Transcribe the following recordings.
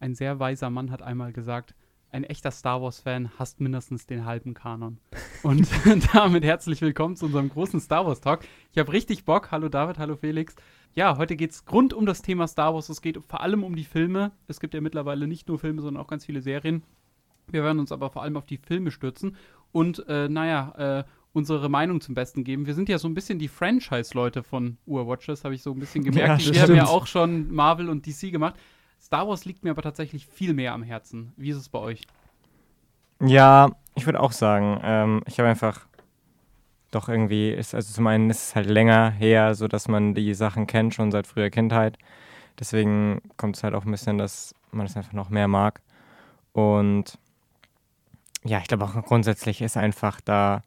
ein sehr weiser Mann hat einmal gesagt, ein echter Star Wars-Fan hasst mindestens den halben Kanon. Und damit herzlich willkommen zu unserem großen Star Wars-Talk. Ich habe richtig Bock. Hallo David, hallo Felix. Ja, heute geht es rund um das Thema Star Wars. Es geht vor allem um die Filme. Es gibt ja mittlerweile nicht nur Filme, sondern auch ganz viele Serien. Wir werden uns aber vor allem auf die Filme stürzen und, äh, naja, äh, unsere Meinung zum Besten geben. Wir sind ja so ein bisschen die Franchise-Leute von Urwatches, habe ich so ein bisschen gemerkt. Ja, wir haben ja auch schon Marvel und DC gemacht. Star Wars liegt mir aber tatsächlich viel mehr am Herzen. Wie ist es bei euch? Ja, ich würde auch sagen, ähm, ich habe einfach doch irgendwie, ist, also zum einen ist es halt länger her, so dass man die Sachen kennt, schon seit früher Kindheit. Deswegen kommt es halt auch ein bisschen, dass man es einfach noch mehr mag. Und ja, ich glaube auch grundsätzlich ist einfach da.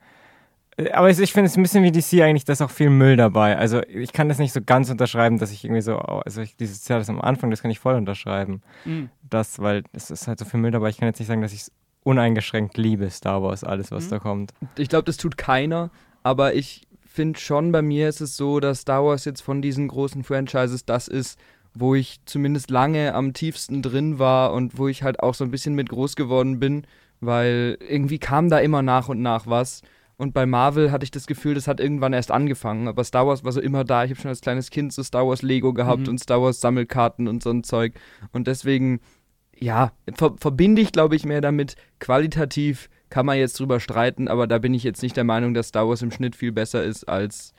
Aber ich finde es ein bisschen wie DC eigentlich, da ist auch viel Müll dabei. Also ich kann das nicht so ganz unterschreiben, dass ich irgendwie so, also ich, dieses Zitat am Anfang, das kann ich voll unterschreiben. Mhm. das, weil es ist halt so viel Müll dabei. Ich kann jetzt nicht sagen, dass ich es uneingeschränkt liebe, Star Wars, alles, was Mhm. da kommt. Ich glaube, das tut keiner, aber ich finde schon, bei mir ist es so, dass Star Wars jetzt von diesen großen Franchises das ist, wo ich zumindest lange am tiefsten drin war und wo ich halt auch so ein bisschen mit groß geworden bin, weil irgendwie kam da immer nach und nach was. Und bei Marvel hatte ich das Gefühl, das hat irgendwann erst angefangen, aber Star Wars war so immer da. Ich habe schon als kleines Kind so Star Wars Lego gehabt Mhm. und Star Wars Sammelkarten und so ein Zeug. Und deswegen, ja, ver verbinde ich, glaube ich, mehr damit. Qualitativ kann man jetzt drüber streiten, aber da bin ich jetzt nicht der Meinung, dass Star Wars im Schnitt viel besser ist als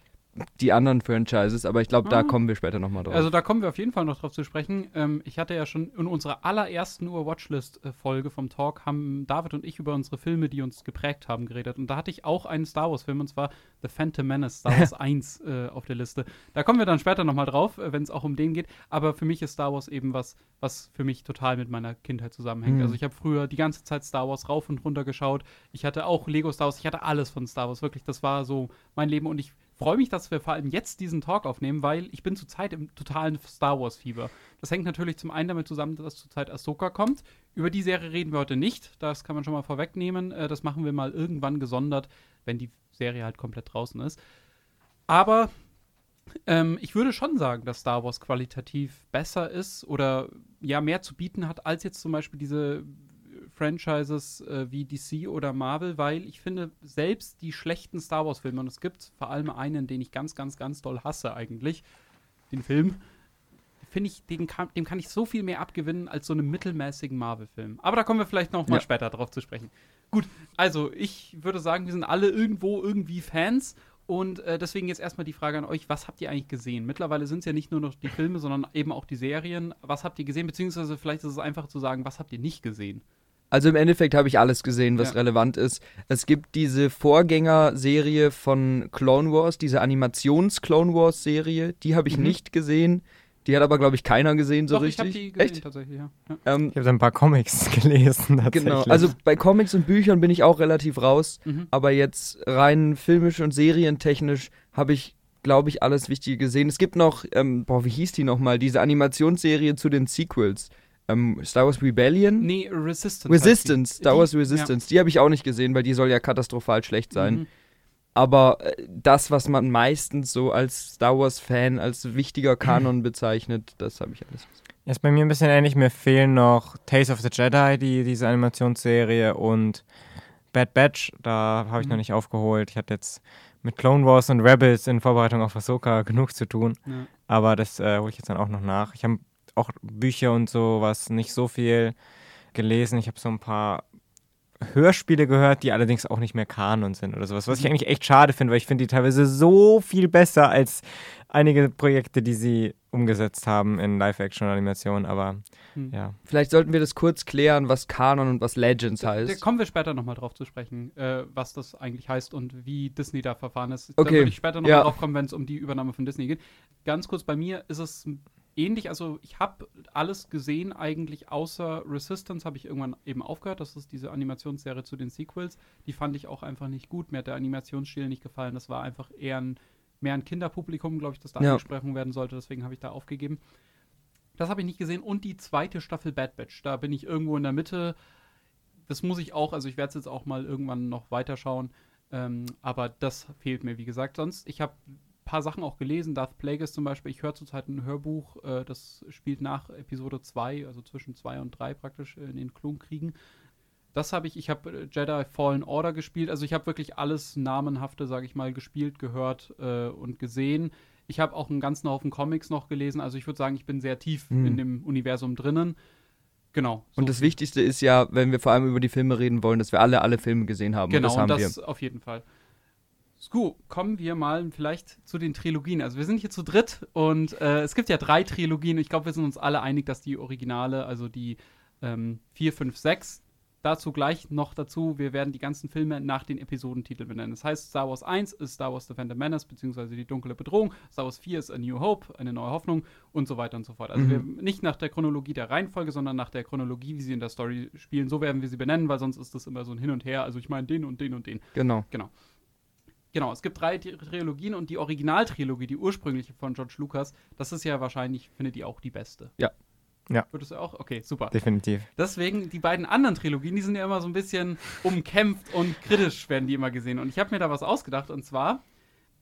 die anderen Franchises. Aber ich glaube, da Ah. kommen wir später nochmal drauf. Also da kommen wir auf jeden Fall noch drauf zu sprechen. Ähm, ich hatte ja schon in unserer allerersten Ur-Watchlist-Folge vom Talk haben David und ich über unsere Filme, die uns geprägt haben, geredet. Und da hatte ich auch einen Star Wars-Film, und zwar The Phantom Menace, Star Wars 1 äh, auf der Liste. Da kommen wir dann später nochmal drauf, äh, wenn es auch um den geht. Aber für mich ist Star Wars eben was, was für mich total mit meiner Kindheit zusammenhängt. Mhm. Also ich habe früher die ganze Zeit Star Wars rauf und runter geschaut. Ich hatte auch Lego Star Wars, ich hatte alles von Star Wars. Wirklich, das war so mein Leben. Und ich freue mich, dass wir vor allem jetzt diesen Talk aufnehmen, weil ich bin zurzeit im totalen Star Wars-Fieber. Das hängt natürlich zum einen damit zusammen, dass zurzeit Ahsoka kommt. Über die Serie reden wir heute nicht. Das kann man schon mal vorwegnehmen. Äh, das machen wir mal irgendwann gesondert, wenn die Serie halt komplett draußen ist. Aber ähm, ich würde schon sagen, dass Star Wars qualitativ besser ist oder ja mehr zu bieten hat als jetzt zum Beispiel diese Franchises äh, wie DC oder Marvel, weil ich finde, selbst die schlechten Star Wars-Filme, und es gibt vor allem einen, den ich ganz, ganz, ganz doll hasse eigentlich, den Film, finde ich, den kann, dem kann ich so viel mehr abgewinnen als so einem mittelmäßigen Marvel-Film. Aber da kommen wir vielleicht noch mal Ja. später drauf zu sprechen. Gut, also ich würde sagen, wir sind alle irgendwo irgendwie Fans. Und äh, deswegen jetzt erstmal die Frage an euch, was habt ihr eigentlich gesehen? Mittlerweile sind es ja nicht nur noch die Filme, sondern eben auch die Serien. Was habt ihr gesehen? Beziehungsweise vielleicht ist es einfach zu sagen, was habt ihr nicht gesehen? Also im Endeffekt habe ich alles gesehen, was Ja. relevant ist. Es gibt diese Vorgängerserie von Clone Wars, diese Animations-Clone Wars-Serie, die habe ich Mhm. nicht gesehen. Die hat aber, glaube ich, keiner gesehen so Doch, ich richtig. habe die gesehen Echt? tatsächlich, ja. ja. Ähm, Ich habe da ein paar Comics gelesen, tatsächlich. genau. Also bei Comics und Büchern bin ich auch relativ raus. Mhm. Aber jetzt rein filmisch und serientechnisch habe ich, glaube ich, alles Wichtige gesehen. Es gibt noch, ähm, boah, wie hieß die nochmal? Diese Animationsserie zu den Sequels. Ähm, Star Wars Rebellion? Nee, Resistance. Resistance, die. Star Die- Wars Resistance. Die habe ich auch nicht gesehen, weil die soll ja katastrophal schlecht Ja. sein. Mhm. Aber äh, das, was man meistens so als Star Wars-Fan, als wichtiger Kanon bezeichnet, das habe ich alles gesehen. Ist bei mir ein bisschen ähnlich. Mir fehlen noch Tales of the Jedi, die, diese Animationsserie, und Bad Batch. Da habe ich Mhm. noch nicht aufgeholt. Ich hatte jetzt mit Clone Wars und Rebels in Vorbereitung auf Ahsoka genug zu tun. Ja. Aber das äh, hole ich jetzt dann auch noch nach. Ich habe auch Bücher und sowas nicht so viel gelesen. Ich habe so ein paar Hörspiele gehört, die allerdings auch nicht mehr Kanon sind oder sowas. Was ich Mhm. eigentlich echt schade finde, weil ich finde die teilweise so viel besser als einige Projekte, die sie umgesetzt haben in Live-Action-Animationen. Aber Hm. ja. Vielleicht sollten wir das kurz klären, was Kanon und was Legends Da, da heißt. kommen wir später nochmal drauf zu sprechen, äh, was das eigentlich heißt und wie Disney da verfahren ist. Da Okay, würde ich später nochmal ja. drauf kommen, wenn es um die Übernahme von Disney geht. Ganz kurz, bei mir ist es ähnlich. Also ich habe alles gesehen eigentlich, außer Resistance habe ich irgendwann eben aufgehört. Das ist diese Animationsserie zu den Sequels. Die fand ich auch einfach nicht gut. Mir hat der Animationsstil nicht gefallen. Das war einfach eher ein, mehr ein Kinderpublikum, glaube ich, das da Ja. angesprochen werden sollte. Deswegen habe ich da aufgegeben. Das habe ich nicht gesehen. Und die zweite Staffel Bad Batch. Da bin ich irgendwo in der Mitte. Das muss ich auch, also ich werde es jetzt auch mal irgendwann noch weiterschauen. Ähm, aber das fehlt mir, wie gesagt. Sonst, ich habe paar Sachen auch gelesen. Darth Plagueis zum Beispiel. Ich höre zurzeit ein Hörbuch, äh, das spielt nach Episode 2, also zwischen 2 und 3 praktisch in den Klonkriegen. Das habe ich, ich habe äh, Jedi Fallen Order gespielt. Also ich habe wirklich alles Namenhafte, sage ich mal, gespielt, gehört äh, und gesehen. Ich habe auch einen ganzen Haufen Comics noch gelesen. Also ich würde sagen, ich bin sehr tief Mhm. in dem Universum drinnen. Genau. Und das Wichtigste ist ja, wenn wir vor allem über die Filme reden wollen, dass wir alle alle Filme gesehen haben. Genau, und das haben das wir. auf jeden Fall. Sku, kommen wir mal vielleicht zu den Trilogien. Also wir sind hier zu dritt und äh, es gibt ja drei Trilogien. Ich glaube, wir sind uns alle einig, dass die Originale, also die ähm, 4, 5, 6, dazu gleich noch dazu, wir werden die ganzen Filme nach den Episodentiteln benennen. Das heißt, Star Wars 1 ist Star Wars The Phantom Menace, beziehungsweise die dunkle Bedrohung. Star Wars 4 ist A New Hope, eine neue Hoffnung und so weiter und so fort. Also Mhm. wir nicht nach der Chronologie der Reihenfolge, sondern nach der Chronologie, wie sie in der Story spielen. So werden wir sie benennen, weil sonst ist das immer so ein Hin und Her. Also ich meine den und den und den. Genau. Genau, es gibt drei Tri- Trilogien und die Originaltrilogie, die ursprüngliche von George Lucas, das ist ja wahrscheinlich, findet ihr auch die beste. Ja. Ja. Würdest du auch? Okay, super. Definitiv. Deswegen, die beiden anderen Trilogien, die sind ja immer so ein bisschen umkämpft und kritisch werden die immer gesehen. Und ich habe mir da was ausgedacht und zwar,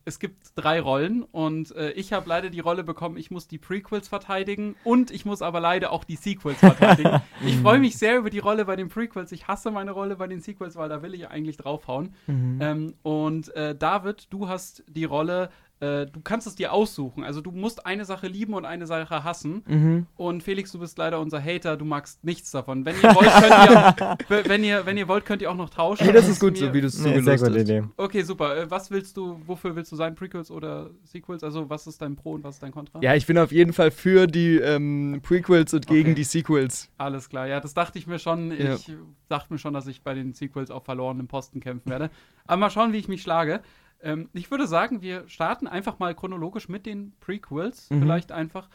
es gibt drei Rollen und äh, ich habe leider die Rolle bekommen, ich muss die Prequels verteidigen und ich muss aber leider auch die Sequels verteidigen. ich freue mich sehr über die Rolle bei den Prequels. Ich hasse meine Rolle bei den Sequels, weil da will ich eigentlich draufhauen. Ähm, und äh, David, du hast die Rolle, äh, du kannst es dir aussuchen. Also du musst eine Sache lieben und eine Sache hassen. Mhm. Und Felix, du bist leider unser Hater, du magst nichts davon. Wenn ihr wollt, könnt ihr, wenn ihr, wenn ihr wollt, könnt ihr auch noch tauschen. Nee, das ist gut, mir- so wie du es Nee, gute hast. Okay, super. Äh, Was willst du, wofür willst du sein? Prequels oder Sequels? Also was ist dein Pro und was ist dein Contra? Ja, ich bin auf jeden Fall für die ähm, Prequels und gegen Okay. die Sequels. Alles klar, ja, das dachte ich mir schon. Ja. Ich dachte mir schon, dass ich bei den Sequels auf verlorenen Posten kämpfen werde. Aber mal schauen, wie ich mich schlage. Ähm, ich würde sagen, wir starten einfach mal chronologisch mit den Prequels. Mhm. Vielleicht einfach.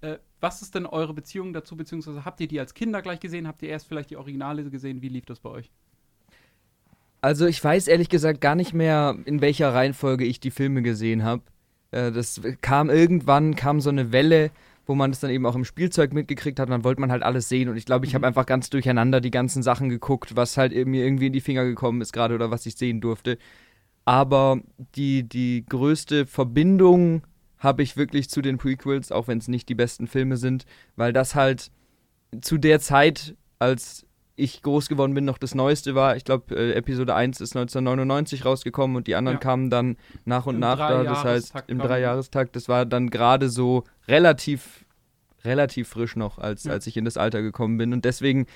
Äh, was ist denn eure Beziehung dazu, beziehungsweise habt ihr die als Kinder gleich gesehen? Habt ihr erst vielleicht die Originale gesehen? Wie lief das bei euch? Also ich weiß ehrlich gesagt gar nicht mehr, in welcher Reihenfolge ich die Filme gesehen habe. Äh, das kam irgendwann, kam so eine Welle, wo man es dann eben auch im Spielzeug mitgekriegt hat und dann wollte man halt alles sehen. Und ich glaube, ich habe Mhm. einfach ganz durcheinander die ganzen Sachen geguckt, was halt mir irgendwie in die Finger gekommen ist gerade oder was ich sehen durfte. Aber die, die größte Verbindung habe ich wirklich zu den Prequels, auch wenn es nicht die besten Filme sind, weil das halt zu der Zeit, als ich groß geworden bin, noch das Neueste war. Ich glaube, äh, Episode 1 ist 1999 rausgekommen und die anderen Ja. kamen dann nach und Im nach da. Das heißt, im Dreijahrestakt. Das war dann gerade so relativ, relativ frisch noch, als, Ja. als ich in das Alter gekommen bin. Und deswegen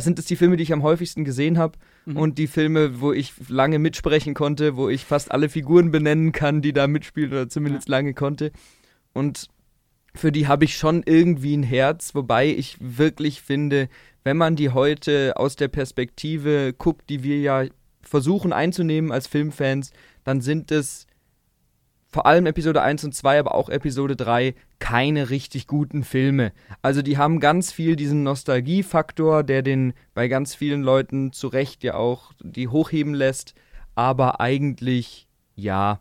sind es die Filme, die ich am häufigsten gesehen habe. Mhm. Und die Filme, wo ich lange mitsprechen konnte, wo ich fast alle Figuren benennen kann, die da mitspielen oder zumindest lange konnte. Und für die habe ich schon irgendwie ein Herz, wobei ich wirklich finde, wenn man die heute aus der Perspektive guckt, die wir ja versuchen einzunehmen als Filmfans, dann sind es vor allem Episode 1 und 2, aber auch Episode 3 keine richtig guten Filme. Also die haben ganz viel diesen Nostalgiefaktor, der den bei ganz vielen Leuten zu Recht ja auch die hochheben lässt, aber eigentlich ja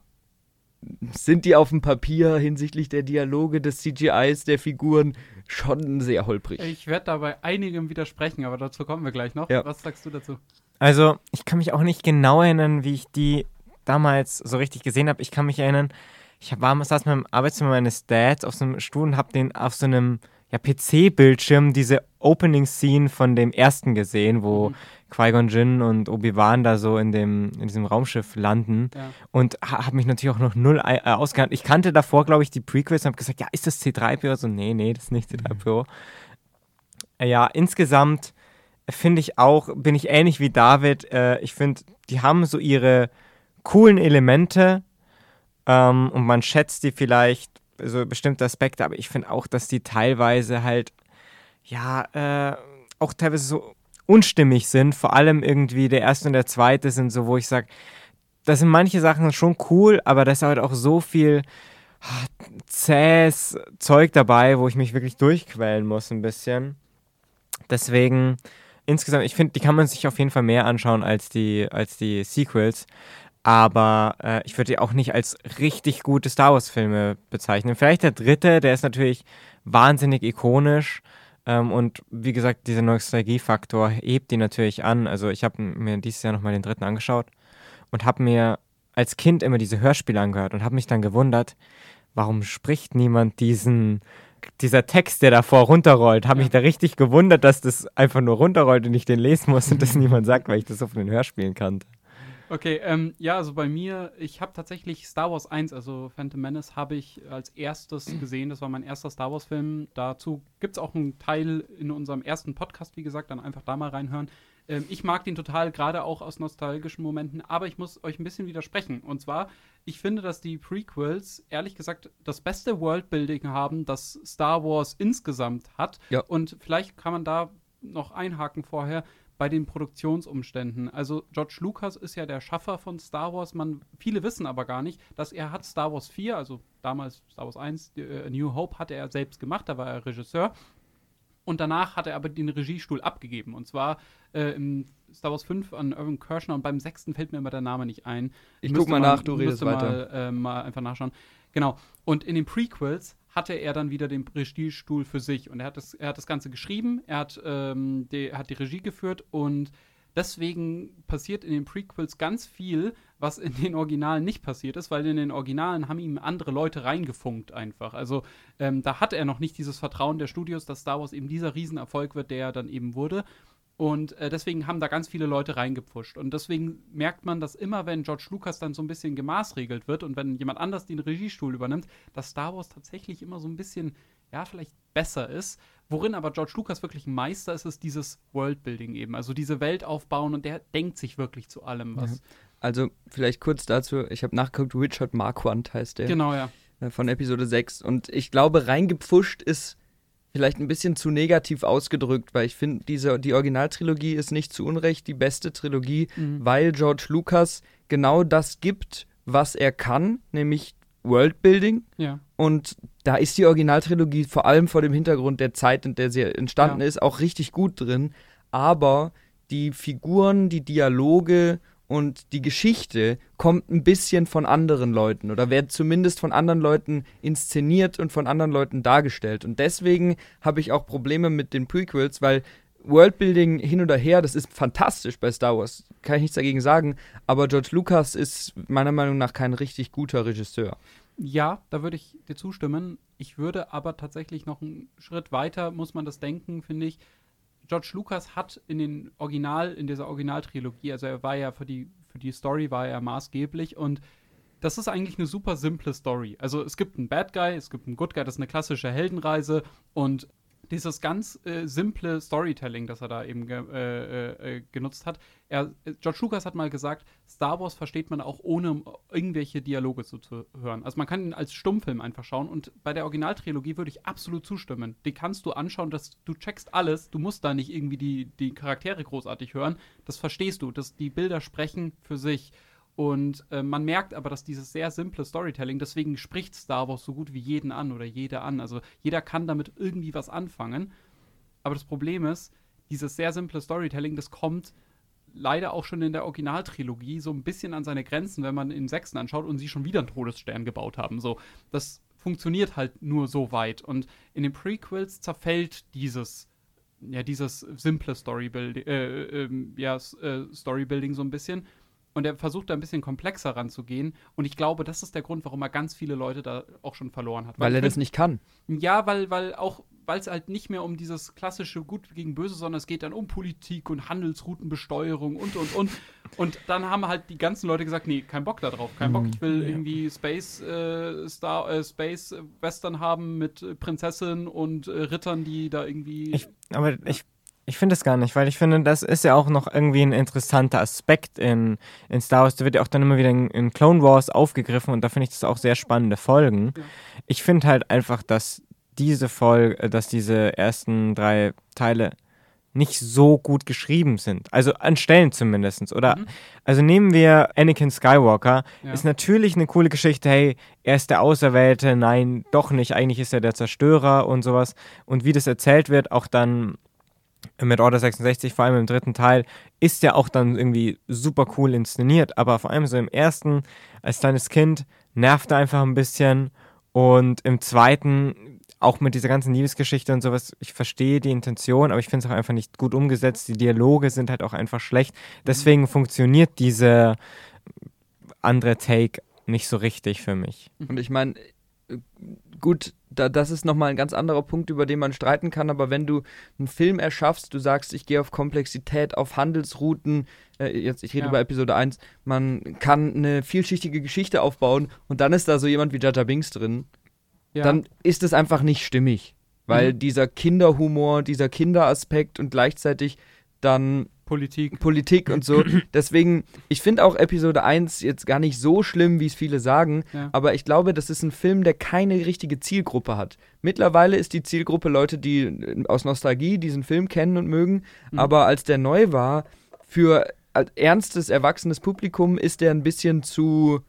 sind die auf dem Papier hinsichtlich der Dialoge, des CGIs, der Figuren schon sehr holprig. Ich werde dabei einigem widersprechen, aber dazu kommen wir gleich noch. Ja. Was sagst du dazu? Also, ich kann mich auch nicht genau erinnern, wie ich die damals so richtig gesehen habe. Ich kann mich erinnern, ich war, saß mit dem Arbeitszimmer meines Dads auf so einem Stuhl und habe den auf so einem ja, PC-Bildschirm diese Opening-Scene von dem ersten gesehen, wo Mhm. Qui-Gon Jinn und Obi-Wan da so in, dem, in diesem Raumschiff landen. Ja. Und ha habe mich natürlich auch noch null äh, ausgekannt. Ich kannte davor, glaube ich, die Prequels und habe gesagt, ja, ist das C3PO? So, nee, nee, das ist nicht C3PO. Äh, Ja, insgesamt finde ich auch, bin ich ähnlich wie David. Äh, ich finde, die haben so ihre coolen Elemente ähm, und man schätzt die vielleicht, so bestimmte Aspekte, aber ich finde auch, dass die teilweise halt, ja, äh, auch teilweise so unstimmig sind. Vor allem irgendwie der erste und der zweite sind so, wo ich sage, da sind manche Sachen schon cool, aber da ist halt auch so viel ah, zähes Zeug dabei, wo ich mich wirklich durchquälen muss ein bisschen. Deswegen, insgesamt, ich finde, die kann man sich auf jeden Fall mehr anschauen als die, als die Sequels. Aber äh, ich würde die auch nicht als richtig gute Star Wars-Filme bezeichnen. Vielleicht der dritte, der ist natürlich wahnsinnig ikonisch. Ähm, und wie gesagt, dieser Nostalgiefaktor hebt die natürlich an. Also ich habe mir dieses Jahr nochmal den dritten angeschaut und habe mir als Kind immer diese Hörspiele angehört und habe mich dann gewundert, warum spricht niemand diesen dieser Text, der davor runterrollt, habe mich da richtig gewundert, dass das einfach nur runterrollt und ich den lesen muss und das niemand sagt, weil ich das so von den Hörspielen kannte. Okay, ähm, ja, also bei mir, ich habe tatsächlich Star Wars 1, also Phantom Menace, habe ich als erstes gesehen. Das war mein erster Star Wars-Film. Dazu gibt es auch einen Teil in unserem ersten Podcast, wie gesagt, dann einfach da mal reinhören. Ähm, ich mag den total, gerade auch aus nostalgischen Momenten, aber ich muss euch ein bisschen widersprechen. Und zwar, ich finde, dass die Prequels, ehrlich gesagt, das beste Worldbuilding haben, das Star Wars insgesamt hat. Ja. Und vielleicht kann man da noch einhaken vorher bei den Produktionsumständen. Also George Lucas ist ja der Schaffer von Star Wars. Man, viele wissen aber gar nicht, dass er hat Star Wars 4, also damals Star Wars 1, die, äh, New Hope, hatte er selbst gemacht, da war er Regisseur. Und danach hat er aber den Regiestuhl abgegeben. Und zwar äh, im Star Wars 5 an Irvin Kershner und beim sechsten fällt mir immer der Name nicht ein. Ich Müsste guck mal nach, du redest weiter. Mal, äh, mal einfach nachschauen. Genau. Und in den Prequels hatte er dann wieder den Regiestuhl für sich. Und er hat das, er hat das Ganze geschrieben, er hat, ähm, die, hat die Regie geführt und deswegen passiert in den Prequels ganz viel, was in den Originalen nicht passiert ist, weil in den Originalen haben ihm andere Leute reingefunkt einfach. Also ähm, da hat er noch nicht dieses Vertrauen der Studios, dass Star Wars eben dieser Riesenerfolg wird, der er dann eben wurde. Und äh, deswegen haben da ganz viele Leute reingepfuscht. Und deswegen merkt man, dass immer, wenn George Lucas dann so ein bisschen gemaßregelt wird und wenn jemand anders den Regiestuhl übernimmt, dass Star Wars tatsächlich immer so ein bisschen, ja, vielleicht besser ist. Worin aber George Lucas wirklich ein Meister ist, ist dieses Worldbuilding eben. Also diese Welt aufbauen und der denkt sich wirklich zu allem was. Also vielleicht kurz dazu, ich habe nachgeguckt, Richard Marquand heißt der. Genau, ja. äh, von Episode 6. Und ich glaube, reingepfuscht ist vielleicht ein bisschen zu negativ ausgedrückt, weil ich finde, diese die Originaltrilogie ist nicht zu Unrecht die beste Trilogie, Mhm. weil George Lucas genau das gibt, was er kann, nämlich Worldbuilding. Ja. Und da ist die Originaltrilogie vor allem vor dem Hintergrund der Zeit, in der sie entstanden Ja. ist, auch richtig gut drin. Aber die Figuren, die Dialoge und die Geschichte kommt ein bisschen von anderen Leuten oder wird zumindest von anderen Leuten inszeniert und von anderen Leuten dargestellt. Und deswegen habe ich auch Probleme mit den Prequels, weil Worldbuilding hin oder her, das ist fantastisch bei Star Wars, kann ich nichts dagegen sagen, aber George Lucas ist meiner Meinung nach kein richtig guter Regisseur. Ja, da würde ich dir zustimmen. Ich würde aber tatsächlich noch einen Schritt weiter, muss man das denken, finde ich. George Lucas hat in den Original, in dieser Originaltrilogie, also er war ja für die, für die Story war er maßgeblich und das ist eigentlich eine super simple Story. Also es gibt einen Bad Guy, es gibt einen Good Guy, das ist eine klassische Heldenreise und dieses ganz äh, simple Storytelling, das er da eben ge äh, äh, genutzt hat. Er, äh, George Lucas hat mal gesagt, Star Wars versteht man auch ohne irgendwelche Dialoge zu, zu hören. Also man kann ihn als Stummfilm einfach schauen und bei der Originaltrilogie würde ich absolut zustimmen. Die kannst du anschauen, dass du checkst alles, du musst da nicht irgendwie die, die Charaktere großartig hören. Das verstehst du, dass die Bilder sprechen für sich. Und äh, man merkt aber, dass dieses sehr simple Storytelling, deswegen spricht Star Wars so gut wie jeden an oder jede an. Also jeder kann damit irgendwie was anfangen. Aber das Problem ist, dieses sehr simple Storytelling, das kommt leider auch schon in der Originaltrilogie so ein bisschen an seine Grenzen, wenn man den sechsten anschaut und sie schon wieder einen Todesstern gebaut haben. So, das funktioniert halt nur so weit. Und in den Prequels zerfällt dieses ja, dieses simple Storybuilding, äh, ähm, ja, äh, Storybuilding so ein bisschen. Und er versucht da ein bisschen komplexer ranzugehen. Und ich glaube, das ist der Grund, warum er ganz viele Leute da auch schon verloren hat. Weil er ich das nicht kann. ja, weil, weil auch, weil es halt nicht mehr um dieses klassische Gut gegen Böse, sondern es geht dann um Politik und Handelsroutenbesteuerung und und und. Und dann haben halt die ganzen Leute gesagt, nee, kein Bock da drauf, kein Bock. Ich will irgendwie Space äh, Star äh, Space Western haben mit äh, Prinzessin und äh, Rittern, die da irgendwie. Ich, aber ich, ich finde es gar nicht, weil ich finde, das ist ja auch noch irgendwie ein interessanter Aspekt in, in Star Wars. Der wird ja auch dann immer wieder in, in Clone Wars aufgegriffen und da finde ich das auch sehr spannende Folgen. Ich finde halt einfach, dass diese Folge, dass diese ersten drei Teile nicht so gut geschrieben sind. Also an Stellen zumindest. Oder Mhm. also nehmen wir Anakin Skywalker. Ja. Ist natürlich eine coole Geschichte, hey, er ist der Auserwählte, nein, doch nicht, eigentlich ist er der Zerstörer und sowas. Und wie das erzählt wird, auch dann mit Order 66, vor allem im dritten Teil, ist ja auch dann irgendwie super cool inszeniert, aber vor allem so im ersten, als kleines Kind, nervt er einfach ein bisschen und im zweiten, auch mit dieser ganzen Liebesgeschichte und sowas, ich verstehe die Intention, aber ich finde es auch einfach nicht gut umgesetzt. Die Dialoge sind halt auch einfach schlecht. Deswegen funktioniert diese andere Take nicht so richtig für mich. Und ich meine, gut, da, das ist nochmal ein ganz anderer Punkt, über den man streiten kann, aber wenn du einen Film erschaffst, du sagst, ich gehe auf Komplexität, auf Handelsrouten, äh, jetzt, ich rede Ja. über Episode 1, man kann eine vielschichtige Geschichte aufbauen und dann ist da so jemand wie Jaja Binks drin, Ja. dann ist es einfach nicht stimmig. Weil Mhm. dieser Kinderhumor, dieser Kinderaspekt und gleichzeitig dann Politik. Politik und so. Deswegen, ich finde auch Episode 1 jetzt gar nicht so schlimm, wie es viele sagen. Ja. Aber ich glaube, das ist ein Film, der keine richtige Zielgruppe hat. Mittlerweile ist die Zielgruppe Leute, die äh, aus Nostalgie diesen Film kennen und mögen. Mhm. Aber als der neu war, für ernstes, erwachsenes Publikum ist der ein bisschen zu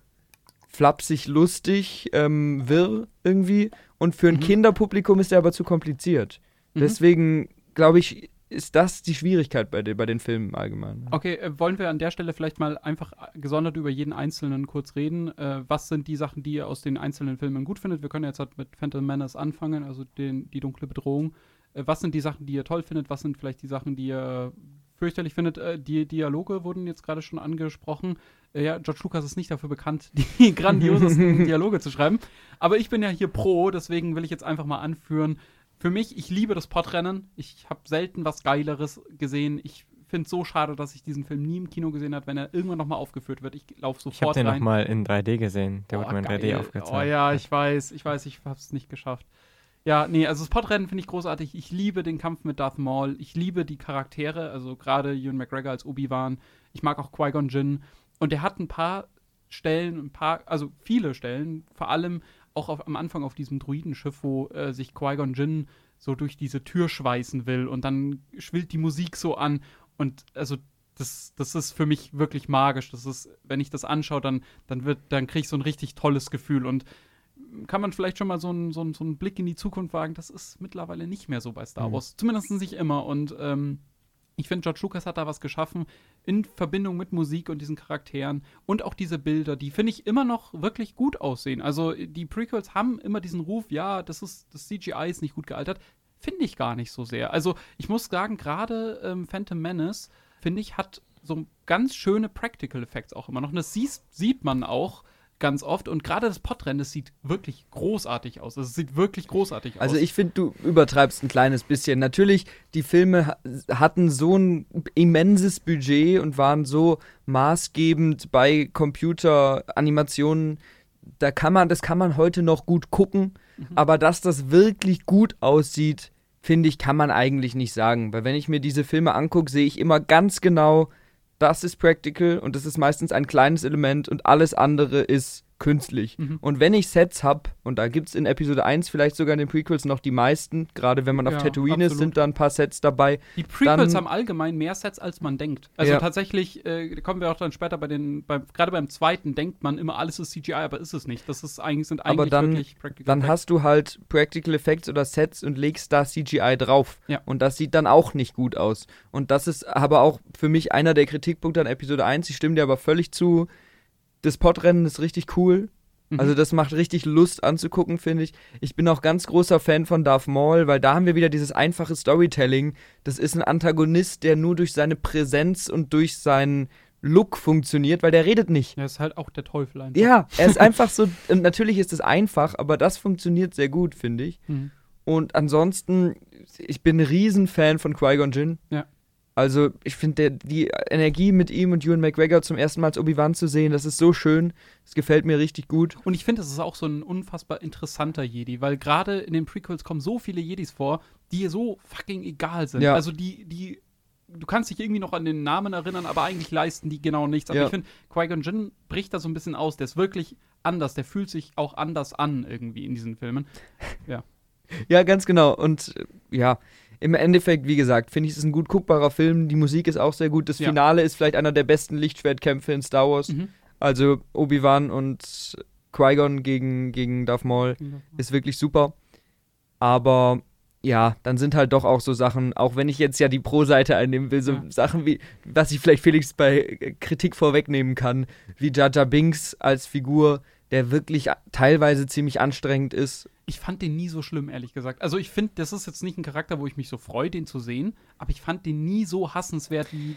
flapsig, lustig, ähm, wirr irgendwie. Und für ein Mhm. Kinderpublikum ist der aber zu kompliziert. Mhm. Deswegen, glaube ich, ist das die Schwierigkeit bei, den- bei den Filmen allgemein. Okay, äh, wollen wir an der Stelle vielleicht mal einfach äh, gesondert über jeden einzelnen kurz reden? Äh, was sind die Sachen, die ihr aus den einzelnen Filmen gut findet? Wir können jetzt halt mit Phantom Menace anfangen, also den, die dunkle Bedrohung. Äh, was sind die Sachen, die ihr toll findet? Was sind vielleicht die Sachen, die ihr fürchterlich findet? Äh, die Dialoge wurden jetzt gerade schon angesprochen. Äh, ja, George Lucas ist nicht dafür bekannt, die grandiosesten Dialoge zu schreiben. Aber ich bin ja hier pro, deswegen will ich jetzt einfach mal anführen. Für mich, ich liebe das Podrennen. Ich habe selten was Geileres gesehen. Ich finde es so schade, dass ich diesen Film nie im Kino gesehen habe, wenn er irgendwann nochmal aufgeführt wird. Ich laufe Ich habe sofort den rein. nochmal in 3D gesehen. Der Oh, wurde mir in 3D geil. aufgezeigt. Oh ja, ich weiß, ich weiß, ich habe es nicht geschafft. Ja, nee, also das Podrennen finde ich großartig. Ich liebe den Kampf mit Darth Maul. Ich liebe die Charaktere, also gerade Ewan McGregor als Obi-Wan. Ich mag auch Qui-Gon Jinn. Und der hat ein paar Stellen, ein paar, also viele Stellen, vor allem auch auf, am Anfang auf diesem Druidenschiff, wo äh, sich Qui-Gon Jinn so durch diese Tür schweißen will und dann schwillt die Musik so an und also das, das ist für mich wirklich magisch. Das ist, wenn ich das anschaue, dann, dann wird, dann kriege ich so ein richtig tolles Gefühl und kann man vielleicht schon mal so einen, so, einen, so einen Blick in die Zukunft wagen. Das ist mittlerweile nicht mehr so bei Star Mhm. Wars. Zumindest nicht immer. Und ähm, ich finde, George Lucas hat da was geschaffen in Verbindung mit Musik und diesen Charakteren und auch diese Bilder, die finde ich immer noch wirklich gut aussehen. Also die Prequels haben immer diesen Ruf, ja, das ist das CGI ist nicht gut gealtert. Finde ich gar nicht so sehr. Also ich muss sagen, gerade ähm, Phantom Menace, finde ich, hat so ganz schöne Practical Effects auch immer noch. Und das siehst, sieht man auch ganz oft. Und gerade das Podrennen, das sieht wirklich großartig aus. Also Es sieht wirklich großartig Also aus. ich finde, du übertreibst ein kleines bisschen. Natürlich, die Filme ha- hatten so ein immenses Budget und waren so maßgebend bei Computeranimationen. Da kann man, das kann man heute noch gut gucken, aber dass das wirklich gut aussieht, finde ich, kann man eigentlich nicht sagen. Weil wenn ich mir diese Filme angucke, sehe ich immer ganz genau, das ist practical und das ist meistens ein kleines Element und alles andere ist künstlich. Mhm. Und wenn ich Sets habe, und da gibt es in Episode 1 vielleicht sogar in den Prequels noch die meisten, gerade wenn man auf Ja, Tatooine ist, absolut. sind da ein paar Sets dabei. Die Prequels haben allgemein mehr Sets, als man denkt. Also Ja. tatsächlich, äh, kommen wir auch dann später bei den, gerade beim zweiten denkt man immer, alles ist CGI, aber ist es nicht. Das ist eigentlich, sind eigentlich Aber dann- wirklich Practical Dann Effects. hast du halt Practical Effects oder Sets und legst da CGI drauf. Ja. Und das sieht dann auch nicht gut aus. Und das ist aber auch für mich einer der Kritikpunkte an Episode 1. Ich stimme dir aber völlig zu. Das Podrennen ist richtig cool. Mhm. Also das macht richtig Lust anzugucken, finde ich. Ich bin auch ganz großer Fan von Darth Maul, weil da haben wir wieder dieses einfache Storytelling. Das ist ein Antagonist, der nur durch seine Präsenz und durch seinen Look funktioniert, weil der redet nicht. Ja, ist halt auch der Teufel einfach. Ja, er ist einfach so, und natürlich ist es einfach, aber das funktioniert sehr gut, finde ich. Mhm. Und ansonsten, ich bin ein Riesenfan von Qui-Gon Jinn. Ja. Also, ich finde, die Energie mit ihm und Ewan McGregor zum ersten Mal als Obi-Wan zu sehen, das ist so schön. Das gefällt mir richtig gut. Und ich finde, es ist auch so ein unfassbar interessanter Jedi, weil gerade in den Prequels kommen so viele Jedis vor, die so fucking egal sind. Ja. Also die, die, du kannst dich irgendwie noch an den Namen erinnern, aber eigentlich leisten die genau nichts. Aber Ja. ich finde, Qui-Gon Jinn bricht da so ein bisschen aus. Der ist wirklich anders. Der fühlt sich auch anders an irgendwie in diesen Filmen. Ja, ganz genau. Und äh, ja, im Endeffekt, wie gesagt, finde ich, es ist ein gut guckbarer Film. Die Musik ist auch sehr gut. Das Ja. Finale ist vielleicht einer der besten Lichtschwertkämpfe in Star Wars. Mhm. Also Obi-Wan und Qui-Gon gegen, gegen Darth Maul. ist wirklich super. Aber ja, dann sind halt doch auch so Sachen, auch wenn ich jetzt ja die Pro-Seite einnehmen will, so Ja. Sachen wie, was ich vielleicht Felix bei Kritik vorwegnehmen kann, wie Jar Binks als Figur, der wirklich teilweise ziemlich anstrengend ist. Ich fand den nie so schlimm, ehrlich gesagt. Also ich finde, das ist jetzt nicht ein Charakter, wo ich mich so freue, den zu sehen, aber ich fand den nie so hassenswert wie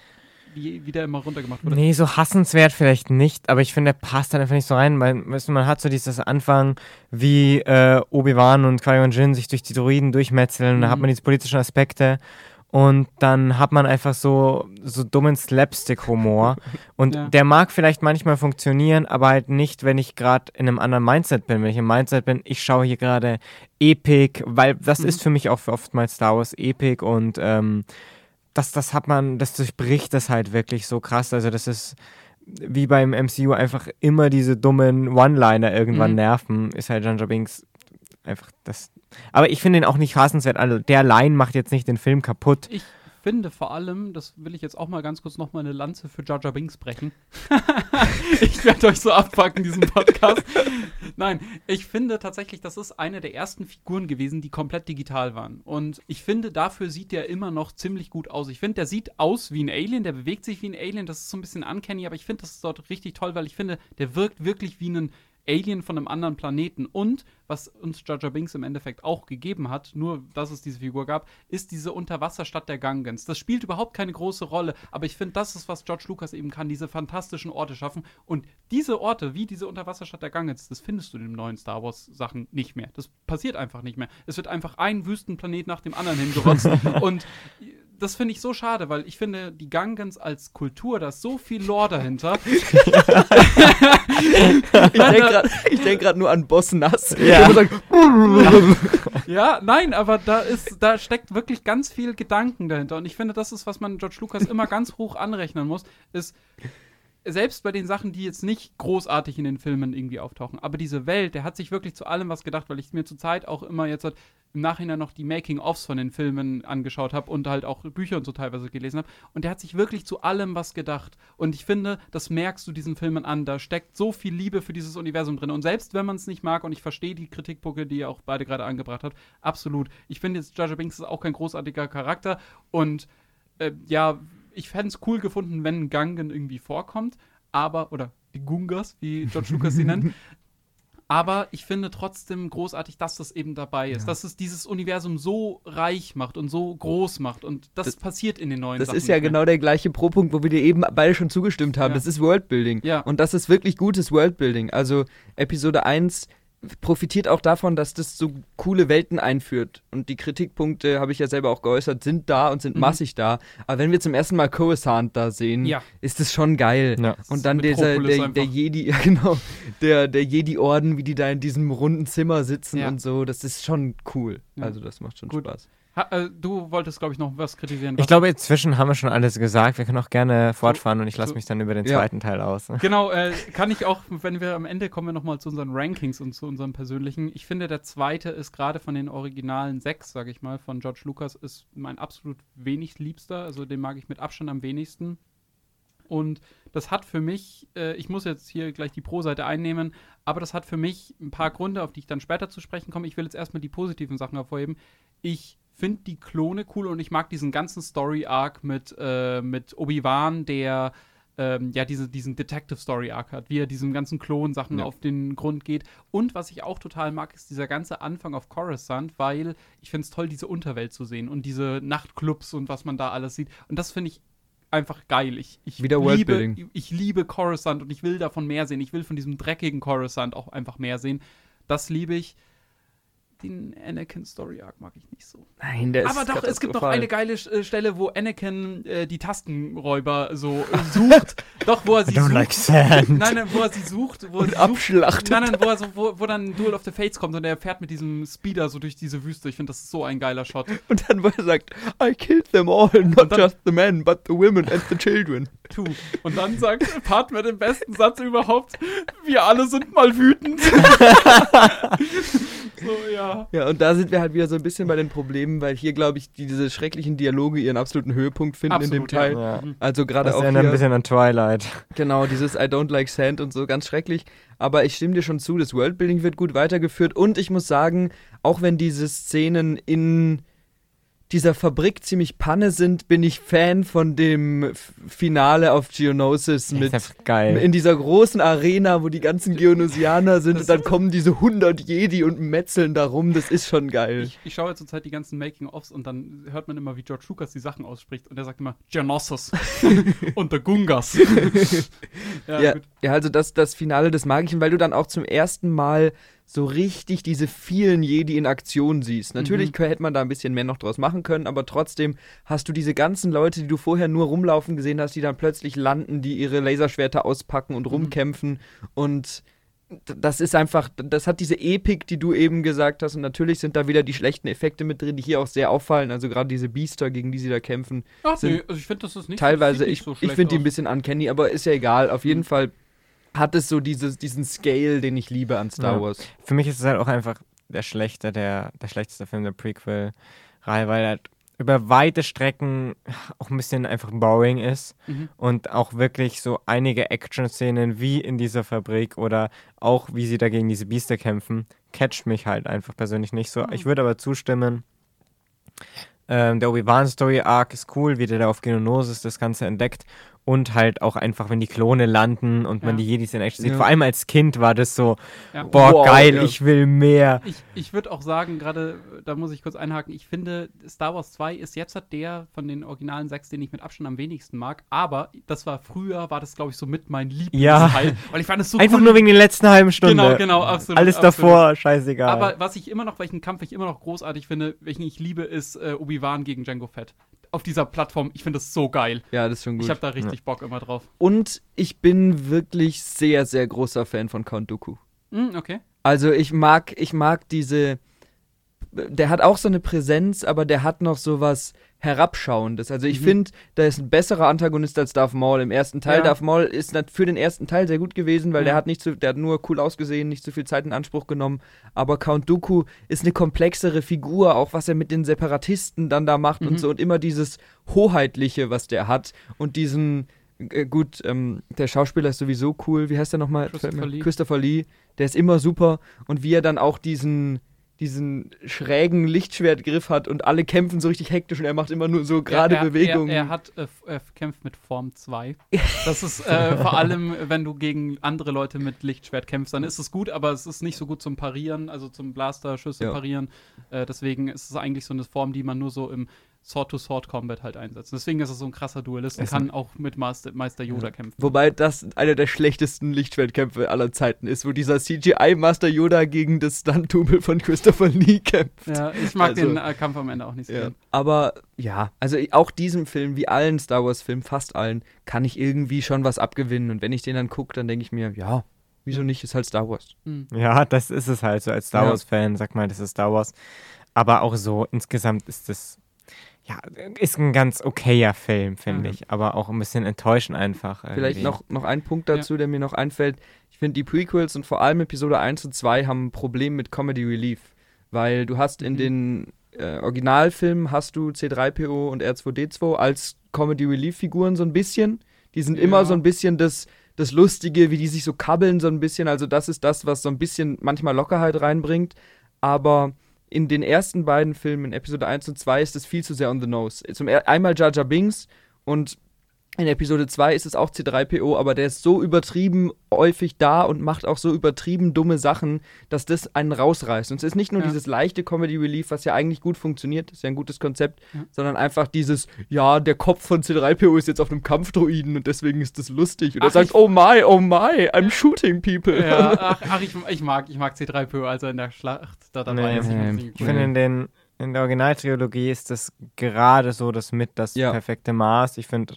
wie, wie der immer runtergemacht wurde. Nee, so hassenswert vielleicht nicht, aber ich finde, der passt dann einfach nicht so rein, weil weißt du, man hat so dieses Anfang, wie äh, Obi-Wan und Qui-Gon Jinn sich durch die Droiden durchmetzeln, mhm. da hat man diese politischen Aspekte und dann hat man einfach so, so dummen Slapstick-Humor. Und ja. der mag vielleicht manchmal funktionieren, aber halt nicht, wenn ich gerade in einem anderen Mindset bin. Wenn ich im Mindset bin, ich schaue hier gerade Epic, weil das mhm. ist für mich auch oftmals Star Wars Epic und ähm, das, das hat man, das durchbricht das halt wirklich so krass. Also das ist wie beim MCU einfach immer diese dummen One-Liner irgendwann mhm. nerven, ist halt Jar Binks einfach das. Aber ich finde ihn auch nicht hassenswert. Also der Line macht jetzt nicht den Film kaputt. Ich finde vor allem, das will ich jetzt auch mal ganz kurz nochmal eine Lanze für Jar Binks brechen. ich werde euch so abpacken, diesen Podcast. Nein, ich finde tatsächlich, das ist eine der ersten Figuren gewesen, die komplett digital waren. Und ich finde, dafür sieht der immer noch ziemlich gut aus. Ich finde, der sieht aus wie ein Alien, der bewegt sich wie ein Alien, das ist so ein bisschen uncanny, aber ich finde, das ist dort richtig toll, weil ich finde, der wirkt wirklich wie ein Alien von einem anderen Planeten. Und was uns Jar Binks im Endeffekt auch gegeben hat, nur dass es diese Figur gab, ist diese Unterwasserstadt der Gangans. Das spielt überhaupt keine große Rolle, aber ich finde, das ist, was George Lucas eben kann, diese fantastischen Orte schaffen. Und diese Orte, wie diese Unterwasserstadt der Gangans, das findest du in den neuen Star Wars Sachen nicht mehr. Das passiert einfach nicht mehr. Es wird einfach ein Wüstenplanet nach dem anderen hingerotzt. und das finde ich so schade, weil ich finde, die Gangans als Kultur, da ist so viel Lore dahinter. ich denke gerade nur an Boss Nass. Ja. ja, nein, aber da ist, da steckt wirklich ganz viel Gedanken dahinter. Und ich finde, das ist, was man George Lucas immer ganz hoch anrechnen muss, ist, selbst bei den Sachen, die jetzt nicht großartig in den Filmen irgendwie auftauchen, aber diese Welt, der hat sich wirklich zu allem was gedacht, weil ich mir zur Zeit auch immer jetzt halt im Nachhinein noch die Making-ofs von den Filmen angeschaut habe und halt auch Bücher und so teilweise gelesen habe. Und der hat sich wirklich zu allem was gedacht. Und ich finde, das merkst du diesen Filmen an. Da steckt so viel Liebe für dieses Universum drin. Und selbst wenn man es nicht mag, und ich verstehe die Kritikpunkte, die ihr auch beide gerade angebracht habt, absolut. Ich finde jetzt, Jar Binks ist auch kein großartiger Charakter. Und äh, ja, ich fände es cool gefunden, wenn Gangen irgendwie vorkommt, aber, oder die Gungas, wie George Lucas sie nennt. Aber ich finde trotzdem großartig, dass das eben dabei ist, ja. dass es dieses Universum so reich macht und so groß macht. Und das, das passiert in den neuen Das Sachen ist ja genau der gleiche Pro-Punkt, wo wir dir eben beide schon zugestimmt haben. Ja. Das ist Worldbuilding. Ja. Und das ist wirklich gutes Worldbuilding. Also Episode 1 profitiert auch davon, dass das so coole Welten einführt. Und die Kritikpunkte, habe ich ja selber auch geäußert, sind da und sind mhm. massig da. Aber wenn wir zum ersten Mal Coruscant da sehen, ja. ist das schon geil. Ja. Und dann dieser, der, der Jedi, ja genau, der, der Jedi-Orden, wie die da in diesem runden Zimmer sitzen ja. und so, das ist schon cool. Also das macht schon Gut. Spaß. Ha, äh, du wolltest, glaube ich, noch was kritisieren. Was ich glaube, inzwischen haben wir schon alles gesagt. Wir können auch gerne fortfahren und ich lasse mich dann über den ja. zweiten Teil aus. Genau, äh, kann ich auch, wenn wir am Ende kommen wir nochmal zu unseren Rankings und zu unserem persönlichen. Ich finde, der zweite ist gerade von den originalen sechs, sage ich mal, von George Lucas, ist mein absolut wenig liebster. Also den mag ich mit Abstand am wenigsten. Und das hat für mich, äh, ich muss jetzt hier gleich die Pro-Seite einnehmen, aber das hat für mich ein paar Gründe, auf die ich dann später zu sprechen komme. Ich will jetzt erstmal die positiven Sachen hervorheben. Ich finde die Klone cool und ich mag diesen ganzen Story-Arc mit, äh, mit Obi-Wan, der ähm, ja diese, diesen Detective-Story-Arc hat, wie er diesen ganzen Klon-Sachen ja. auf den Grund geht. Und was ich auch total mag, ist dieser ganze Anfang auf Coruscant, weil ich finde es toll, diese Unterwelt zu sehen und diese Nachtclubs und was man da alles sieht. Und das finde ich einfach geil. Ich, ich Wieder liebe, ich liebe Coruscant und ich will davon mehr sehen. Ich will von diesem dreckigen Coruscant auch einfach mehr sehen. Das liebe ich den Anakin Story Arc mag ich nicht so. Nein, der Aber ist doch, es gibt noch eine geile äh, Stelle, wo Anakin äh, die Tastenräuber so äh, sucht. doch, wo er sie sucht. Like sand. Nein, nein, wo er sie sucht. Wo und sie abschlachtet. Nein, nein, wo, er so, wo, wo dann Duel of the Fates kommt und er fährt mit diesem Speeder so durch diese Wüste. Ich finde, das ist so ein geiler Shot. Und dann, wo er sagt, I killed them all, not dann, just the men, but the women and the children. Tu. Und dann sagt Padme den besten Satz überhaupt, wir alle sind mal wütend. so, ja. Ja, und da sind wir halt wieder so ein bisschen bei den Problemen, weil hier, glaube ich, diese schrecklichen Dialoge ihren absoluten Höhepunkt finden Absolut, in dem Teil. Ja. Also gerade auch. Das ein bisschen an Twilight. Genau, dieses I don't like sand und so, ganz schrecklich. Aber ich stimme dir schon zu, das Worldbuilding wird gut weitergeführt und ich muss sagen, auch wenn diese Szenen in dieser Fabrik ziemlich Panne sind, bin ich Fan von dem Finale auf Geonosis Ja, mit geil. in dieser großen Arena, wo die ganzen Geonosianer sind Das- und dann kommen diese 100 Jedi und metzeln da rum, das ist schon geil. Ich, ich schaue zurzeit die ganzen Making-ofs und dann hört man immer, wie George Lucas die Sachen ausspricht und er sagt immer Geonosis und der Gungas. ja, ja, ja, also das, das Finale des Magischen, weil du dann auch zum ersten Mal so richtig diese vielen Jedi in Aktion siehst. Natürlich Mhm. hätte man da ein bisschen mehr noch draus machen können, aber trotzdem hast du diese ganzen Leute, die du vorher nur rumlaufen gesehen hast, die dann plötzlich landen, die ihre Laserschwerter auspacken und rumkämpfen und d- das ist einfach, das hat diese Epik, die du eben gesagt hast und natürlich sind da wieder die schlechten Effekte mit drin, die hier auch sehr auffallen, also gerade diese Biester, gegen die sie da kämpfen, Ach, nee, also ich finde, das ist nicht teilweise, nicht ich, so ich finde die ein bisschen uncanny, aber ist ja egal. Auf jeden Mhm. Fall hat es so dieses, diesen Scale, den ich liebe an Star Ja. Wars. Für mich ist es halt auch einfach der schlechte, der, der schlechteste Film der Prequel-Reihe, weil er halt über weite Strecken auch ein bisschen einfach boring ist Mhm. und auch wirklich so einige Action-Szenen wie in dieser Fabrik oder auch wie sie da gegen diese Biester kämpfen, catcht mich halt einfach persönlich nicht so. Mhm. Ich würde aber zustimmen, ähm, der Obi-Wan-Story-Arc ist cool, wie der da auf Geonosis das Ganze entdeckt und halt auch einfach, wenn die Klone landen und man Ja. die Jedis in Action sieht. Ja. Vor allem als Kind war das so, Ja. boah, Wow, geil, ja. ich will mehr. Ich, ich würde auch sagen, gerade, da muss ich kurz einhaken, ich finde, Star Wars 2 ist jetzt halt der von den originalen sechs, den ich mit Abstand am wenigsten mag. Aber das war früher, war das, glaube ich, so mit mein Lieblingsteil. Weil ich fand es so Einfach cool. nur wegen der letzten halben Stunde. Genau, genau, absolut. Alles absolut. davor, scheißegal. Aber was ich immer noch, welchen Kampf ich immer noch großartig finde, welchen ich liebe, ist äh, Obi-Wan gegen Django Fett. Auf dieser Plattform, ich finde das so geil. Ja, das ist schon gut. Ich habe da richtig Bock immer drauf. Und ich bin wirklich sehr, sehr großer Fan von Count Dooku. Hm, okay. Also ich mag, ich mag diese. Der hat auch so eine Präsenz, aber der hat noch so was Herabschauendes. Also ich Mhm. finde, der ist ein besserer Antagonist als Darth Maul im ersten Teil. Ja. Darth Maul ist für den ersten Teil sehr gut gewesen, weil Ja. der hat nicht so, der hat nur cool ausgesehen, nicht so viel Zeit in Anspruch genommen. Aber Count Dooku ist eine komplexere Figur, auch was er mit den Separatisten dann da macht Mhm. und so und immer dieses hoheitliche, was der hat und diesen äh, gut, ähm, der Schauspieler ist sowieso cool. Wie heißt der nochmal? Christopher Lee. Christopher Lee. Der ist immer super. Und wie er dann auch diesen, diesen schrägen Lichtschwertgriff hat und alle kämpfen so richtig hektisch und er macht immer nur so gerade er, er, Bewegungen. Er, er hat äh, er kämpft mit Form 2. Das ist äh, vor allem, wenn du gegen andere Leute mit Lichtschwert kämpfst, dann ist es gut, aber es ist nicht so gut zum Parieren, also zum Blaster-Schüsse Ja. parieren. Äh, deswegen ist es eigentlich so eine Form, die man nur so im Sword-to-Sword-Combat halt einsetzt. Deswegen ist es so ein krasser Duellist und kann auch mit Master, Meister Yoda kämpfen. Wobei das einer der schlechtesten Lichtschwertkämpfe aller Zeiten ist, wo dieser CGI-Master Yoda gegen das Stunt-Double von Christopher Lee kämpft. Ja, ich mag Also- den äh, Kampf am Ende auch nicht so Ja. gern. Aber ja, also auch diesem Film, wie allen Star Wars-Filmen, fast allen, kann ich irgendwie schon was abgewinnen. Und wenn ich den dann gucke, dann denke ich mir, ja, wieso nicht, ist halt Star Wars. Hm. Ja, das ist es halt so. Als Star Ja. Wars-Fan sagt man, das ist Star Wars. Aber auch so insgesamt ist das, ja, ist ein ganz okayer Film, finde Ja. ich. Aber auch ein bisschen enttäuschend einfach. Vielleicht irgendwie. noch, noch ein Punkt dazu, der mir noch einfällt. Ich finde, die Prequels und vor allem Episode 1 und 2 haben ein Problem mit Comedy Relief. Weil du hast in Mhm. den äh, Originalfilmen hast du C3PO und R2D2 als Comedy Relief Figuren so ein bisschen. Die sind Ja. immer so ein bisschen das, das Lustige, wie die sich so kabbeln so ein bisschen. Also das ist das, was so ein bisschen manchmal Lockerheit reinbringt. Aber in den ersten beiden Filmen, in Episode 1 und 2, ist es viel zu sehr on the nose. Zum einmal Jar Binks und in Episode 2 ist es auch C3PO, aber der ist so übertrieben häufig da und macht auch so übertrieben dumme Sachen, dass das einen rausreißt. Und es ist nicht nur Ja. dieses leichte Comedy Relief, was ja eigentlich gut funktioniert, das ist ja ein gutes Konzept, Ja. sondern einfach dieses, ja, der Kopf von C3PO ist jetzt auf einem Kampfdroiden und deswegen ist das lustig. Und er Ach, sagt, ich- oh my, oh my, I'm shooting people. Ja, ach, ach ich, ich, mag, ich mag C3PO, als er in der Schlacht da dabei Nee, ist. Ich nee, irgendwie Ich finde, in, den, in der Originaltrilogie ist das gerade so das mit das Ja. perfekte Maß. Ich finde,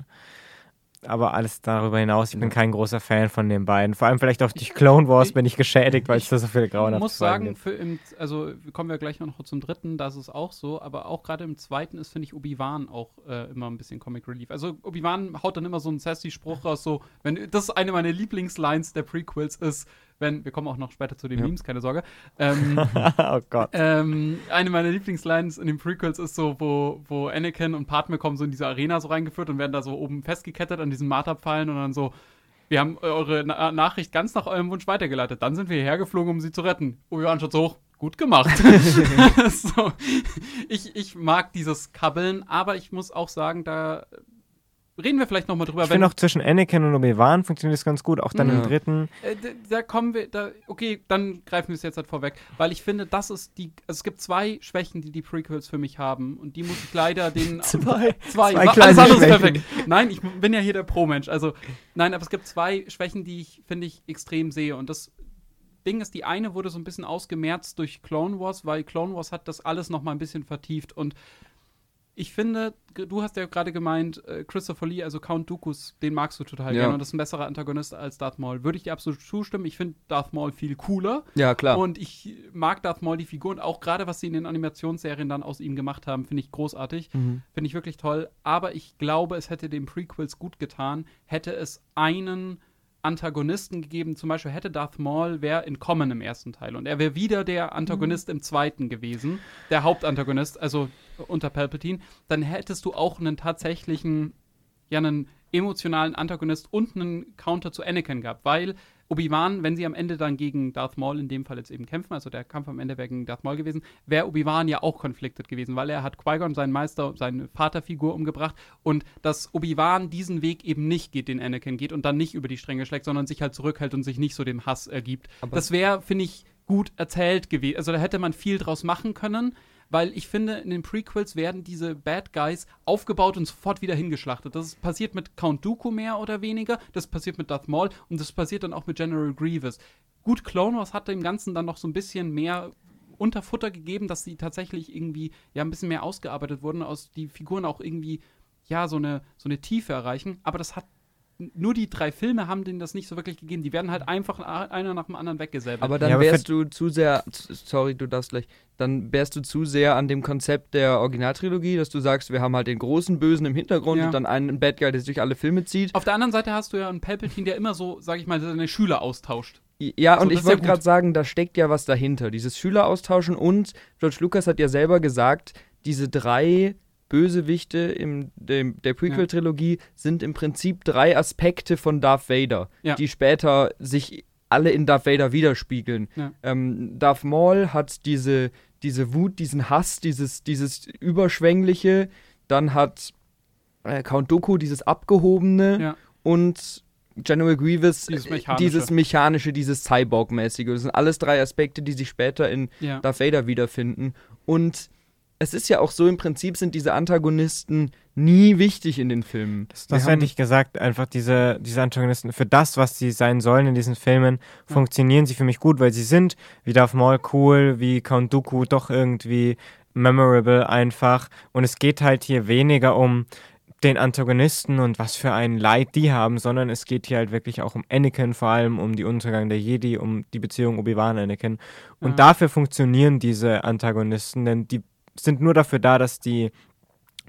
aber alles darüber hinaus, ich bin kein großer Fan von den beiden. Vor allem vielleicht auch durch Clone Wars Ich- bin ich geschädigt, weil ich es da so viele Ich grauenhafte muss Folgen sagen, für im, also kommen wir gleich noch zum dritten, da ist auch so, aber auch gerade im zweiten ist, finde ich, Obi-Wan auch äh, immer ein bisschen Comic Relief. Also Obi-Wan haut dann immer so einen sassy Spruch raus, so, wenn, das ist eine meiner Lieblingslines der Prequels ist, wenn, wir kommen auch noch später zu den Ja. Memes, keine Sorge, ähm, oh Gott. ähm, eine meiner Lieblingslines in den Prequels ist so, wo, wo Anakin und Padme kommen so in diese Arena so reingeführt und werden da so oben festgekettet an diesen Marterpfeilen und dann so, wir haben eure Na Nachricht ganz nach eurem Wunsch weitergeleitet. Dann sind wir hierher geflogen, um sie zu retten. Obi-Wan schaut so hoch. gut gemacht. so, ich, ich mag dieses Kabbeln, aber ich muss auch sagen, da reden wir vielleicht nochmal drüber. Ich finde auch zwischen Anakin und Obi-Wan funktioniert das ganz gut, auch dann Ja. im dritten. Äh, da, da kommen wir, da, okay, dann greifen wir es jetzt halt vorweg, weil ich finde, das ist die, also es gibt zwei Schwächen, die die Prequels für mich haben und die muss ich leider den Zwei. zwei, Zwei alles kleine ist Schwächen. perfekt. Nein, ich bin ja hier der Pro-Mensch, also nein, aber es gibt zwei Schwächen, die ich finde ich extrem sehe und das Ding ist, die eine wurde so ein bisschen ausgemerzt durch Clone Wars, weil Clone Wars hat das alles noch mal ein bisschen vertieft und ich finde, du hast ja gerade gemeint, äh, Christopher Lee, also Count Dookus, den magst du total Ja. gerne und das ist ein besserer Antagonist als Darth Maul. Würde ich dir absolut zustimmen. Ich finde Darth Maul viel cooler Ja, klar. und ich mag Darth Maul die Figur und auch gerade, was sie in den Animationsserien dann aus ihm gemacht haben, finde ich großartig. Mhm. Finde ich wirklich toll. Aber ich glaube, es hätte den Prequels gut getan, hätte es einen Antagonisten gegeben. Zum Beispiel hätte Darth Maul wäre entkommen im ersten Teil und er wäre wieder der Antagonist im zweiten gewesen, der Hauptantagonist, also unter Palpatine. Dann hättest du auch einen tatsächlichen, ja, einen emotionalen Antagonist und einen Counter zu Anakin gehabt, weil Obi-Wan, wenn sie am Ende dann gegen Darth Maul in dem Fall jetzt eben kämpfen, also der Kampf am Ende wäre gegen Darth Maul gewesen, wäre Obi-Wan ja auch konfliktet gewesen, weil er hat Qui-Gon, seinen Meister, seine Vaterfigur umgebracht und dass Obi-Wan diesen Weg eben nicht geht, den Anakin geht und dann nicht über die Stränge schlägt, sondern sich halt zurückhält und sich nicht so dem Hass ergibt. Aber- das wäre, finde ich, gut erzählt gewesen. Also da hätte man viel draus machen können, weil ich finde, in den Prequels werden diese Bad Guys aufgebaut und sofort wieder hingeschlachtet. Das passiert mit Count Dooku mehr oder weniger, das passiert mit Darth Maul und das passiert dann auch mit General Grievous. Gut, Clone Wars hat dem Ganzen dann noch so ein bisschen mehr Unterfutter gegeben, dass sie tatsächlich irgendwie ja ein bisschen mehr ausgearbeitet wurden, aus die Figuren auch irgendwie ja so eine so eine Tiefe erreichen, aber das hat nur die drei Filme haben denen das nicht so wirklich gegeben. Die werden halt einfach einer nach dem anderen weggesäbelt. Aber dann Ja, aber wärst du zu sehr, sorry, du darfst gleich, dann wärst du zu sehr an dem Konzept der Originaltrilogie, dass du sagst, wir haben halt den großen Bösen im Hintergrund Ja. und dann einen Bad Guy, der sich durch alle Filme zieht. Auf der anderen Seite hast du ja einen Palpatine, der immer so, sag ich mal, seine Schüler austauscht. Ja, So, und ich ja wollte gut. gerade sagen, da steckt ja was dahinter. Dieses Schüleraustauschen und George Lucas hat ja selber gesagt, diese drei Bösewichte in dem, der Prequel-Trilogie sind im Prinzip drei Aspekte von Darth Vader, Ja. die später sich alle in Darth Vader widerspiegeln. Ja. Ähm, Darth Maul hat diese, diese Wut, diesen Hass, dieses, dieses Überschwängliche. Dann hat äh, Count Dooku dieses Abgehobene Ja. und General Grievous Dieses äh, Mechanische. dieses mechanische, dieses Cyborg-mäßige. Das sind alles drei Aspekte, die sich später in Ja. Darth Vader wiederfinden. Und es ist ja auch so, im Prinzip sind diese Antagonisten nie wichtig in den Filmen. Das, das hätte ich gesagt, einfach diese, diese Antagonisten, für das, was sie sein sollen in diesen Filmen, funktionieren sie für mich gut, weil sie sind wie Darth Maul cool, wie Count Dooku doch irgendwie memorable einfach. Und es geht halt hier weniger um den Antagonisten und was für ein Leid die haben, sondern es geht hier halt wirklich auch um Anakin, vor allem um die Untergang der Jedi, um die Beziehung Obi-Wan-Anakin. Und Ja. dafür funktionieren diese Antagonisten, denn die sind nur dafür da, dass die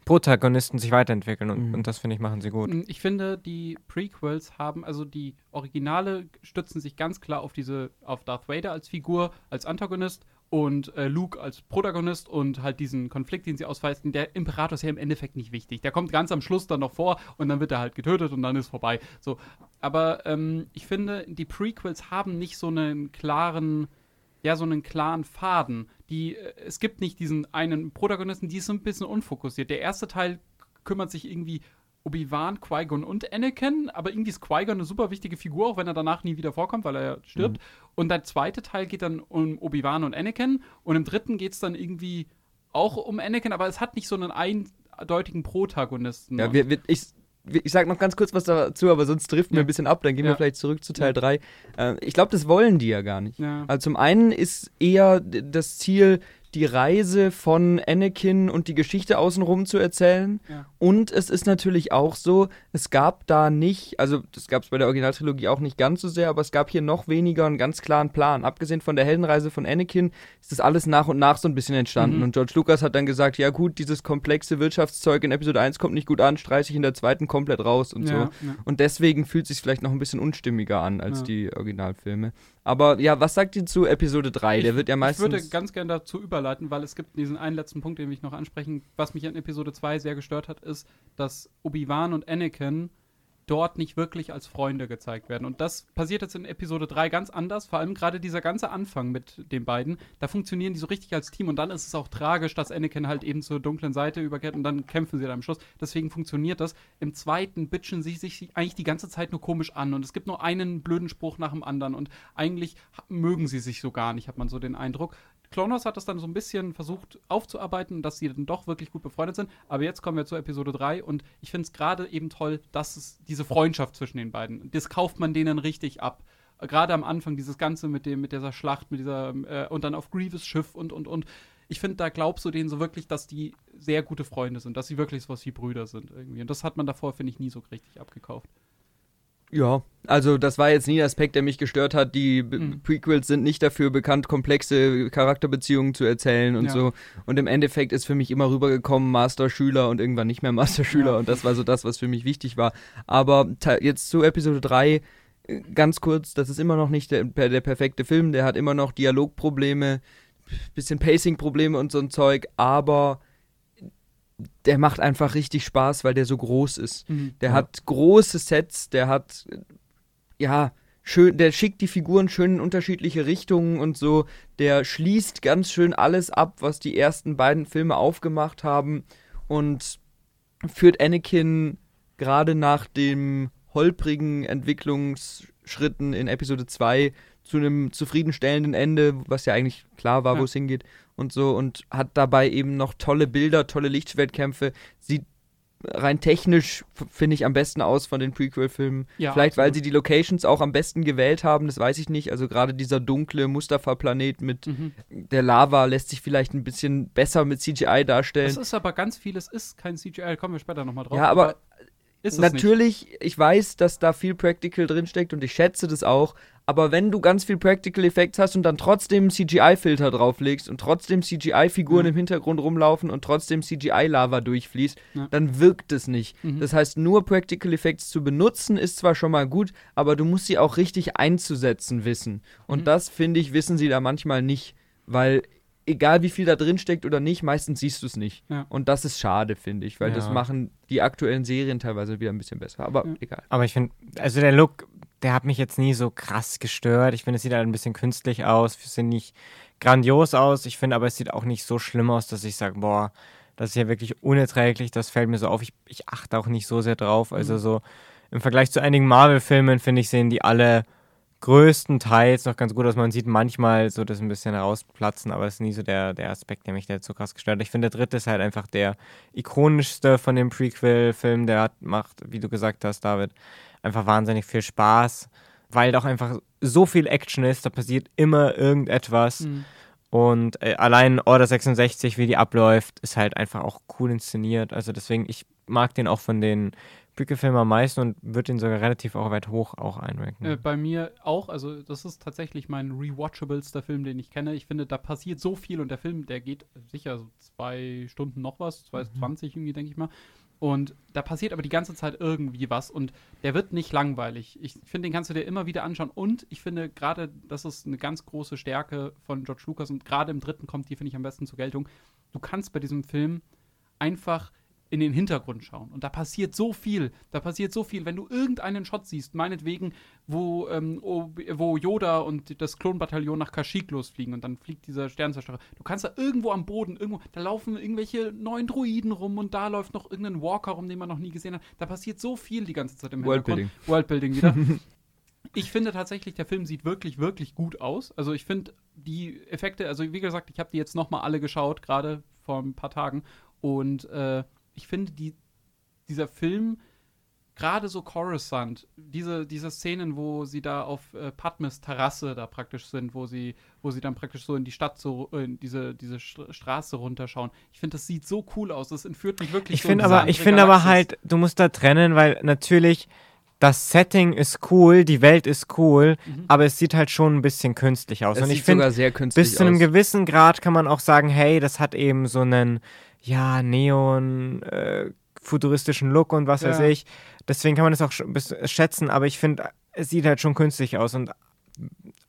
Protagonisten sich weiterentwickeln und, Mhm. und das finde ich machen sie gut. Mm, Ich finde, die Prequels haben, also die Originale stützen sich ganz klar auf diese, auf Darth Vader als Figur, als Antagonist und äh, Luke als Protagonist und halt diesen Konflikt, den sie ausweisen. Der Imperator ist ja im Endeffekt nicht wichtig. Der kommt ganz am Schluss dann noch vor und dann wird er halt getötet und dann ist vorbei. So, aber ähm, ich finde, die Prequels haben nicht so einen klaren, ja, so einen klaren Faden. Die, äh, es gibt nicht diesen einen Protagonisten, die ist so ein bisschen unfokussiert. Der erste Teil kümmert sich irgendwie Obi-Wan, Qui-Gon und Anakin, aber irgendwie ist Qui-Gon eine super wichtige Figur, auch wenn er danach nie wieder vorkommt, weil er stirbt. Und der zweite Teil geht dann um Obi-Wan und Anakin und im dritten geht es dann irgendwie auch um Anakin, aber es hat nicht so einen eindeutigen Protagonisten. Ja, wir, wir, ich, wir- ich sag noch ganz kurz was dazu, aber sonst trifft mir Ja. ein bisschen ab. Dann gehen wir Ja. vielleicht zurück zu Teil Ja. 3. Äh, ich glaube, das wollen die ja gar nicht. ja. Also zum einen ist eher das Ziel, die Reise von Anakin und die Geschichte außenrum zu erzählen. Ja. Und es ist natürlich auch so, es gab da nicht, also das gab es bei der Originaltrilogie auch nicht ganz so sehr, aber es gab hier noch weniger einen ganz klaren Plan. Abgesehen von der Heldenreise von Anakin ist das alles nach und nach so ein bisschen entstanden. Mhm. Und George Lucas hat dann gesagt, ja gut, dieses komplexe Wirtschaftszeug in Episode 1 kommt nicht gut an, streiche ich in der zweiten komplett raus und so. ja, ja. Und deswegen fühlt es sich vielleicht noch ein bisschen unstimmiger an als Ja. die Originalfilme. Aber ja, was sagt ihr zu Episode 3? Der wird ja meistens. Ich würde ganz gerne dazu überleiten, weil es gibt diesen einen letzten Punkt, den ich noch ansprechen. Was mich an Episode 2 sehr gestört hat, ist, dass Obi-Wan und Anakin dort nicht wirklich als Freunde gezeigt werden. Und das passiert jetzt in Episode 3 ganz anders. Vor allem gerade dieser ganze Anfang mit den beiden. Da funktionieren die so richtig als Team. Und dann ist es auch tragisch, dass Anakin halt eben zur dunklen Seite überkehrt und dann kämpfen sie dann am Schluss. Deswegen funktioniert das. Im zweiten bitchen sie sich eigentlich die ganze Zeit nur komisch an. Und es gibt nur einen blöden Spruch nach dem anderen. Und eigentlich mögen sie sich so gar nicht, hat man so den Eindruck. Clone Wars hat das dann so ein bisschen versucht aufzuarbeiten, dass sie dann doch wirklich gut befreundet sind. Aber jetzt kommen wir zu Episode 3 und ich finde es gerade eben toll, dass es diese Freundschaft zwischen den beiden, das kauft man denen richtig ab. Gerade am Anfang, dieses Ganze mit dem, mit dieser Schlacht, mit dieser, äh, und dann auf Grievous Schiff und, und, und. Ich finde, da glaubst du denen so wirklich, dass die sehr gute Freunde sind, dass sie wirklich so was wie Brüder sind irgendwie. Und das hat man davor, finde ich, nie so richtig abgekauft. Ja, also das war jetzt nie ein Aspekt, der mich gestört hat. Die mhm. Prequels sind nicht dafür bekannt, komplexe Charakterbeziehungen zu erzählen und ja. so. Und im Endeffekt ist für mich immer rübergekommen, Master-Schüler und irgendwann nicht mehr Master-Schüler. Ja. Und das war so das, was für mich wichtig war. Aber jetzt zu Episode 3, äh, ganz kurz, das ist immer noch nicht der, der perfekte Film. Der hat immer noch Dialogprobleme, bisschen Pacing-Probleme und so ein Zeug. Aber der macht einfach richtig Spaß, weil der so groß ist. Mhm. Der ja. hat große Sets, der hat, ja, schön, der schickt die Figuren schön in unterschiedliche Richtungen und so. Der schließt ganz schön alles ab, was die ersten beiden Filme aufgemacht haben und führt Anakin gerade nach dem holprigen Entwicklungsschritten in Episode 2 zu einem zufriedenstellenden Ende, was ja eigentlich klar war, ja. wo es hingeht und so und hat dabei eben noch tolle Bilder, tolle Lichtschwertkämpfe. Sieht rein technisch, finde ich, am besten aus von den Prequel-Filmen. Ja, Vielleicht, absolut. weil sie die Locations auch am besten gewählt haben, das weiß ich nicht. Also gerade dieser dunkle Mustafa-Planet mit mhm. der Lava lässt sich vielleicht ein bisschen besser mit CGI darstellen. Das ist aber ganz vieles ist kein CGI, kommen wir später nochmal drauf. Ja, aber, aber Natürlich, nicht. ich weiß, dass da viel Practical drinsteckt und ich schätze das auch, aber wenn du ganz viel Practical Effects hast und dann trotzdem CGI-Filter drauflegst und trotzdem CGI-Figuren mhm. im Hintergrund rumlaufen und trotzdem CGI-Lava durchfließt, ja. dann wirkt es nicht. Mhm. Das heißt, nur Practical Effects zu benutzen ist zwar schon mal gut, aber du musst sie auch richtig einzusetzen wissen. Und mhm. das, finde ich, wissen sie da manchmal nicht, weil egal wie viel da drin steckt oder nicht, meistens siehst du es nicht. Ja. Und das ist schade, finde ich, weil ja. das machen die aktuellen Serien teilweise wieder ein bisschen besser. Aber ja. egal. Aber ich finde, also der Look der hat mich jetzt nie so krass gestört. Ich finde, es sieht halt ein bisschen künstlich aus. Es sieht nicht grandios aus. Ich finde aber, es sieht auch nicht so schlimm aus, dass ich sage, boah, das ist ja wirklich unerträglich. Das fällt mir so auf. Ich, ich achte auch nicht so sehr drauf. Also mhm. so im Vergleich zu einigen Marvel-Filmen, finde ich, sehen die alle größtenteils noch ganz gut aus. Man sieht manchmal so das ein bisschen rausplatzen, aber es ist nie so der, der Aspekt, der mich da jetzt so krass gestört hat. Ich finde, der dritte ist halt einfach der ikonischste von dem Prequel-Film. Der hat, macht, wie du gesagt hast, David, einfach wahnsinnig viel Spaß, weil doch einfach so viel Action ist, da passiert immer irgendetwas. Mhm. Und äh, allein Order 66, wie die abläuft, ist halt einfach auch cool inszeniert. Also deswegen, ich mag den auch von den Prequel-Filmen am meisten und würde den sogar relativ auch weit hoch auch einranken. Äh, bei mir auch, also das ist tatsächlich mein rewatchablester Film, den ich kenne. Ich finde, da passiert so viel und der Film, der geht sicher so zwei Stunden noch was, 2,20 mhm. irgendwie, denke ich mal. Und da passiert aber die ganze Zeit irgendwie was und der wird nicht langweilig. Ich finde, den kannst du dir immer wieder anschauen. Und ich finde gerade, das ist eine ganz große Stärke von George Lucas und gerade im dritten kommt die, finde ich, am besten zur Geltung. Du kannst bei diesem Film einfach in den Hintergrund schauen. Und da passiert so viel. Da passiert so viel. Wenn du irgendeinen Shot siehst, meinetwegen, wo, ähm, wo Yoda und das Klonbataillon nach Kashyyyk losfliegen und dann fliegt dieser Sternzerstörer. Du kannst da irgendwo am Boden, irgendwo, da laufen irgendwelche neuen Druiden rum und da läuft noch irgendein Walker rum, den man noch nie gesehen hat. Da passiert so viel die ganze Zeit im Worldbuilding. Worldbuilding wieder. ich finde tatsächlich, der Film sieht wirklich, wirklich gut aus. Also ich finde die Effekte, also wie gesagt, ich habe die jetzt nochmal alle geschaut, gerade vor ein paar Tagen. Und äh, ich finde, die, dieser Film, gerade so Coruscant, diese, diese Szenen, wo sie da auf äh, Padmes Terrasse da praktisch sind, wo sie, wo sie dann praktisch so in die Stadt, so äh, in diese, diese Straße runterschauen. Ich finde, das sieht so cool aus. Das entführt mich wirklich ich so finde aber, Ich finde aber halt, du musst da trennen, weil natürlich das Setting ist cool, die Welt ist cool, mhm. aber es sieht halt schon ein bisschen künstlich aus. Es Und ich finde, bis zu einem gewissen Grad kann man auch sagen, hey, das hat eben so einen ja, Neon, äh, futuristischen Look und was ja. weiß ich. Deswegen kann man das auch schätzen, aber ich finde, es sieht halt schon künstlich aus und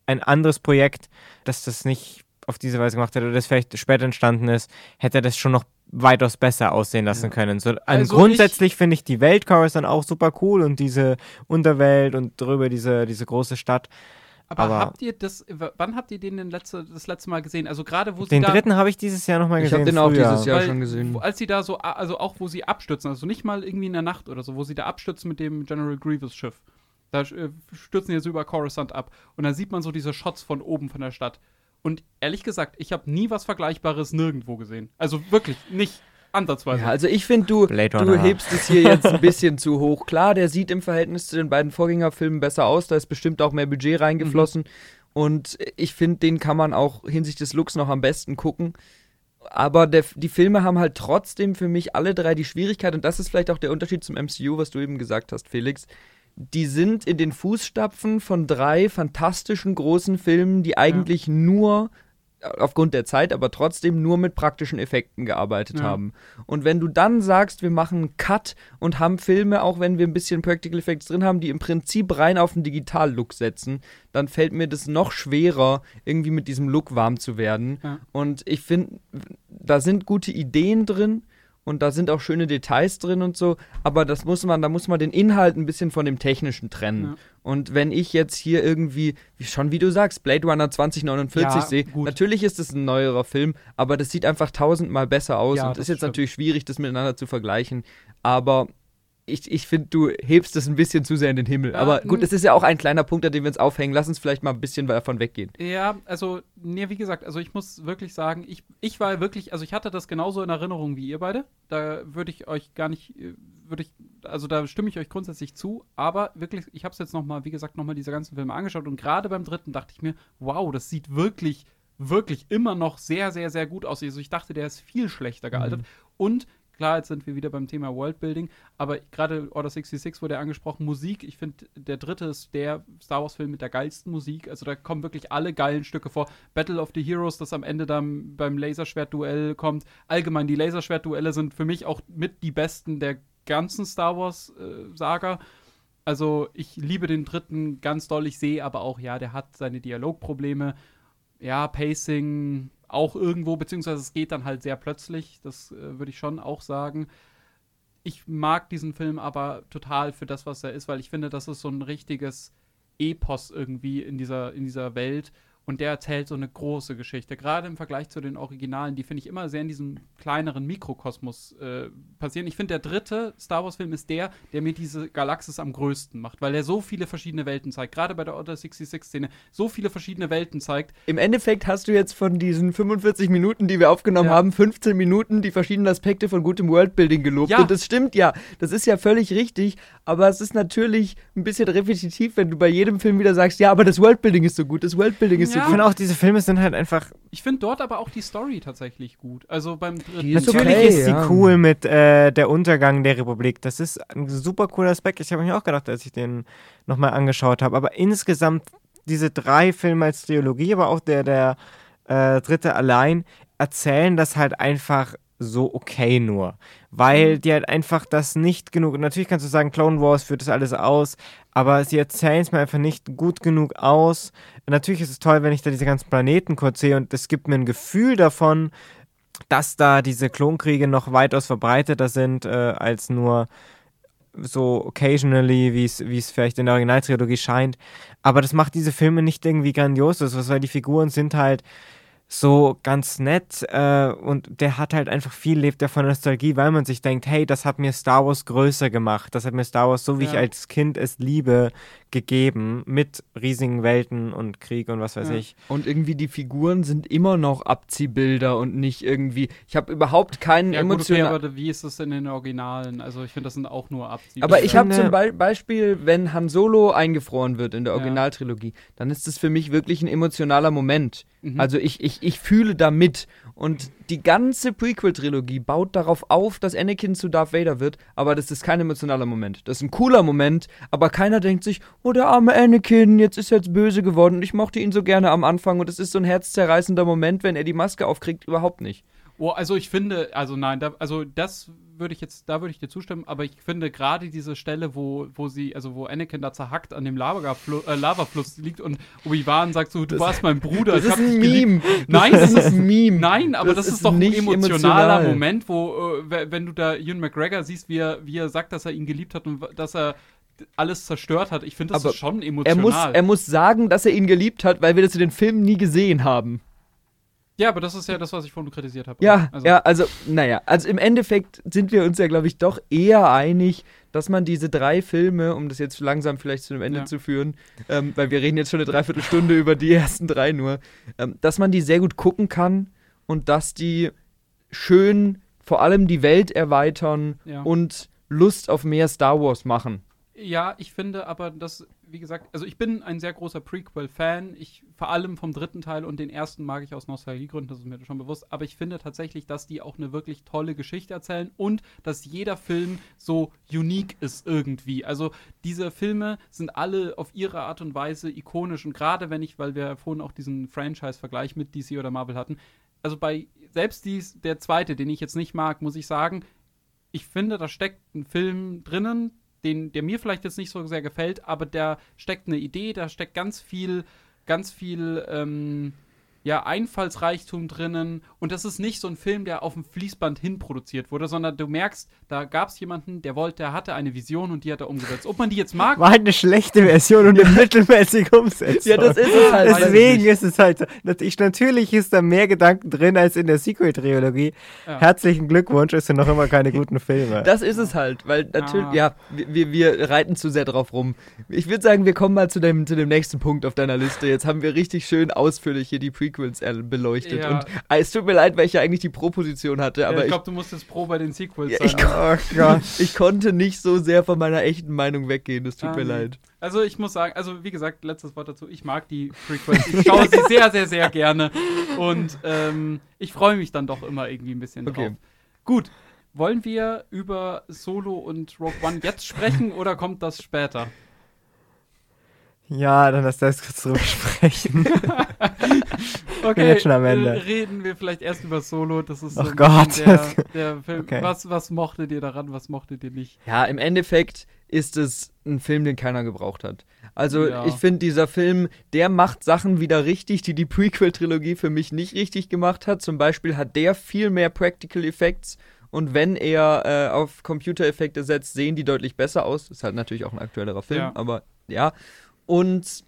ein anderes Projekt, das das nicht auf diese Weise gemacht hätte oder das vielleicht später entstanden ist, hätte das schon noch weitaus besser aussehen lassen Ja. können. So, an Also grundsätzlich finde ich die Welt Coruscant auch super cool und diese Unterwelt und drüber diese, diese große Stadt. Aber, Aber- habt ihr das, wann habt ihr den denn letzte, das letzte Mal gesehen? Also gerade wo sie Den da, dritten habe ich dieses Jahr nochmal Ich gesehen. habe den auch dieses Jahr weil, schon gesehen. wo- Als sie da so, also auch wo sie abstürzen, also nicht mal irgendwie in der Nacht oder so, wo sie da abstürzen mit dem General Grievous Schiff. Da äh, stürzen die so über Coruscant ab. Und dann sieht man so diese Shots von oben von der Stadt. Und ehrlich gesagt, ich habe nie was Vergleichbares nirgendwo gesehen. Also wirklich nicht ansatzweise. Ja, also ich finde, du, du hebst es hier jetzt ein bisschen zu hoch. Klar, der sieht im Verhältnis zu den beiden Vorgängerfilmen besser aus, da ist bestimmt auch mehr Budget reingeflossen. Und ich finde, den kann man auch hinsichtlich des Looks noch am besten gucken. Aber der, die Filme haben halt trotzdem für mich alle drei die Schwierigkeit, und das ist vielleicht auch der Unterschied zum MCU, was du eben gesagt hast, Felix. Die sind in den Fußstapfen von drei fantastischen großen Filmen, die eigentlich nur aufgrund der Zeit, aber trotzdem nur mit praktischen Effekten gearbeitet Ja. haben. Und wenn du dann sagst, wir machen einen Cut und haben Filme, auch wenn wir ein bisschen Practical Effects drin haben, die im Prinzip rein auf den Digital-Look setzen, dann fällt mir das noch schwerer, irgendwie mit diesem Look warm zu werden. Ja. Und ich finde, da sind gute Ideen drin und da sind auch schöne Details drin und so, aber das muss man, da muss man den Inhalt ein bisschen von dem Technischen trennen. Ja. Und wenn ich jetzt hier irgendwie, wie- schon wie du sagst, Blade Runner 2049 Ja, sehe, natürlich ist es ein neuerer Film, aber das sieht einfach tausendmal besser aus Ja, und ist jetzt stimmt. natürlich schwierig, das miteinander zu vergleichen, aber ich, ich finde, du hebst es ein bisschen zu sehr in den Himmel. Ja, aber gut, n- das ist ja auch ein kleiner Punkt, an dem wir uns aufhängen. Lass uns vielleicht mal ein bisschen davon weggehen. Ja, also, nee, wie gesagt, also ich muss wirklich sagen, ich, ich war wirklich, also ich hatte das genauso in Erinnerung wie ihr beide. Da würde ich euch gar nicht, äh, würde ich, also da stimme ich euch grundsätzlich zu, aber wirklich, ich habe es jetzt nochmal, wie gesagt, nochmal diese ganzen Filme angeschaut und gerade beim dritten dachte ich mir, wow, das sieht wirklich, wirklich immer noch sehr, sehr, sehr gut aus. Also ich dachte, der ist viel schlechter gealtert und Klar, jetzt sind wir wieder beim Thema Worldbuilding, aber gerade Order 66 wurde ja angesprochen, Musik. Ich finde, der dritte ist der Star Wars-Film mit der geilsten Musik. Also da kommen wirklich alle geilen Stücke vor. Battle of the Heroes, das am Ende dann beim Laserschwert-Duell kommt. Allgemein, die Laserschwert-Duelle sind für mich auch mit die besten der ganzen Star Wars-Saga. also ich liebe den dritten ganz doll. Ich sehe aber auch, ja, der hat seine Dialogprobleme. Ja, Pacing auch irgendwo, beziehungsweise es geht dann halt sehr plötzlich. Das äh, würde ich schon auch sagen. Ich mag diesen Film aber total für das, was er ist, weil ich finde, das ist so ein richtiges Epos irgendwie in dieser, in dieser Welt. Und der erzählt so eine große Geschichte. Gerade im Vergleich zu den Originalen, die finde ich immer sehr in diesem kleineren Mikrokosmos äh, passieren. Ich finde, der dritte Star Wars-Film ist der, der mir diese Galaxis am größten macht, weil er so viele verschiedene Welten zeigt. Gerade bei der Order 66-Szene so viele verschiedene Welten zeigt. Im Endeffekt hast du jetzt von diesen 45 Minuten, die wir aufgenommen Ja. haben, 15 Minuten die verschiedenen Aspekte von gutem Worldbuilding gelobt. Ja. Und das stimmt ja. Das ist ja völlig richtig. Aber es ist natürlich ein bisschen repetitiv, wenn du bei jedem Film wieder sagst, ja, aber das Worldbuilding ist so gut, das Worldbuilding ist Ja. Ich finde auch, diese Filme sind halt einfach. Ich finde dort aber auch die Story tatsächlich gut. Also beim dritten. Ist Natürlich okay, ist sie ja. cool mit äh, der Untergang der Republik. Das ist ein super cooler Aspekt. Ich habe mir auch gedacht, als ich den nochmal angeschaut habe. Aber insgesamt diese drei Filme als Trilogie, aber auch der, der äh, dritte allein, erzählen das halt einfach so okay nur. Weil die halt einfach das nicht genug. Natürlich kannst du sagen, Clone Wars führt das alles aus, aber sie erzählen es mir einfach nicht gut genug aus. Natürlich ist es toll, wenn ich da diese ganzen Planeten kurz sehe und es gibt mir ein Gefühl davon, dass da diese Klonkriege noch weitaus verbreiteter sind äh, als nur so occasionally, wie es vielleicht in der Originaltrilogie scheint. Aber das macht diese Filme nicht irgendwie grandios, weil die Figuren sind halt so ganz nett äh, und der hat halt einfach viel, lebt ja von Nostalgie, weil man sich denkt, hey, das hat mir Star Wars größer gemacht, das hat mir Star Wars, so wie ich Ja. als Kind es liebe, gegeben, mit riesigen Welten und Krieg und was weiß Ja. ich. Und irgendwie die Figuren sind immer noch Abziehbilder und nicht irgendwie. Ich habe überhaupt keinen Ja, gut, okay, emotionalen. aber wie ist es in den Originalen? Also ich finde, das sind auch nur Abziehbilder. Aber ich habe zum Be Beispiel, wenn Han Solo eingefroren wird in der Ja. Originaltrilogie, dann ist das für mich wirklich ein emotionaler Moment. Mhm. Also ich, ich, ich fühle da mit. Und die ganze Prequel-Trilogie baut darauf auf, dass Anakin zu Darth Vader wird, aber das ist kein emotionaler Moment. Das ist ein cooler Moment, aber keiner denkt sich, oh der arme Anakin, jetzt ist er jetzt böse geworden und ich mochte ihn so gerne am Anfang und es ist so ein herzzerreißender Moment, wenn er die Maske aufkriegt, überhaupt nicht. Oh, also ich finde, also nein, da, also das würde ich jetzt, da würde ich dir zustimmen, aber ich finde gerade diese Stelle, wo, wo sie, also wo Anakin da zerhackt an dem Lavafluss, äh, Lavafluss liegt und Obi-Wan sagt so, du Das- warst mein Bruder. Das ich ist ein. Meme. Nein, das das ist ein Meme. Nein, aber das, Das ist, ist doch ein emotionaler emotional. Moment, wo, äh, we- wenn du da Ewan McGregor siehst, wie er, wie er sagt, dass er ihn geliebt hat und dass er alles zerstört hat. Ich finde, das schon Er emotional. muss, er muss sagen, dass er ihn geliebt hat, weil wir das in den Filmen nie gesehen haben. ja, aber das ist ja das, was ich vorhin kritisiert habe. Ja, also, ja, also, naja, also im Endeffekt sind wir uns ja, glaube ich, doch eher einig, dass man diese drei Filme, um das jetzt langsam vielleicht zu einem Ende Ja. zu führen, ähm, weil wir reden jetzt schon eine Dreiviertelstunde über die ersten drei nur, ähm, dass man die sehr gut gucken kann und dass die schön vor allem die Welt erweitern Ja. und Lust auf mehr Star Wars machen. Ja, ich finde aber, dass, wie gesagt, also ich bin ein sehr großer Prequel-Fan. Ich vor allem vom dritten Teil und den ersten mag ich aus Nostalgiegründen, das ist mir schon bewusst. Aber ich finde tatsächlich, dass die auch eine wirklich tolle Geschichte erzählen und dass jeder Film so unique ist irgendwie. Also diese Filme sind alle auf ihre Art und Weise ikonisch und gerade wenn ich, weil wir vorhin auch diesen Franchise-Vergleich mit DC oder Marvel hatten, also bei selbst dies, der zweite, den ich jetzt nicht mag, muss ich sagen, ich finde, da steckt ein Film drinnen, den, der mir vielleicht jetzt nicht so sehr gefällt, aber da steckt eine Idee, da steckt ganz viel, ganz viel, ähm, ja, Einfallsreichtum drinnen. Und das ist nicht so ein Film, der auf dem Fließband hin produziert wurde, sondern du merkst, da gab es jemanden, der wollte, der hatte eine Vision und die hat er umgesetzt. Ob man die jetzt mag, War halt eine schlechte Version und eine mittelmäßige Umsetzung. Ja, das ist es halt. Deswegen ist es halt so. Natürlich, ist da mehr Gedanken drin als in der Sequel-Trilogie. Ja. Herzlichen Glückwunsch, es sind noch immer keine guten Filme. Das ist es halt, weil natürlich, Ah. ja, wir, wir- reiten zu sehr drauf rum. Ich würde sagen, wir kommen mal zu dem, zu dem nächsten Punkt auf deiner Liste. Jetzt haben wir richtig schön ausführlich hier die Prequels äh, beleuchtet. Ja. Und äh, es tut mir leid, weil ich ja eigentlich die Pro-Position hatte, ja, aber ich ich, glaube, du musst jetzt pro bei den Sequels Ja, sein. ich oh ich konnte nicht so sehr von meiner echten Meinung weggehen. Das tut Ah, mir nee. leid. Also ich muss sagen, also wie gesagt, letztes Wort dazu, ich mag die Prequels. Ich schaue sie sehr, sehr, sehr gerne. Und ähm, ich freue mich dann doch immer irgendwie ein bisschen Okay. drauf. Gut, wollen wir über Solo und Rogue One jetzt sprechen oder kommt das später? Ja, dann lass das kurz drüber sprechen. Okay, jetzt schon am Ende. äh, reden wir vielleicht erst über Solo. Das ist so Ach ein Gott. bisschen Der, der Film. Okay. Was, was mochtet ihr daran, was mochtet ihr nicht? Ja, im Endeffekt ist es ein Film, den keiner gebraucht hat. Also Ja. ich finde, dieser Film, der macht Sachen wieder richtig, die die Prequel-Trilogie für mich nicht richtig gemacht hat. Zum Beispiel hat der viel mehr Practical Effects und wenn er äh, auf Computereffekte setzt, sehen die deutlich besser aus. Ist halt natürlich auch ein aktuellerer Film, Ja. aber ja. Und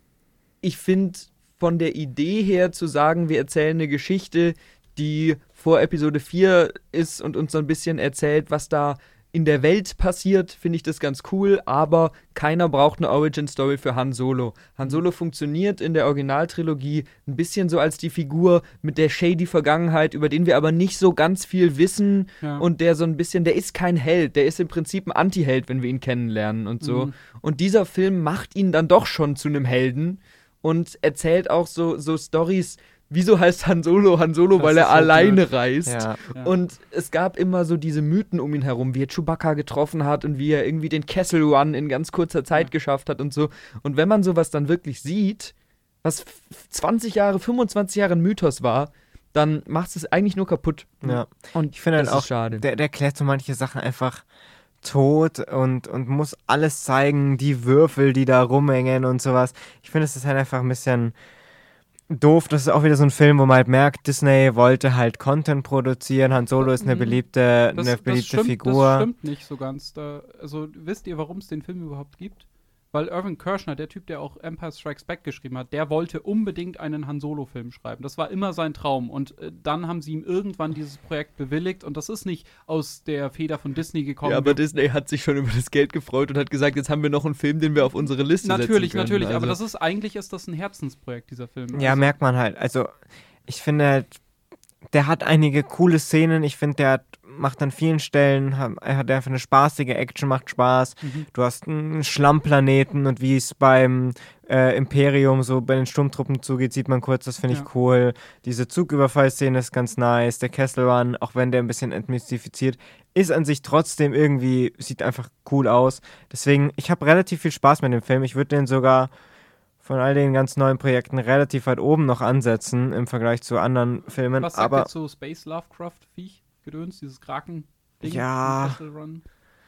ich finde von der Idee her zu sagen, wir erzählen eine Geschichte, die vor Episode 4 ist und uns so ein bisschen erzählt, was da in der Welt passiert, finde ich das ganz cool, aber keiner braucht eine Origin-Story für Han Solo. Han Solo funktioniert in der Originaltrilogie ein bisschen so als die Figur mit der shady Vergangenheit, über den wir aber nicht so ganz viel wissen Ja. und der so ein bisschen, der ist kein Held, der ist im Prinzip ein Anti-Held, wenn wir ihn kennenlernen und so. Mhm. Und dieser Film macht ihn dann doch schon zu einem Helden und erzählt auch so, so Stories. Wieso heißt Han Solo Han Solo? Das weil er so alleine blöd. reist. Ja. Ja. Und es gab immer so diese Mythen um ihn herum, wie er Chewbacca getroffen hat und wie er irgendwie den Kessel Run in ganz kurzer Zeit Ja. geschafft hat und so. Und wenn man sowas dann wirklich sieht, was f- 20 Jahre, 25 Jahre ein Mythos war, dann macht es eigentlich nur kaputt. ja. Und Ich finde halt das auch, schade. der, der klärt so manche Sachen einfach tot und, und muss alles zeigen, die Würfel, die da rumhängen und sowas. Ich finde, es ist halt einfach ein bisschen doof. Das ist auch wieder so ein Film, wo man halt merkt, Disney wollte halt Content produzieren. Han Solo ist eine Mhm. beliebte, Das, eine das, beliebte stimmt, Figur. das stimmt nicht so ganz. Da, also wisst ihr, warum es den Film überhaupt gibt? Weil Irvin Kershner, der Typ, der auch Empire Strikes Back geschrieben hat, der wollte unbedingt einen Han Solo-Film schreiben. Das war immer sein Traum. Und äh, dann haben sie ihm irgendwann dieses Projekt bewilligt. Und das ist nicht aus der Feder von Disney gekommen. Ja, aber Disney hat sich schon über das Geld gefreut und hat gesagt, jetzt haben wir noch einen Film, den wir auf unsere Liste setzen natürlich, können. natürlich. Aber Also- das ist eigentlich ist das ein Herzensprojekt dieser Film. Ja, Also, merkt man halt. Also, ich finde halt, der hat einige coole Szenen. Ich finde, der hat, macht an vielen Stellen, ha- er hat einfach eine spaßige Action, macht Spaß. Mhm. Du hast einen Schlammplaneten und wie es beim äh, Imperium so bei den Sturmtruppen zugeht, sieht man kurz, das finde Ja. ich cool. Diese Zugüberfallszene ist ganz nice. Der Kessel Run, auch wenn der ein bisschen entmystifiziert, ist an sich trotzdem irgendwie, sieht einfach cool aus. Deswegen, ich habe relativ viel Spaß mit dem Film. Ich würde den sogar von all den ganz neuen Projekten relativ weit oben noch ansetzen im Vergleich zu anderen Filmen. Was sagt aber ihr zu Space Lovecraft-Viech? Gedöns, dieses Kraken? Ding? Ja.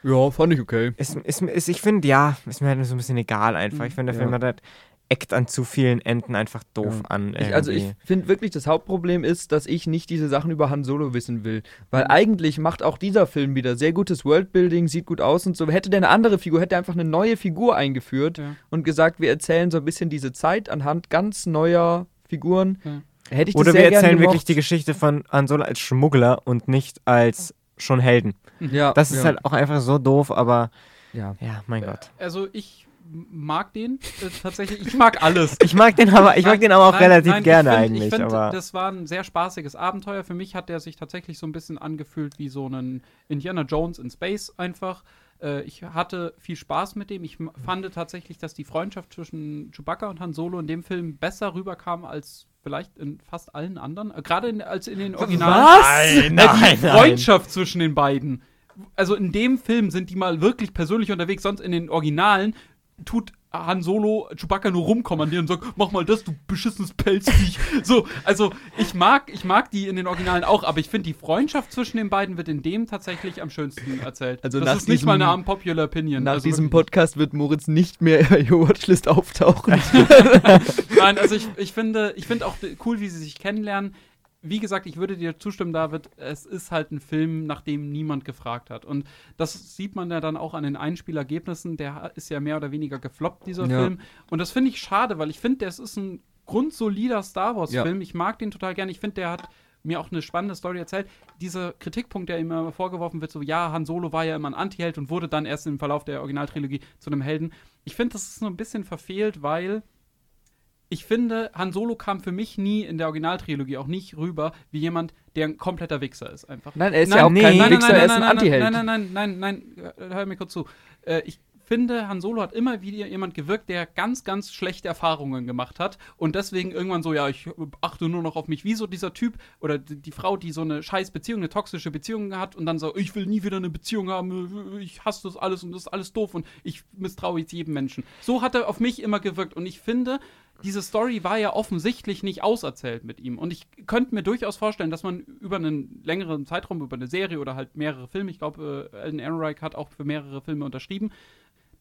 Ja, fand ich okay. Ist, ist, ist, ich finde, ja, ist mir halt so ein bisschen egal einfach. Ich finde, der Ja. Film hat halt, eckt an zu vielen Enden einfach doof Ja. an. Ich, also ich finde wirklich, das Hauptproblem ist, dass ich nicht diese Sachen über Han Solo wissen will. Weil Mhm. eigentlich macht auch dieser Film wieder sehr gutes Worldbuilding, sieht gut aus und so. Hätte der eine andere Figur, hätte er einfach eine neue Figur eingeführt Ja. und gesagt, wir erzählen so ein bisschen diese Zeit anhand ganz neuer Figuren. Ja. Hätte ich das Oder sehr wir erzählen wirklich die Geschichte von Han Solo als Schmuggler und nicht als schon Helden. Ja, Das ist ja. halt auch einfach so doof, aber Ja. ja, mein Gott. Also ich mag den äh, tatsächlich. Ich mag alles. Ich mag den aber, ich mag den aber auch Nein, relativ nein, gerne ich find, eigentlich. Ich finde, aber das war ein sehr spaßiges Abenteuer. Für mich hat der sich tatsächlich so ein bisschen angefühlt wie so ein Indiana Jones in Space einfach. Äh, ich hatte viel Spaß mit dem. Ich fand tatsächlich, dass die Freundschaft zwischen Chewbacca und Han Solo in dem Film besser rüberkam als vielleicht in fast allen anderen. Äh, Gerade in, als in den Originalen. Nein, Äh, die Freundschaft zwischen den beiden. Also in dem Film sind die mal wirklich persönlich unterwegs, sonst in den Originalen tut Han Solo Chewbacca nur rumkommandieren und sagt, mach mal das, du beschissenes Pelzviech. so, also ich mag, ich mag die in den Originalen auch, aber ich finde, die Freundschaft zwischen den beiden wird in dem tatsächlich am schönsten erzählt. Also das ist nicht mal eine diesem- unpopular Opinion. Nach also diesem wirklich Podcast wird Moritz nicht mehr in der Watchlist auftauchen. Nein, also ich, ich finde, ich finde auch cool, wie sie sich kennenlernen. Wie gesagt, ich würde dir zustimmen, David. Es ist halt ein Film, nach dem niemand gefragt hat. Und das sieht man ja dann auch an den Einspielergebnissen. Der ist ja mehr oder weniger gefloppt, dieser Ja. Film. Und das finde ich schade, weil ich finde, das ist ein grundsolider Star Wars-Film. Ich mag den total gerne. Ich finde, der hat mir auch eine spannende Story erzählt. Dieser Kritikpunkt, der ihm immer vorgeworfen wird, so, ja, Han Solo war ja immer ein Anti-Held und wurde dann erst im Verlauf der Originaltrilogie zu einem Helden. Ich finde, das ist so ein bisschen verfehlt, weil ich finde, Han Solo kam für mich nie in der Originaltrilogie auch nicht rüber wie jemand, der ein kompletter Wichser ist einfach. Nein, er ist Nein, ja auch nee. kein Nein, Wichser, er ist ein nein, Antiheld. Nein, nein, nein, nein, nein, nein, hör mir kurz zu. Äh, ich finde, Han Solo hat immer wieder jemand gewirkt, der ganz, ganz schlechte Erfahrungen gemacht hat und deswegen irgendwann so, ja, ich achte nur noch auf mich, wie so dieser Typ oder die, die Frau, die so eine scheiß Beziehung, eine toxische Beziehung hat und dann so, ich will nie wieder eine Beziehung haben, ich hasse das alles und das ist alles doof und ich misstraue jetzt jedem Menschen. So hat er auf mich immer gewirkt und ich finde, diese Story war ja offensichtlich nicht auserzählt mit ihm. Und ich könnte mir durchaus vorstellen, dass man über einen längeren Zeitraum, über eine Serie oder halt mehrere Filme, ich glaube, äh, Alden Ehrenreich hat auch für mehrere Filme unterschrieben,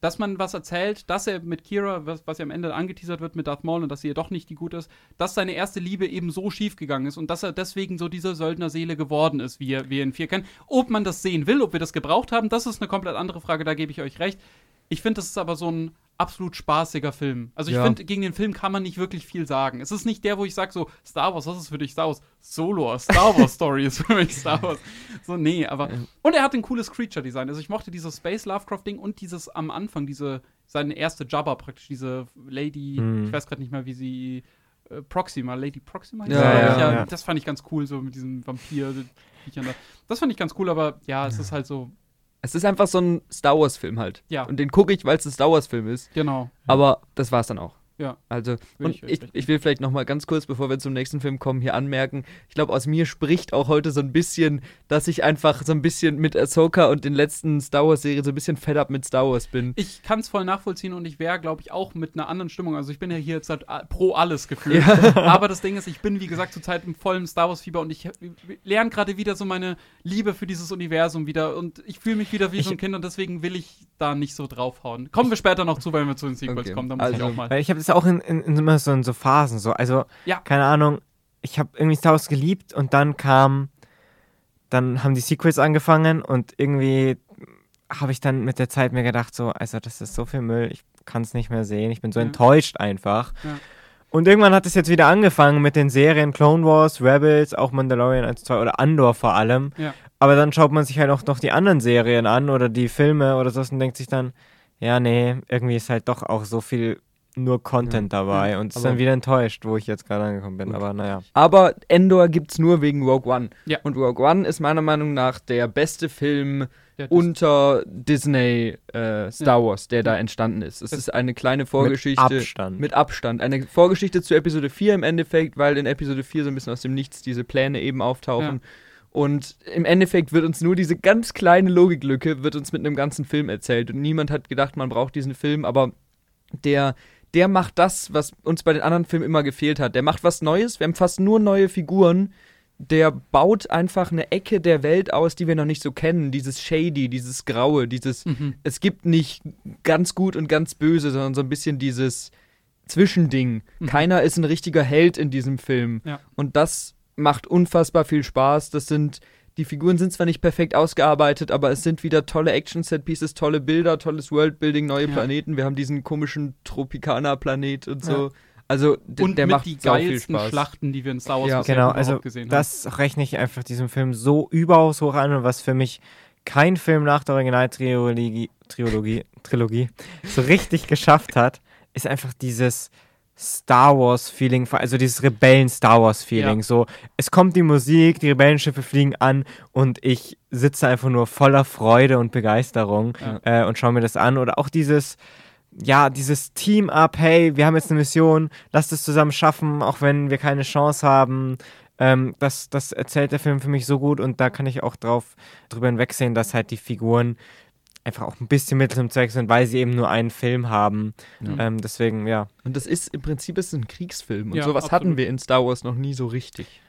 dass man was erzählt, dass er mit Kira, was, was ja am Ende angeteasert wird mit Darth Maul und dass sie ja doch nicht die gute ist, dass seine erste Liebe eben so schief gegangen ist und dass er deswegen so diese Söldnerseele geworden ist, wie er, wie er in vier kennen. Ob man das sehen will, ob wir das gebraucht haben, das ist eine komplett andere Frage, da gebe ich euch recht. Ich finde, das ist aber so ein absolut spaßiger Film. Also ich Ja. finde, gegen den Film kann man nicht wirklich viel sagen. Es ist nicht der, wo ich sage so, Star Wars, was ist für dich Star Wars? Solo, Star Wars Story ist für mich Star Wars. So, nee, aber. Und er hat ein cooles Creature-Design. Also ich mochte dieses Space Lovecraft-Ding und dieses am Anfang, diese, seine erste Jabba praktisch, diese Lady, Hm. ich weiß gerade nicht mehr, wie sie. Äh, Proxima, Lady Proxima? Ja, ja, ja. Das fand ich ganz cool, so mit diesem Vampir. Das fand ich ganz cool, aber ja, es ist halt so, Es ist einfach so ein Star Wars-Film halt. Ja. Und den gucke ich, weil es ein Star Wars-Film ist. genau. Aber das war's dann auch. Ja. Also, und ich ich, ich will vielleicht noch mal ganz kurz, bevor wir zum nächsten Film kommen, hier anmerken, ich glaube, aus mir spricht auch heute so ein bisschen, dass ich einfach so ein bisschen mit Ahsoka und den letzten Star Wars-Serien so ein bisschen fed up mit Star Wars bin. Ich kann es voll nachvollziehen und ich wäre, glaube ich, auch mit einer anderen Stimmung. Also ich bin ja hier jetzt halt pro alles gefühlt. Aber das Ding ist, ich bin, wie gesagt, zurzeit im vollen Star Wars-Fieber und ich lerne gerade wieder so meine Liebe für dieses Universum wieder und ich fühle mich wieder wie so ein Kind und deswegen will ich da nicht so draufhauen. Kommen wir später noch zu, wenn wir zu den Sequels Okay. kommen. Da muss ich Also, auch mal. Ich habe das auch in, in, in immer so in so Phasen so. Also, Ja. keine Ahnung, ich habe irgendwie Star Wars geliebt und dann kam, dann haben die Sequels angefangen und irgendwie habe ich dann mit der Zeit mir gedacht, so, also das ist so viel Müll, ich kann es nicht mehr sehen, ich bin so Ja. enttäuscht einfach. Ja. Und irgendwann hat es jetzt wieder angefangen mit den Serien Clone Wars, Rebels, auch Mandalorian 1, 2 oder Andor vor allem. Ja. Aber dann schaut man sich halt auch noch die anderen Serien an oder die Filme oder so und denkt sich dann, ja, nee, irgendwie ist halt doch auch so viel nur Content dabei und ist aber- dann wieder enttäuscht, wo ich jetzt gerade angekommen bin. Gut. Aber naja. Aber Endor gibt's nur wegen Rogue One. Ja. Und Rogue One ist meiner Meinung nach der beste Film Ja, unter Disney äh, Star Ja. Wars, der da entstanden ist. Es Das- ist eine kleine Vorgeschichte. Mit Abstand. Mit Abstand. Eine Vorgeschichte zu Episode 4 im Endeffekt, weil in Episode 4 so ein bisschen aus dem Nichts diese Pläne eben auftauchen. Und im Endeffekt wird uns nur diese ganz kleine Logiklücke, wird uns mit einem ganzen Film erzählt. Und niemand hat gedacht, man braucht diesen Film, aber der, der macht das, was uns bei den anderen Filmen immer gefehlt hat. Der macht was Neues, wir haben fast nur neue Figuren, der baut einfach eine Ecke der Welt aus, die wir noch nicht so kennen. Dieses Shady, dieses Graue, dieses. Mhm. Es gibt nicht ganz gut und ganz böse, sondern so ein bisschen dieses Zwischending. Mhm. Keiner ist ein richtiger Held in diesem Film. Ja. Und das macht unfassbar viel Spaß. Das sind. Die Figuren sind zwar nicht perfekt ausgearbeitet, aber es sind wieder tolle Action-Set-Pieces, tolle Bilder, tolles Worldbuilding, neue Ja. Planeten. Wir haben diesen komischen Tropikaner-Planet und so. Ja. Also, Und der mit macht die geilsten Spaß. Schlachten, die wir in Star Wars Ja. bisher Genau, also gesehen haben. das rechne ich einfach diesem Film so überaus hoch an und was für mich kein Film nach der Originaltrilogie Trilogie, Trilogie so richtig geschafft hat, ist einfach dieses Star Wars Feeling, also dieses Rebellen Star Wars Feeling. Ja. So, es kommt die Musik, die Rebellenschiffe fliegen an und ich sitze einfach nur voller Freude und Begeisterung äh, und schaue mir das an. Oder auch dieses, ja, dieses Team-Up, hey, wir haben jetzt eine Mission, lasst es zusammen schaffen, auch wenn wir keine Chance haben. Ähm, das, das erzählt der Film für mich so gut und da kann ich auch drauf drüber hinwegsehen, dass halt die Figuren einfach auch ein bisschen Mittel zum Zweck sind, weil sie eben nur einen Film haben. Ja. Ähm, deswegen, ja. Und das ist im Prinzip ist es ein Kriegsfilm. Und Ja, sowas absolut. hatten wir in Star Wars noch nie so richtig.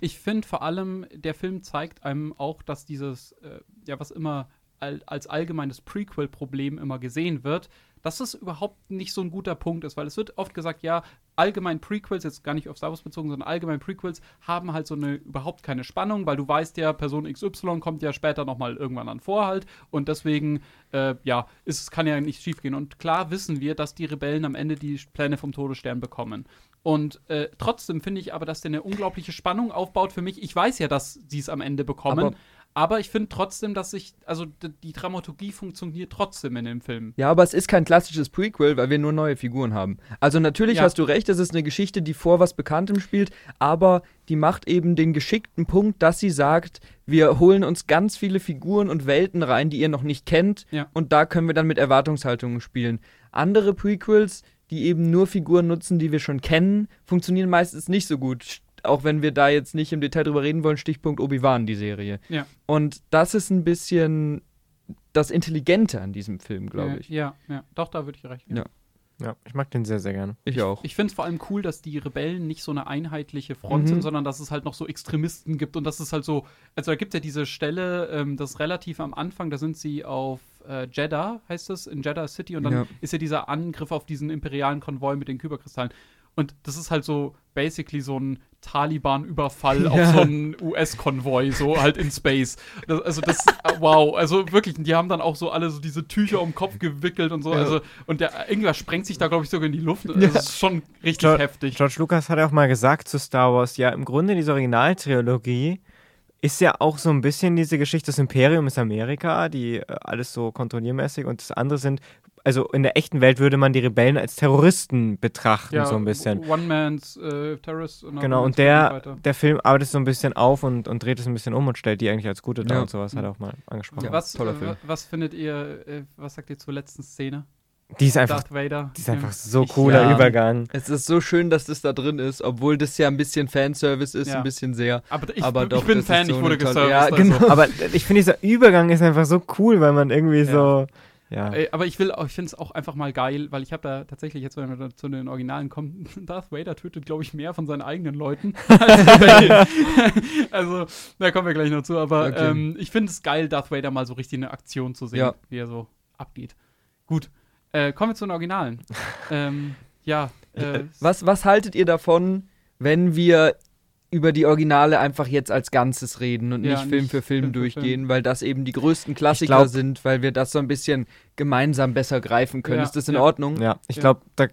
Ich finde vor allem, der Film zeigt einem auch, dass dieses, äh, ja, was immer al als allgemeines Prequel-Problem immer gesehen wird, dass es überhaupt nicht so ein guter Punkt ist, weil es wird oft gesagt, ja, allgemein Prequels, jetzt gar nicht auf Star Wars bezogen, sondern allgemein Prequels haben halt so eine überhaupt keine Spannung, weil du weißt ja, Person XY kommt ja später nochmal irgendwann an Vorhalt und deswegen, äh, ja, es kann ja nicht schiefgehen. Und klar wissen wir, dass die Rebellen am Ende die Pläne vom Todesstern bekommen. Und äh, trotzdem finde ich aber, dass der eine unglaubliche Spannung aufbaut für mich. Ich weiß ja, dass sie es am Ende bekommen. Aber- Aber, ich finde trotzdem, dass sich, also die Dramaturgie funktioniert trotzdem in dem Film. Ja, aber es ist kein klassisches Prequel, weil wir nur neue Figuren haben. Also natürlich Ja. hast du recht, es ist eine Geschichte, die vor was Bekanntem spielt, aber die macht eben den geschickten Punkt, dass sie sagt, wir holen uns ganz viele Figuren und Welten rein, die ihr noch nicht kennt, Ja. und da können wir dann mit Erwartungshaltungen spielen. Andere Prequels, die eben nur Figuren nutzen, die wir schon kennen, funktionieren meistens nicht so gut. Auch wenn wir da jetzt nicht im Detail drüber reden wollen, Stichpunkt Obi-Wan, die Serie. Ja. Und das ist ein bisschen das Intelligente an diesem Film, glaube ich. Ja, ja, doch, da würde ich recht geben. Ja. Ja, ich mag den sehr, sehr gerne. Ich auch. Ich finde es vor allem cool, dass die Rebellen nicht so eine einheitliche Front Mhm. sind, sondern dass es halt noch so Extremisten gibt und dass es halt so, also da gibt es ja diese Stelle, ähm, das ist relativ am Anfang, da sind sie auf äh, Jeddah, heißt es, in Jeddah City und dann Ja. ist ja dieser Angriff auf diesen imperialen Konvoi mit den Kyberkristallen. Und das ist halt so basically so ein Taliban-Überfall auf Ja. so einen US-Konvoi, so halt in Space. Das, also das, äh, wow, also wirklich, die haben dann auch so alle so diese Tücher um den Kopf gewickelt und so. Ja. Also, und der irgendwas sprengt sich da, glaube ich, sogar in die Luft. Das Ja. ist schon richtig George- heftig. George Lucas hat ja auch mal gesagt zu Star Wars, ja, im Grunde diese Originaltrilogie ist ja auch so ein bisschen diese Geschichte, das Imperium ist Amerika, die äh, alles so kontrolliermäßig und das andere sind, also in der echten Welt würde man die Rebellen als Terroristen betrachten, so ein bisschen. One-Man's äh, Terrorist. Und Genau, und der, der Film arbeitet so ein bisschen auf und, und dreht es ein bisschen um und stellt die eigentlich als gute dar Ja. und sowas hat er auch mal angesprochen. Ja. was, toller äh, Film. was findet ihr, äh, was sagt ihr zur letzten Szene? Die ist einfach, Darth Vader. die ist einfach Ja. so Ich- cooler ja. Übergang. Es ist so schön, dass das da drin ist, obwohl das ja ein bisschen Fanservice ist, Ja. ein bisschen sehr. Aber ich, Aber ich doch, bin das ist Fan, so ich wurde geserviced. Ja, also. genau. Aber ich finde, dieser Übergang ist einfach so cool, weil man irgendwie Ja. so, ja. Ey, aber ich will, ich finde es auch einfach mal geil, weil ich habe da tatsächlich jetzt, wenn wir zu den Originalen kommen, Darth Vader tötet, glaube ich, mehr von seinen eigenen Leuten also, da kommen wir gleich noch zu, aber Okay. ähm, ich finde es geil, Darth Vader mal so richtig in Aktion zu sehen, Ja. wie er so abgeht. Gut, äh, kommen wir zu den Originalen. ähm, ja, äh, Was, was haltet ihr davon, wenn wir über die Originale einfach jetzt als Ganzes reden und Ja, nicht Film nicht für Film Film für durchgehen, weil das eben die größten Klassiker glaub- sind, weil wir das so ein bisschen gemeinsam besser greifen können. Ja, ist das in ja. Ordnung? Ja, ich Ja. glaube, da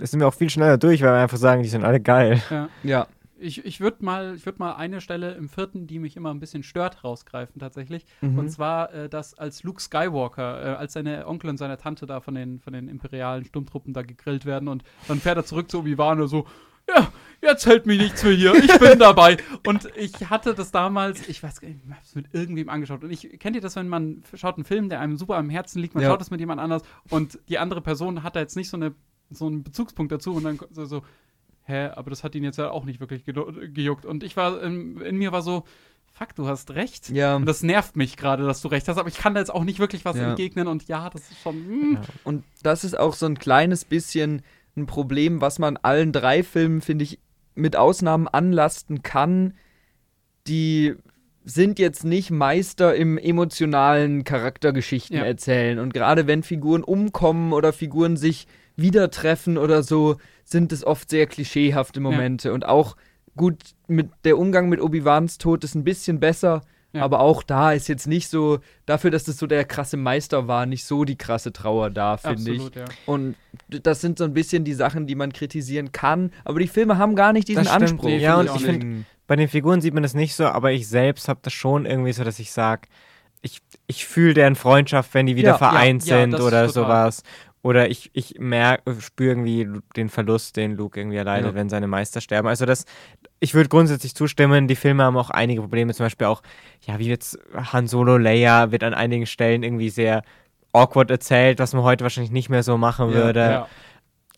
sind wir auch viel schneller durch, weil wir einfach sagen, die sind alle geil. ja. Ja. Ich, ich würde mal, ich würd mal eine Stelle im vierten, die mich immer ein bisschen stört, rausgreifen tatsächlich. Mhm. Und zwar, äh, dass als Luke Skywalker, äh, als seine Onkel und seine Tante da von den, von den imperialen Sturmtruppen da gegrillt werden und dann fährt er zurück zu Obi-Wan und so, ja, jetzt hält mich nichts mehr hier, ich bin dabei. Und ich hatte das damals, ich weiß gar nicht, ich hab's mit irgendwem angeschaut. Und ich, kennt ihr das, wenn man schaut einen Film, der einem super am Herzen liegt, man Ja. schaut es mit jemand anders und die andere Person hat da jetzt nicht so, eine, so einen Bezugspunkt dazu und dann so, so hä, aber das hat ihn jetzt ja auch nicht wirklich gejuckt. Und ich war, in, in mir war so, fuck, du hast recht. Ja. Und das nervt mich gerade, dass du recht hast, aber ich kann da jetzt auch nicht wirklich was Ja. entgegnen und ja, das ist schon. mm. Und das ist auch so ein kleines bisschen ein Problem, was man allen drei Filmen, finde ich, mit Ausnahmen anlasten kann. die sind jetzt nicht Meister im emotionalen Charaktergeschichten Ja. erzählen. Und gerade wenn Figuren umkommen oder Figuren sich wieder treffen oder so, sind es oft sehr klischeehafte Momente. Und auch gut, mit der Umgang mit Obi-Wans Tod ist ein bisschen besser. Ja. Aber auch da ist jetzt nicht so, dafür, dass das so der krasse Meister war, nicht so die krasse Trauer da, finde ich. Absolut, ja. Und das sind so ein bisschen die Sachen, die man kritisieren kann. Aber die Filme haben gar nicht diesen. Anspruch. Nee, ja, und ich finde, bei den Figuren sieht man das nicht so, aber ich selbst habe das schon irgendwie so, dass ich sage, ich, ich fühle deren Freundschaft, wenn die wieder Ja, vereint ja, sind oder sowas. Oder ich, ich merke, spüre irgendwie den Verlust, den Luke irgendwie erleidet, Ja. wenn seine Meister sterben. Also das, ich würde grundsätzlich zustimmen, die Filme haben auch einige Probleme, zum Beispiel auch, ja, wie jetzt Han Solo Leia wird an einigen Stellen irgendwie sehr awkward erzählt, was man heute wahrscheinlich nicht mehr so machen Ja, würde. Ja.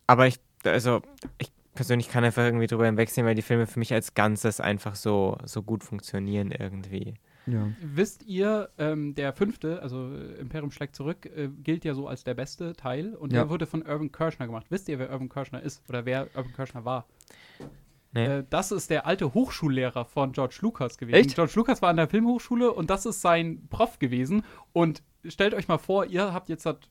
Aber ich, also, ich persönlich kann einfach irgendwie drüber hinwegsehen, weil die Filme für mich als Ganzes einfach so, so gut funktionieren irgendwie. Ja. Wisst ihr, ähm, der fünfte, also Imperium schlägt zurück, äh, gilt ja so als der beste Teil und Ja. der wurde von Irvin Kershner gemacht. Wisst ihr, wer Irvin Kershner ist oder wer Irvin Kershner war? Nee. Äh, das ist der alte Hochschullehrer von George Lucas gewesen. Echt? George Lucas war an der Filmhochschule und das ist sein Prof gewesen. Und stellt euch mal vor, ihr habt jetzt halt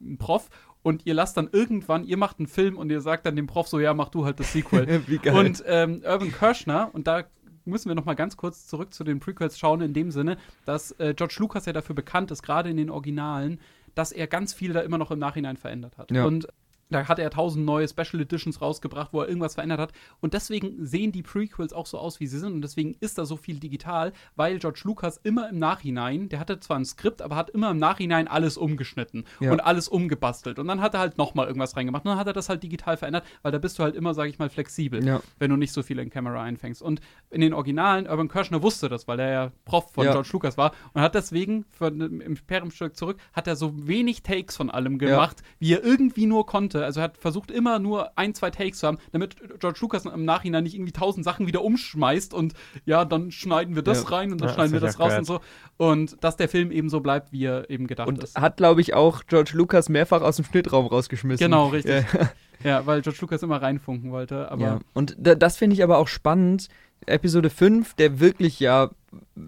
einen Prof und ihr lasst dann irgendwann, ihr macht einen Film und ihr sagt dann dem Prof so, ja, mach du halt das Sequel. Wie geil. Und ähm, Irvin Kershner, und da müssen wir noch mal ganz kurz zurück zu den Prequels schauen, in dem Sinne, dass äh, George Lucas ja dafür bekannt ist, gerade in den Originalen, dass er ganz viel da immer noch im Nachhinein verändert hat. Ja. Und da hat er tausend neue Special Editions rausgebracht, wo er irgendwas verändert hat. Und deswegen sehen die Prequels auch so aus, wie sie sind. Und deswegen ist da so viel digital, weil George Lucas immer im Nachhinein, der hatte zwar ein Skript, aber hat immer im Nachhinein alles umgeschnitten Ja. und alles umgebastelt. Und dann hat er halt noch mal irgendwas reingemacht. Und dann hat er das halt digital verändert, weil da bist du halt immer, sage ich mal, flexibel Ja. wenn du nicht so viel in Camera einfängst. Und in den Originalen, Urban Kirschner wusste das, weil er ja Prof von Ja. George Lucas war und hat deswegen für im Imperiumstück zurück, hat er so wenig Takes von allem gemacht, wie er irgendwie nur konnte. Also er hat versucht immer nur ein, zwei Takes zu haben, damit George Lucas im Nachhinein nicht irgendwie tausend Sachen wieder umschmeißt und ja, dann schneiden wir das Ja. rein und dann Ja, schneiden wir das raus und so. Und dass der Film eben so bleibt, wie er eben gedacht Und ist. hat, glaube ich, auch George Lucas mehrfach aus dem Schnittraum rausgeschmissen. Genau, richtig. Ja. Ja, weil George Lucas immer reinfunken wollte. Aber ja. Und da, das finde ich aber auch spannend. Episode 5, der wirklich ja,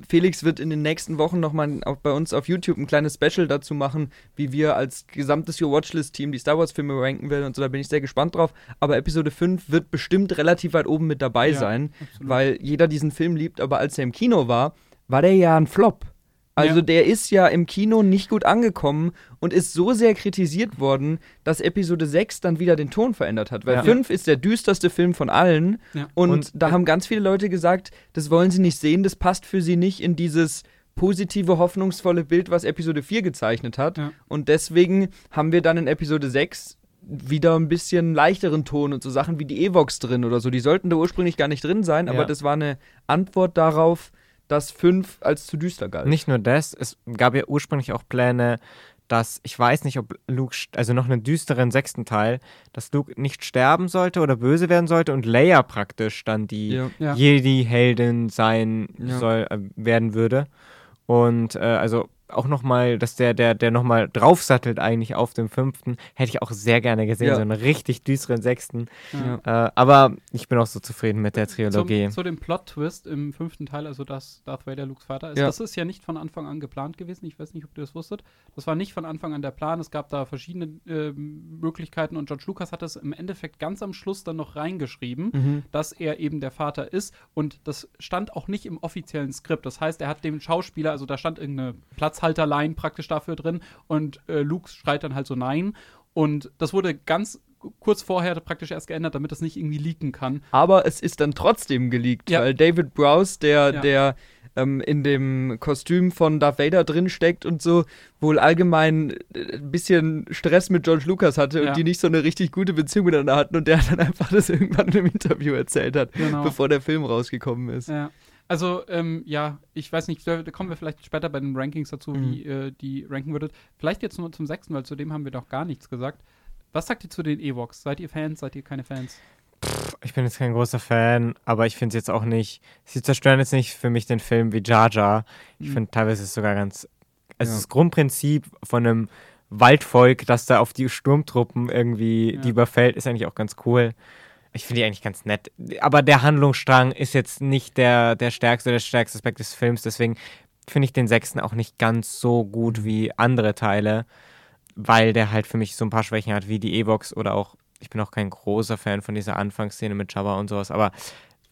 Felix wird in den nächsten Wochen nochmal bei uns auf YouTube ein kleines Special dazu machen, wie wir als gesamtes Your Watchlist-Team die Star Wars-Filme ranken werden und so, da bin ich sehr gespannt drauf. Aber Episode 5 wird bestimmt relativ weit oben mit dabei Ja, sein, absolut. weil jeder diesen Film liebt, aber als er im Kino war, war der ja ein Flop. Also Ja. der ist ja im Kino nicht gut angekommen und ist so sehr kritisiert worden, dass Episode 6 dann wieder den Ton verändert hat. Weil Ja. 5 ist der düsterste Film von allen Ja. und, Und- da haben ganz viele Leute gesagt, das wollen sie nicht sehen, das passt für sie nicht in dieses positive, hoffnungsvolle Bild, was Episode 4 gezeichnet hat. Ja. Und deswegen haben wir dann in Episode 6 wieder ein bisschen leichteren Ton und so Sachen wie die Evox drin oder so. Die sollten da ursprünglich gar nicht drin sein, aber das war eine Antwort darauf, dass 5 als zu düster galt. Nicht nur das, es gab ja ursprünglich auch Pläne, dass ich weiß nicht, ob Luke, also noch einen düsteren sechsten Teil, dass Luke nicht sterben sollte oder böse werden sollte und Leia praktisch dann die Ja. Ja. Jedi-Heldin sein Ja. soll, äh, werden würde. Und äh, also auch nochmal, dass der, der, der nochmal draufsattelt eigentlich auf dem fünften, hätte ich auch sehr gerne gesehen, Ja. so einen richtig düsteren sechsten. Ja. Äh, aber ich bin auch so zufrieden mit der Trilogie. Zum, zu dem Plot-Twist im fünften Teil, also dass Darth Vader Lukes Vater ist, Ja. das ist ja nicht von Anfang an geplant gewesen. Ich weiß nicht, ob ihr das wusstet. Das war nicht von Anfang an der Plan. Es gab da verschiedene ähm, Möglichkeiten und George Lucas hat das im Endeffekt ganz am Schluss dann noch reingeschrieben, Mhm. dass er eben der Vater ist. Und das stand auch nicht im offiziellen Skript. Das heißt, er hat dem Schauspieler, also da stand irgendeine Platzhalterline praktisch dafür drin und äh, Luke schreit dann halt so nein. Und das wurde ganz kurz vorher praktisch erst geändert, damit das nicht irgendwie leaken kann. Aber es ist dann trotzdem geleakt, Ja. weil David Browse, der, Ja. der ähm, in dem Kostüm von Darth Vader drin steckt und so, wohl allgemein äh, ein bisschen Stress mit George Lucas hatte Ja. und die nicht so eine richtig gute Beziehung miteinander hatten und der dann einfach das irgendwann in einem Interview erzählt hat, Genau. bevor der Film rausgekommen ist. Ja. Also, ähm, ja, ich weiß nicht, da kommen wir vielleicht später bei den Rankings dazu, Mhm. wie ihr die ranken würdet. Vielleicht jetzt nur zum sechsten, weil zu dem haben wir noch gar nichts gesagt. Was sagt ihr zu den Ewoks? Seid ihr Fans? Seid ihr keine Fans? Ich bin jetzt kein großer Fan, aber ich finde es jetzt auch nicht. Sie zerstören jetzt nicht für mich den Film wie Jar Jar. Ich Mhm. finde teilweise ist es sogar ganz. Also Ja. das Grundprinzip von einem Waldvolk, das da auf die Sturmtruppen irgendwie Ja. die überfällt, ist eigentlich auch ganz cool. Ich finde die eigentlich ganz nett. Aber der Handlungsstrang ist jetzt nicht der, der stärkste, der stärkste Aspekt des Films. Deswegen finde ich den sechsten auch nicht ganz so gut wie andere Teile, weil der halt für mich so ein paar Schwächen hat, wie die E-Box oder auch, ich bin auch kein großer Fan von dieser Anfangsszene mit Jabba und sowas, aber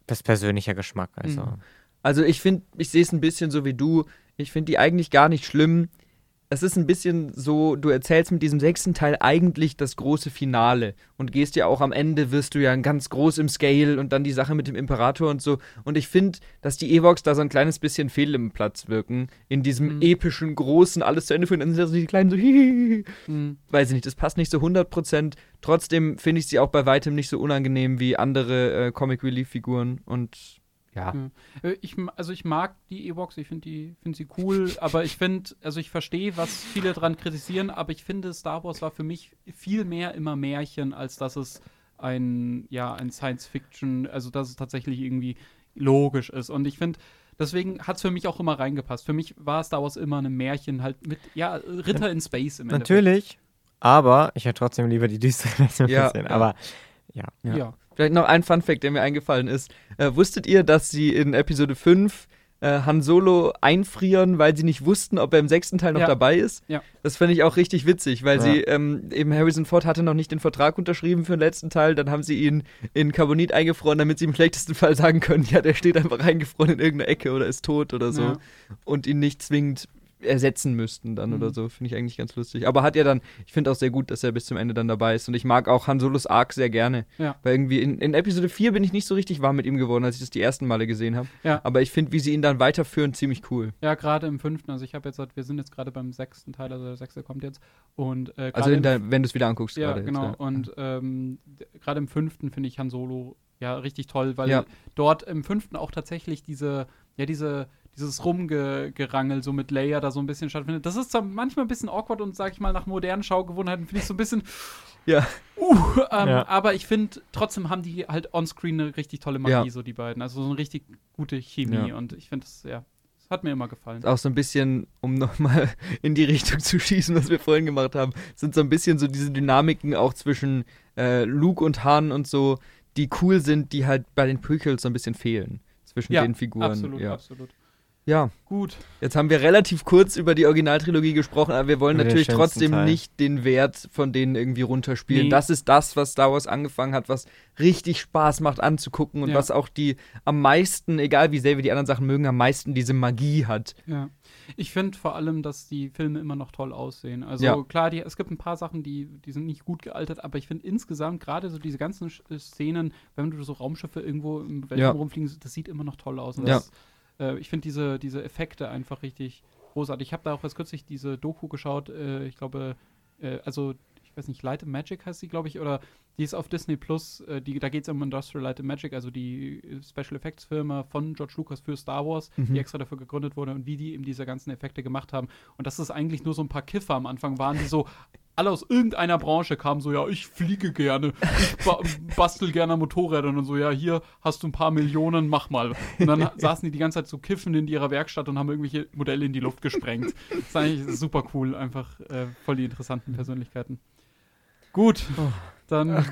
das ist persönlicher Geschmack. Also. Mhm. Also ich finde, ich sehe es ein bisschen so wie du. Ich finde die eigentlich gar nicht schlimm. Es ist ein bisschen so, du erzählst mit diesem sechsten Teil eigentlich das große Finale und gehst ja auch am Ende, wirst du ja ganz groß im Scale und dann die Sache mit dem Imperator und so. Und ich finde, dass die Evox da so ein kleines bisschen fehl im Platz wirken. In diesem Mhm. epischen, großen, alles zu Ende führen. Dann sind so die kleinen so, hihihi. Mhm. weiß ich nicht, das passt nicht so 100%. Trotzdem finde ich sie auch bei weitem nicht so unangenehm wie andere äh, Comic Relief Figuren und ja. Ja. Äh, Ich, also ich mag die E-Box, ich finde die find sie cool, aber ich finde, also ich verstehe, was viele dran kritisieren, aber ich finde, Star Wars war für mich viel mehr immer Märchen, als dass es ein, ja, ein Science-Fiction, also dass es tatsächlich irgendwie logisch ist. Und ich finde, deswegen hat es für mich auch immer reingepasst. Für mich war Star Wars immer ein Märchen, halt mit, ja, Ritter in Space im Endeffekt. Natürlich, aber ich hätte trotzdem lieber die düstere Version Ja, gesehen. ja. Aber ja. Ja. Ja. Vielleicht noch ein Fun-Fact, der mir eingefallen ist. Äh, wusstet ihr, dass sie in Episode 5 äh, Han Solo einfrieren, weil sie nicht wussten, ob er im sechsten Teil noch Ja. dabei ist? Ja. Das fand ich auch richtig witzig, weil Ja. sie ähm, eben Harrison Ford hatte noch nicht den Vertrag unterschrieben für den letzten Teil. Dann haben sie ihn in Carbonit eingefroren, damit sie im schlechtesten Fall sagen können, ja, der steht einfach eingefroren in irgendeiner Ecke oder ist tot oder so. Ja. und ihn nicht zwingend ersetzen müssten dann Mhm. oder so. Finde ich eigentlich ganz lustig. Aber hat ja dann, ich finde auch sehr gut, dass er bis zum Ende dann dabei ist. Und ich mag auch Han Solos Arc sehr gerne. Ja. Weil irgendwie in, in Episode 4 bin ich nicht so richtig warm mit ihm geworden, als ich das die ersten Male gesehen habe. Ja. Aber ich finde, wie sie ihn dann weiterführen, ziemlich cool. Ja, gerade im fünften, also ich habe jetzt, wir sind jetzt gerade beim sechsten Teil, also der sechste kommt jetzt. Und äh, Also der, wenn du es wieder anguckst Ja, gerade. jetzt, genau. ja. Und ähm, gerade im fünften finde ich Han Solo ja richtig toll, weil dort im fünften auch tatsächlich diese, ja, diese, dieses Rumgerangel so mit Leia da so ein bisschen stattfindet. Das ist zwar manchmal ein bisschen awkward und sag ich mal nach modernen Schaugewohnheiten finde ich so ein bisschen. Ja. Uh, ähm, Ja. Aber ich finde, trotzdem haben die halt onscreen eine richtig tolle Magie, Ja. so die beiden. Also so eine richtig gute Chemie Ja. und ich finde das, ja, das hat mir immer gefallen. Auch so ein bisschen, um nochmal in die Richtung zu schießen, was wir vorhin gemacht haben, sind so ein bisschen so diese Dynamiken auch zwischen äh, Luke und Han und so, die cool sind, die halt bei den Prequels so ein bisschen fehlen. Zwischen Ja, den Figuren. Absolut, ja. absolut. Ja, Gut. jetzt haben wir relativ kurz über die Originaltrilogie gesprochen, aber wir wollen Über natürlich trotzdem Teil. nicht den Wert von denen irgendwie runterspielen. Nee. Das ist das, was Star Wars angefangen hat, was richtig Spaß macht anzugucken und Ja. was auch die am meisten, egal wie sehr wir die anderen Sachen mögen, am meisten diese Magie hat. Ja. Ich finde vor allem, dass die Filme immer noch toll aussehen. Also Ja. klar, die, es gibt ein paar Sachen, die, die sind nicht gut gealtert, aber ich finde insgesamt gerade so diese ganzen Szenen, wenn du so Raumschiffe irgendwo im Weltraum Ja. rumfliegen, das sieht immer noch toll aus. Und Ja. das, äh, ich finde diese, diese Effekte einfach richtig großartig. Ich habe da auch erst kürzlich diese Doku geschaut, äh, ich glaube, äh, also ich weiß nicht, Light and Magic heißt sie, glaube ich, oder die ist auf Disney Plus, äh, die, da geht es um Industrial Light and Magic, also die äh, Special Effects Firma von George Lucas für Star Wars, Mhm. die extra dafür gegründet wurde und wie die eben diese ganzen Effekte gemacht haben. Und dass es eigentlich nur so ein paar Kiffer am Anfang waren, die so alle aus irgendeiner Branche kamen, so, ja, ich fliege gerne, ich ba bastel gerne Motorrädern und so, ja, hier hast du ein paar Millionen, mach mal. Und dann saßen die die ganze Zeit so kiffen in ihrer Werkstatt und haben irgendwelche Modelle in die Luft gesprengt. Das ist eigentlich super cool, einfach äh, voll die interessanten Persönlichkeiten. Gut, dann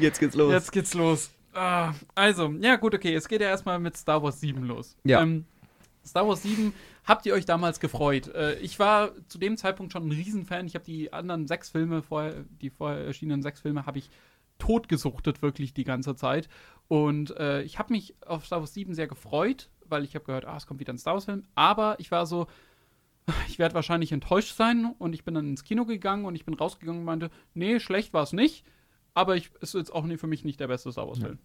Jetzt geht's los. Jetzt geht's los. Ah, also, ja gut, okay, es geht ja erstmal mit Star Wars 7 los. Ja. Ähm, Star Wars 7, habt ihr euch damals gefreut? Äh, ich war zu dem Zeitpunkt schon ein Riesenfan. Ich habe die anderen sechs Filme, vorher, die vorher erschienenen sechs Filme, habe ich totgesuchtet wirklich die ganze Zeit. Und äh, ich habe mich auf Star Wars 7 sehr gefreut, weil ich habe gehört, ah, es kommt wieder ein Star Wars-Film. Aber ich war so, ich werde wahrscheinlich enttäuscht sein. Und ich bin dann ins Kino gegangen und ich bin rausgegangen und meinte, nee, schlecht war es nicht. Aber ich, es ist jetzt auch für mich nicht der beste Star Wars-Film.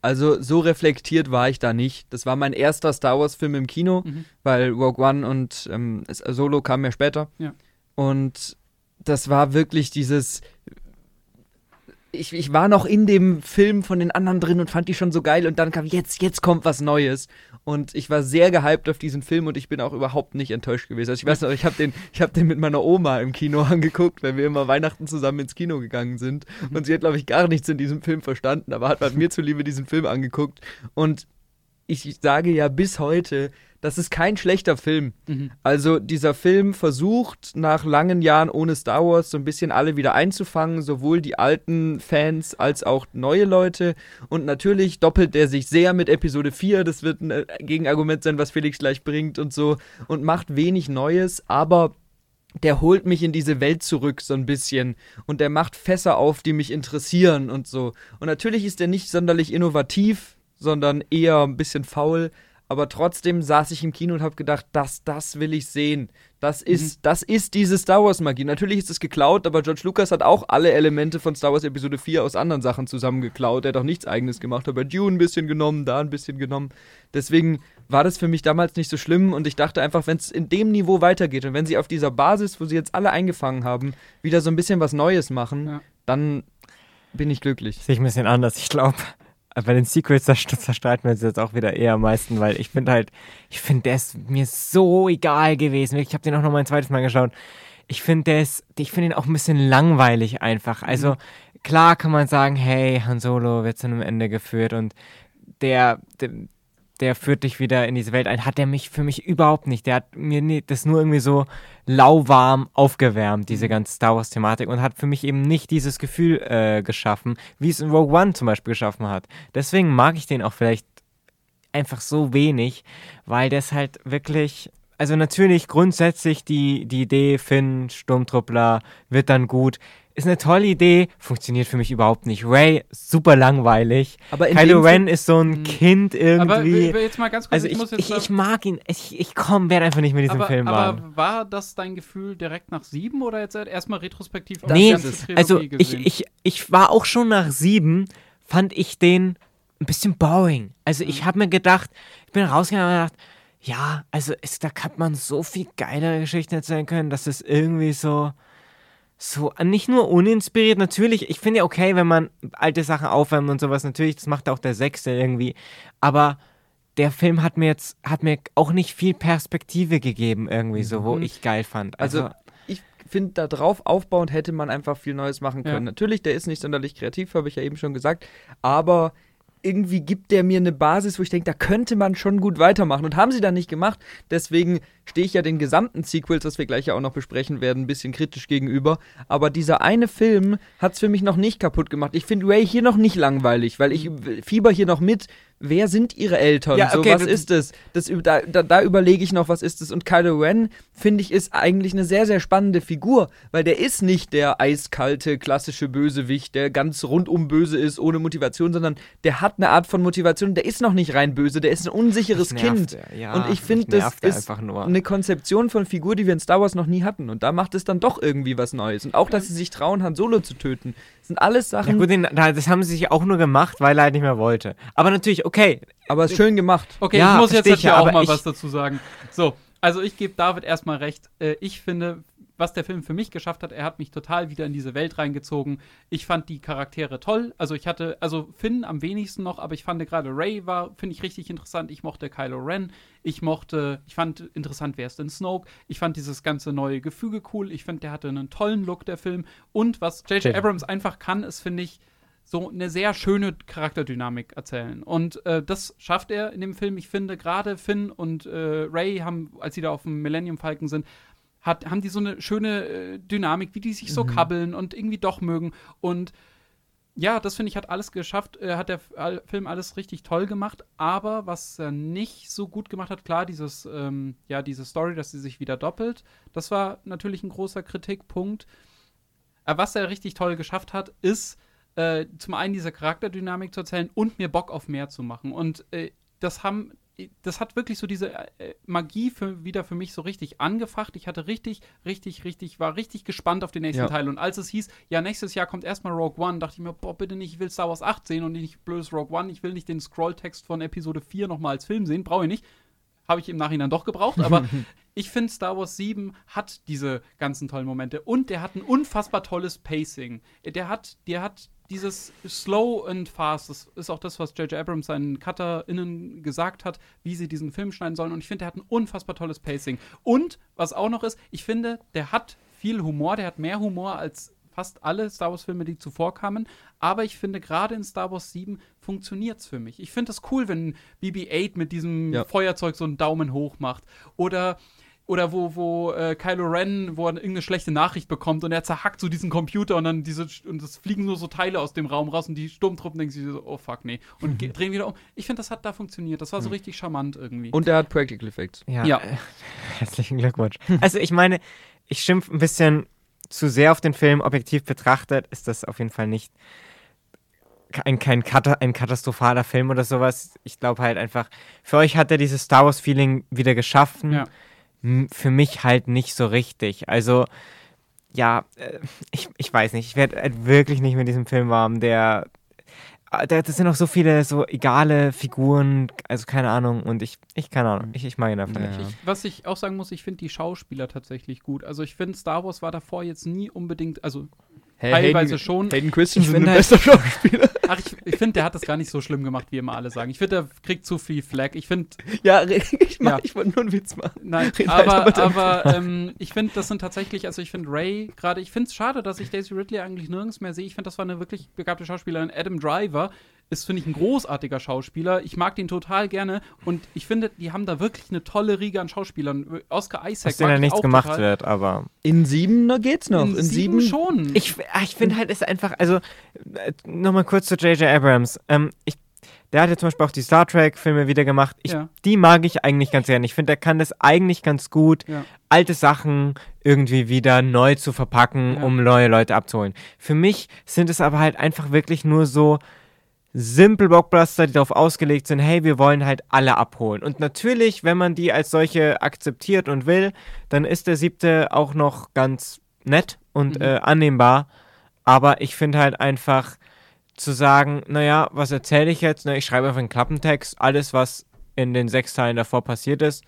Also so reflektiert war ich da nicht. Das war mein erster Star Wars-Film im Kino, Mhm. weil Rogue One und ähm, Solo kam ja später. Ja. Und das war wirklich dieses. Ich, ich war noch in dem Film von den anderen drin und fand die schon so geil und dann kam jetzt, jetzt kommt was Neues. Und ich war sehr gehypt auf diesen Film und ich bin auch überhaupt nicht enttäuscht gewesen. Also ich weiß noch, ich habe den, ich hab den mit meiner Oma im Kino angeguckt, weil wir immer Weihnachten zusammen ins Kino gegangen sind. Und sie hat, glaube ich, gar nichts in diesem Film verstanden, aber hat mir zuliebe diesen Film angeguckt. Und ich sage ja bis heute, das ist kein schlechter Film. Mhm. Also dieser Film versucht nach langen Jahren ohne Star Wars so ein bisschen alle wieder einzufangen, sowohl die alten Fans als auch neue Leute. Und natürlich doppelt er sich sehr mit Episode 4, das wird ein äh, Gegenargument sein, was Felix gleich bringt und so, und macht wenig Neues, aber der holt mich in diese Welt zurück so ein bisschen und der macht Fässer auf, die mich interessieren und so. Und natürlich ist er nicht sonderlich innovativ, sondern eher ein bisschen faul, aber trotzdem saß ich im Kino und habe gedacht, das, das will ich sehen. Das ist, das ist diese Star Wars Magie. Natürlich ist es geklaut, aber George Lucas hat auch alle Elemente von Star Wars Episode 4 aus anderen Sachen zusammengeklaut. Er hat auch nichts eigenes gemacht, hat bei Dune ein bisschen genommen, da ein bisschen genommen. Deswegen war das für mich damals nicht so schlimm und ich dachte einfach, wenn es in dem Niveau weitergeht und wenn sie auf dieser Basis, wo sie jetzt alle eingefangen haben, wieder so ein bisschen was Neues machen, Ja. dann bin ich glücklich. Sehe ich ein bisschen anders. Ich glaube, bei den Sequels da zerstreiten wir uns jetzt auch wieder eher am meisten, weil ich finde halt, ich finde, der ist mir so egal gewesen. Ich habe den auch noch mal ein zweites Mal geschaut. Ich finde, ist, ich finde ihn auch ein bisschen langweilig einfach. Also klar kann man sagen, hey, Han Solo wird zu einem Ende geführt und der, der, der führt dich wieder in diese Welt ein. Hat der mich für mich überhaupt nicht. Der hat mir das nur irgendwie so lauwarm aufgewärmt, diese ganze Star Wars-Thematik, und hat für mich eben nicht dieses Gefühl äh, geschaffen, wie es in Rogue One zum Beispiel geschaffen hat. Deswegen mag ich den auch vielleicht einfach so wenig, weil das halt wirklich. Also natürlich grundsätzlich die, die Idee, Finn, Sturmtruppler, wird dann gut. Ist eine tolle Idee, funktioniert für mich überhaupt nicht. Ray, super langweilig. Aber in Kylo Ren ist so ein Mhm. Kind Aber irgendwie. w- jetzt mal ganz kurz, Also ich, ich, muss jetzt ich, ich mag ihn. Ich, ich komm, werde einfach nicht mit diesem aber, Film aber war das dein Gefühl direkt nach sieben oder jetzt erstmal retrospektiv Nee, Also ich, ich, ich war auch schon nach sieben, fand ich den ein bisschen boring. Also Mhm. ich habe mir gedacht, ich bin rausgegangen und gedacht, ja, also es, da hat man so viel geilere Geschichten erzählen können, dass es irgendwie so, so nicht nur uninspiriert, natürlich, ich finde ja okay, wenn man alte Sachen aufwärmt und sowas, natürlich, das macht auch der Sechste irgendwie, aber der Film hat mir jetzt, hat mir auch nicht viel Perspektive gegeben irgendwie so, wo Mhm. ich geil fand. Also, Also, ich finde, da drauf aufbauend hätte man einfach viel Neues machen Ja. können. Natürlich, der ist nicht sonderlich kreativ, habe ich ja eben schon gesagt, aber irgendwie gibt der mir eine Basis, wo ich denke, da könnte man schon gut weitermachen. Und haben sie dann nicht gemacht. Deswegen stehe ich ja den gesamten Sequels, das wir gleich ja auch noch besprechen werden, ein bisschen kritisch gegenüber. Aber dieser eine Film hat es für mich noch nicht kaputt gemacht. Ich finde Ray hier noch nicht langweilig, weil ich fieber hier noch mit. Wer sind ihre Eltern? Ja, so, okay, was du- ist es? Das, da da, da überlege ich noch, was ist es? Und Kylo Ren, finde ich, ist eigentlich eine sehr, sehr spannende Figur, weil der ist nicht der eiskalte, klassische Bösewicht, der ganz rundum böse ist, ohne Motivation, sondern der hat eine Art von Motivation. Der ist noch nicht rein böse, der ist ein unsicheres Kind. ja, und ich finde, das ist einfach nur. eine Konzeption von Figur, die wir in Star Wars noch nie hatten. Und da macht es dann doch irgendwie was Neues. Und auch, dass sie sich trauen, Han Solo zu töten, sind alles Ja Sachen, gut, den, da- das haben sie sich auch nur gemacht, weil er halt nicht mehr wollte. Aber natürlich, okay, aber ist schön gemacht. Okay, Ja, ich muss jetzt ich hier ja, auch mal was dazu sagen. So, also ich gebe David erstmal recht. Äh, ich finde, was der Film für mich geschafft hat, er hat mich total wieder in diese Welt reingezogen. Ich fand die Charaktere toll. Also ich hatte, also Finn am wenigsten noch, aber ich fand gerade Ray war, finde ich richtig interessant. Ich mochte Kylo Ren. Ich mochte, ich fand interessant, wer ist denn Snoke. Ich fand dieses ganze neue Gefüge cool. Ich finde, der hatte einen tollen Look, der Film. Und was J.J. Abrams einfach kann, ist, finde ich, so eine sehr schöne Charakterdynamik erzählen. Und äh, das schafft er in dem Film. Ich finde, gerade Finn und äh, Ray haben, als sie da auf dem Millennium Falcon sind, hat, haben die so eine schöne äh, Dynamik, wie die sich so kabbeln und irgendwie doch mögen. Und ja, das finde ich, hat alles geschafft, äh, hat der Film alles richtig toll gemacht. Aber was er nicht so gut gemacht hat, klar, dieses, ähm, ja, diese Story, dass sie sich wieder doppelt, das war natürlich ein großer Kritikpunkt. Aber was er richtig toll geschafft hat, ist äh, zum einen diese Charakterdynamik zu erzählen und mir Bock auf mehr zu machen. Und äh, das haben, das hat wirklich so diese äh, Magie für, wieder für mich so richtig angefacht. Ich hatte richtig, richtig, richtig, war richtig gespannt auf den nächsten Ja. Teil. Und als es hieß, ja, nächstes Jahr kommt erstmal Rogue One, dachte ich mir, boah, bitte nicht, ich will Star Wars 8 sehen und nicht blödes Rogue One. Ich will nicht den Scrolltext von Episode 4 nochmal als Film sehen, brauche ich nicht. Habe ich im Nachhinein doch gebraucht, aber ich finde, Star Wars 7 hat diese ganzen tollen Momente und der hat ein unfassbar tolles Pacing. Der hat, der hat dieses Slow and Fast, das ist auch das, was J.J. Abrams seinen CutterInnen gesagt hat, wie sie diesen Film schneiden sollen. Und ich finde, der hat ein unfassbar tolles Pacing. Und was auch noch ist, ich finde, der hat viel Humor, der hat mehr Humor als fast alle Star Wars-Filme, die zuvor kamen. Aber ich finde, gerade in Star Wars 7 funktioniert es für mich. Ich finde es cool, wenn BB-8 mit diesem Ja. Feuerzeug so einen Daumen hoch macht. Oder oder wo, wo äh, Kylo Ren, wo er irgendeine schlechte Nachricht bekommt und er zerhackt so diesen Computer und dann diese und es fliegen nur so Teile aus dem Raum raus und die Sturmtruppen denken sich so, oh fuck, nee. Und ge- drehen wieder um. Ich finde, das hat da funktioniert. Das war so richtig charmant irgendwie. Und er hat Practical Effects. Ja. Ja. äh, Herzlichen Glückwunsch. Also ich meine, ich schimpfe ein bisschen zu sehr auf den Film. Objektiv betrachtet ist das auf jeden Fall nicht ein, kein Kata ein katastrophaler Film oder sowas. Ich glaube halt einfach, für euch hat er dieses Star Wars-Feeling wieder geschaffen. Ja. Für mich halt nicht so richtig. Also, ja, äh, ich, ich weiß nicht. Ich werde halt wirklich nicht mit diesem Film warm. Der, das sind auch so viele so egale Figuren, also keine Ahnung. Und ich, ich keine Ahnung. Ich, ich mag ihn einfach Ja. nicht. Ich, was ich auch sagen muss, ich finde die Schauspieler tatsächlich gut. Also ich finde, Star Wars war davor jetzt nie unbedingt, also Hey, teilweise Hayden, schon. Hayden Christensen, find ein halt- bester Schauspieler. Ach, ich, ich finde, der hat das gar nicht so schlimm gemacht, wie immer alle sagen. Ich finde, der kriegt zu viel Flack. Ich finde, ja, ich, mach, Ja. ich wollte nur einen Witz machen. nein, Red weiter aber, aber ähm, ich finde, das sind tatsächlich, also ich finde Ray gerade, ich finde es schade, dass ich Daisy Ridley eigentlich nirgends mehr sehe. Ich finde, das war eine wirklich begabte Schauspielerin. Adam Driver ist, finde ich, ein großartiger Schauspieler. Ich mag den total gerne und ich finde, die haben da wirklich eine tolle Riege an Schauspielern. Oscar Isaac Aus denen ja nichts gemacht total. wird, aber. In sieben na, geht's noch. In, In, sieben, sieben, schon. Ich, ah, ich finde halt, ist einfach, also, äh, nochmal kurz zu J.J. Abrams. Ähm, ich, der hat ja zum Beispiel auch die Star Trek-Filme wieder gemacht. Ich, Ja. Die mag ich eigentlich ganz gerne. Ich finde, der kann das eigentlich ganz gut, Ja. alte Sachen irgendwie wieder neu zu verpacken, Ja. um neue Leute abzuholen. Für mich sind es aber halt einfach wirklich nur so simple Blockbuster, die darauf ausgelegt sind, hey, wir wollen halt alle abholen. Und natürlich, wenn man die als solche akzeptiert und will, dann ist der siebte auch noch ganz nett und Mhm. äh, annehmbar. Aber ich finde halt einfach zu sagen, naja, was erzähle ich jetzt? Na, ich schreibe einfach einen Klappentext. Alles, was in den sechs Teilen davor passiert ist,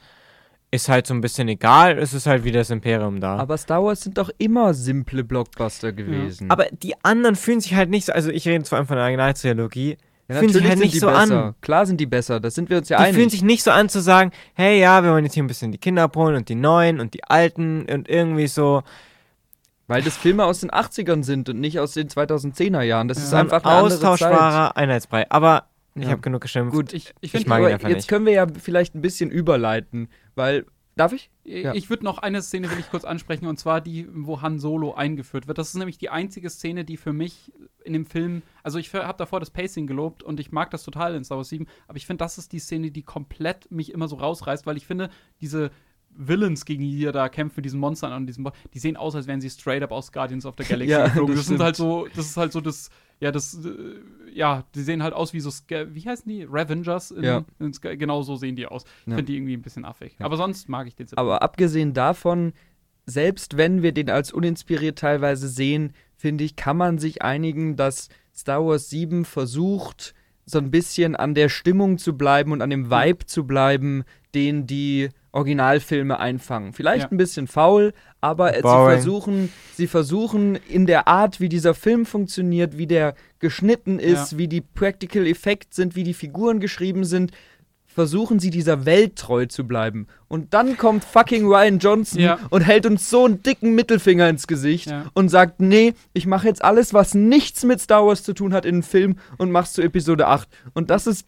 ist halt so ein bisschen egal. Es ist halt wie das Imperium da. Aber Star Wars sind doch immer simple Blockbuster gewesen. Aber die anderen fühlen sich halt nicht so, also ich rede vor allem von der Originaltrilogie, ja, fühlen sich halt sind nicht die so besser. an. Klar sind die besser, da sind wir uns ja Die einig. fühlen sich nicht so an zu sagen, hey ja, wir wollen jetzt hier ein bisschen die Kinder abholen und die Neuen und die Alten und irgendwie so. weil das Filme aus den 80ern sind und nicht aus den 2010er Jahren. Das ist Ja. einfach eine andere Zeit. austauschbarer Einheitsbrei. Aber ich Ja. habe genug geschimpft. Gut, ich, ich Ich finde, jetzt nicht. können wir ja vielleicht ein bisschen überleiten, weil darf ich? Ja. Ich würde noch eine Szene will ich kurz ansprechen und zwar die, wo Han Solo eingeführt wird. Das ist nämlich die einzige Szene, die für mich in dem Film, also ich habe davor das Pacing gelobt und ich mag das total in Star Wars 7, aber ich finde, das ist die Szene, die komplett mich immer so rausreißt, weil ich finde, diese Villains, gegen die er da kämpft, mit diesen Monstern an diesem Bo die sehen aus, als wären sie straight up aus Guardians of the Galaxy Ja, geflogen. das Das, sind halt so, das ist halt so das, ja, das, äh, ja, die sehen halt aus wie so, Sca- wie heißen die? Revengers? In, Ja. in genau so sehen die aus. Ich Ja. finde die irgendwie ein bisschen affig. Ja. Aber sonst mag ich den sehr. Aber abgesehen davon, selbst wenn wir den als uninspiriert teilweise sehen, finde ich, kann man sich einigen, dass Star Wars 7 versucht, so ein bisschen an der Stimmung zu bleiben und an dem Vibe zu bleiben, den die Originalfilme einfangen. Vielleicht Ja. ein bisschen faul, aber sie Boring. versuchen, sie versuchen in der Art, wie dieser Film funktioniert, wie der geschnitten ist, Ja. wie die Practical Effects sind, wie die Figuren geschrieben sind, versuchen sie dieser Welt treu zu bleiben. Und dann kommt fucking Ryan Johnson Ja. und hält uns so einen dicken Mittelfinger ins Gesicht Ja. und sagt, nee, ich mache jetzt alles, was nichts mit Star Wars zu tun hat in den Film und mach's zu Episode 8. Und das ist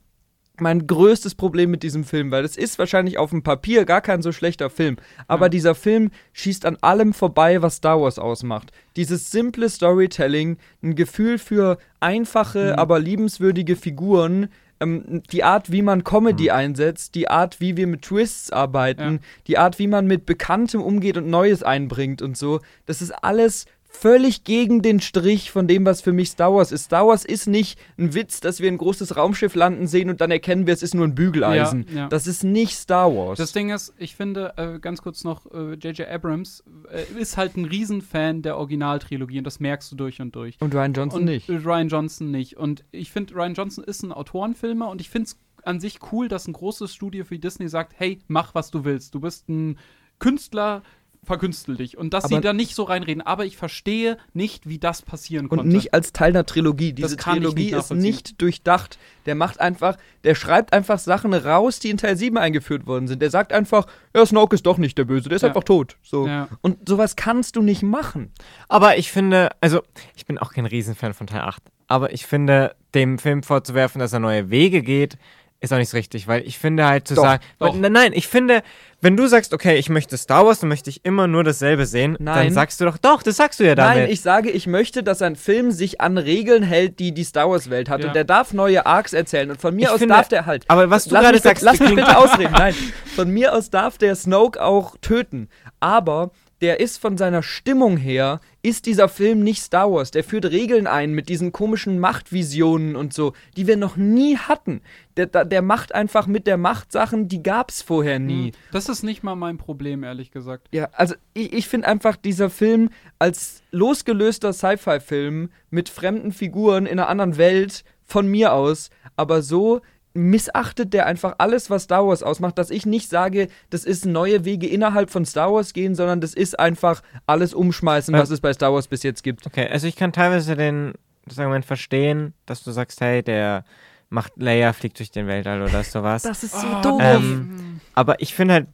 mein größtes Problem mit diesem Film, weil es ist wahrscheinlich auf dem Papier gar kein so schlechter Film. Aber Ja. dieser Film schießt an allem vorbei, was Star Wars ausmacht. Dieses simple Storytelling, ein Gefühl für einfache, Mhm. aber liebenswürdige Figuren, ähm, die Art, wie man Comedy einsetzt, die Art, wie wir mit Twists arbeiten, Ja. die Art, wie man mit Bekanntem umgeht und Neues einbringt und so, das ist alles völlig gegen den Strich von dem, was für mich Star Wars ist. Star Wars ist nicht ein Witz, dass wir ein großes Raumschiff landen sehen und dann erkennen wir, es ist nur ein Bügeleisen. Ja, ja. Das ist nicht Star Wars. Das Ding ist, ich finde, äh, ganz kurz noch, äh, J.J. Abrams äh, ist halt ein Riesenfan der Originaltrilogie und das merkst du durch und durch. und Ryan Johnson und nicht. äh, Ryan Johnson nicht. Und ich finde, Ryan Johnson ist ein Autorenfilmer und ich finde es an sich cool, dass ein großes Studio wie Disney sagt, hey, mach, was du willst. Du bist ein Künstler, verkünstelt und dass Aber- sie da nicht so reinreden. Aber ich verstehe nicht, wie das passieren Und konnte. nicht als Teil einer Trilogie. Diese Trilogie nicht ist nicht durchdacht. Der macht einfach, der schreibt einfach Sachen raus, die in Teil 7 eingeführt worden sind. Der sagt einfach, ja, Snoke ist doch nicht der Böse, der ist Ja. einfach tot. So. Ja. Und sowas kannst du nicht machen. Aber ich finde, also ich bin auch kein Riesenfan von Teil 8, aber ich finde, dem Film vorzuwerfen, dass er neue Wege geht, ist auch nicht so richtig, weil ich finde halt zu Doch, sagen, doch. Weil, nein, nein, ich finde, wenn du sagst, okay, ich möchte Star Wars, dann möchte ich immer nur dasselbe sehen, Nein. dann sagst du doch, doch, das sagst du ja damit. Nein, ich sage, ich möchte, dass ein Film sich an Regeln hält, die die Star Wars Welt hat. Ja. Und der darf neue Arcs erzählen. Und von mir Ich aus finde- darf der halt. aber was du gerade sagst, lass mich bitte ausreden. Nein, von mir aus darf der Snoke auch töten. Aber der ist von seiner Stimmung her, ist dieser Film nicht Star Wars. Der führt Regeln ein mit diesen komischen Machtvisionen und so, die wir noch nie hatten. Der, der macht einfach mit der Macht Sachen, die gab's vorher nie. Hm, Das ist nicht mal mein Problem, ehrlich gesagt. Ja, also ich, ich finde einfach dieser Film als losgelöster Sci-Fi-Film mit fremden Figuren in einer anderen Welt von mir aus, aber so missachtet der einfach alles, was Star Wars ausmacht, dass ich nicht sage, das ist neue Wege innerhalb von Star Wars gehen, sondern das ist einfach alles umschmeißen, was es bei Star Wars bis jetzt gibt. Okay, also ich kann teilweise den, das Argument verstehen, dass du sagst, hey, der macht Leia, fliegt durch den Weltall oder sowas. Das ist so Oh, doof. Ähm, Aber ich finde halt,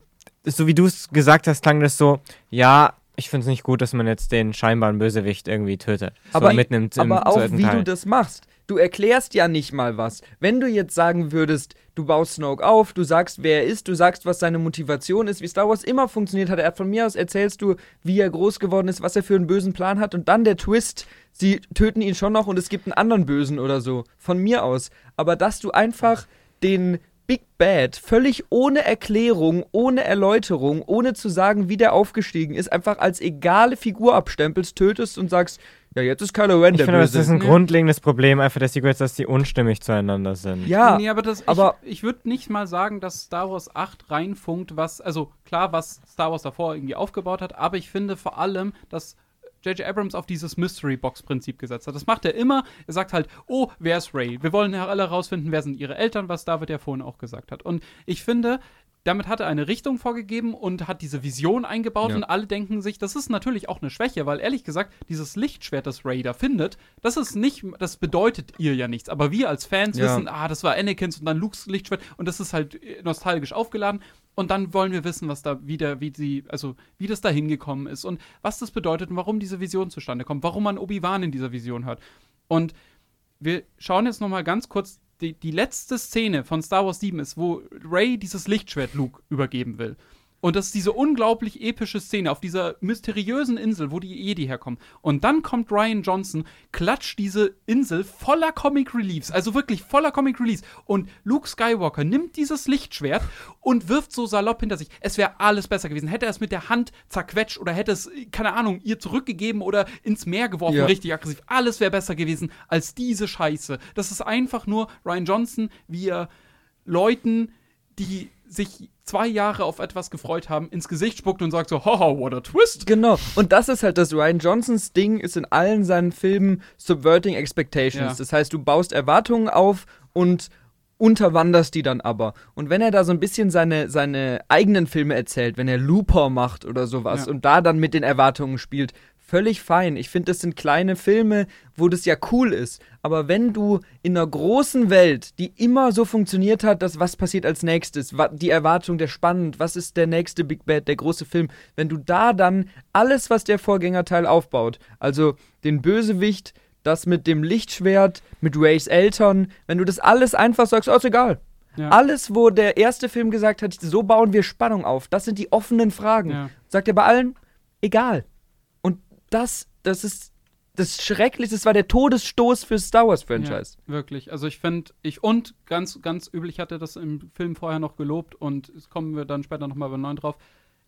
so wie du es gesagt hast, klang das so, ja, ich finde es nicht gut, dass man jetzt den scheinbaren Bösewicht irgendwie tötet. Aber- so mitnimmt im Aber auch wie Teil. du das machst. Du erklärst ja nicht mal was. Wenn du jetzt sagen würdest, du baust Snoke auf, du sagst, wer er ist, du sagst, was seine Motivation ist, wie Star Wars immer funktioniert hat. Er hat von mir aus erzählst du, wie er groß geworden ist, was er für einen bösen Plan hat und dann der Twist, sie töten ihn schon noch und es gibt einen anderen Bösen oder so. Von mir aus. Aber dass du einfach den Big Bad völlig ohne Erklärung, ohne Erläuterung, ohne zu sagen, wie der aufgestiegen ist, einfach als egale Figur abstempelst, tötest und sagst, ja, jetzt ist Kylo Ren ich der finde, das Böse. ist ein Nee. grundlegendes Problem einfach der Sequels, dass die unstimmig zueinander sind. Ja, nee, aber das, aber- ich, ich würde nicht mal sagen, dass Star Wars 8 reinfunkt, was, also klar, was Star Wars davor irgendwie aufgebaut hat, aber ich finde vor allem, dass J.J. Abrams auf dieses Mystery-Box-Prinzip gesetzt hat. Das macht er immer. Er sagt halt, oh, wer ist Ray? Wir wollen ja alle herausfinden, wer sind ihre Eltern, was David ja vorhin auch gesagt hat. Und ich finde, damit hat er eine Richtung vorgegeben und hat diese Vision eingebaut Ja. und alle denken sich, das ist natürlich auch eine Schwäche, weil ehrlich gesagt, dieses Lichtschwert, das Ray da findet, das ist nicht, das bedeutet ihr ja nichts. Aber wir als Fans Ja. wissen, ah, das war Anakins und dann Lukes Lichtschwert und das ist halt äh, nostalgisch aufgeladen. Und dann wollen wir wissen, was da wieder, wie sie, also wie das da hingekommen ist und was das bedeutet und warum diese Vision zustande kommt, warum man Obi-Wan in dieser Vision hört. Und wir schauen jetzt noch mal ganz kurz, die, die letzte Szene von Star Wars 7 ist, wo Ray dieses Lichtschwert Luke übergeben will. Und das ist diese unglaublich epische Szene auf dieser mysteriösen Insel, wo die Jedi herkommen. Und dann kommt Ryan Johnson, klatscht diese Insel voller Comic Reliefs, also wirklich voller Comic Reliefs. Und Luke Skywalker nimmt dieses Lichtschwert und wirft so salopp hinter sich. Es wäre alles besser gewesen. Hätte er es mit der Hand zerquetscht oder hätte es, keine Ahnung, ihr zurückgegeben oder ins Meer geworfen, Ja. richtig aggressiv. Alles wäre besser gewesen als diese Scheiße. Das ist einfach nur Ryan Johnson, wie er Leuten, die sich zwei Jahre auf etwas gefreut haben, ins Gesicht spuckt und sagt so, haha, what a twist. Genau. Und das ist halt das Ryan Johnsons Ding, ist in allen seinen Filmen Subverting Expectations. Ja. Das heißt, du baust Erwartungen auf und unterwanderst die dann aber. Und wenn er da so ein bisschen seine, seine eigenen Filme erzählt, wenn er Looper macht oder sowas Ja. und da dann mit den Erwartungen spielt, völlig fein. Ich finde, das sind kleine Filme, wo das ja cool ist. Aber wenn du in einer großen Welt, die immer so funktioniert hat, dass was passiert als nächstes, die Erwartung, der spannend, was ist der nächste Big Bad, der große Film, wenn du da dann alles, was der Vorgängerteil aufbaut, also den Bösewicht, das mit dem Lichtschwert, mit Rays Eltern, wenn du das alles einfach sagst, oh, ist egal. Ja. Alles, wo der erste Film gesagt hat, so bauen wir Spannung auf, das sind die offenen Fragen. Ja. Sagt er bei allen, egal. Das, das ist das Schrecklichste, das war der Todesstoß für Star Wars Franchise. Ja, wirklich. Also ich finde, ich und ganz, ganz übel, ich hatte das im Film vorher noch gelobt und kommen wir dann später nochmal bei neun drauf.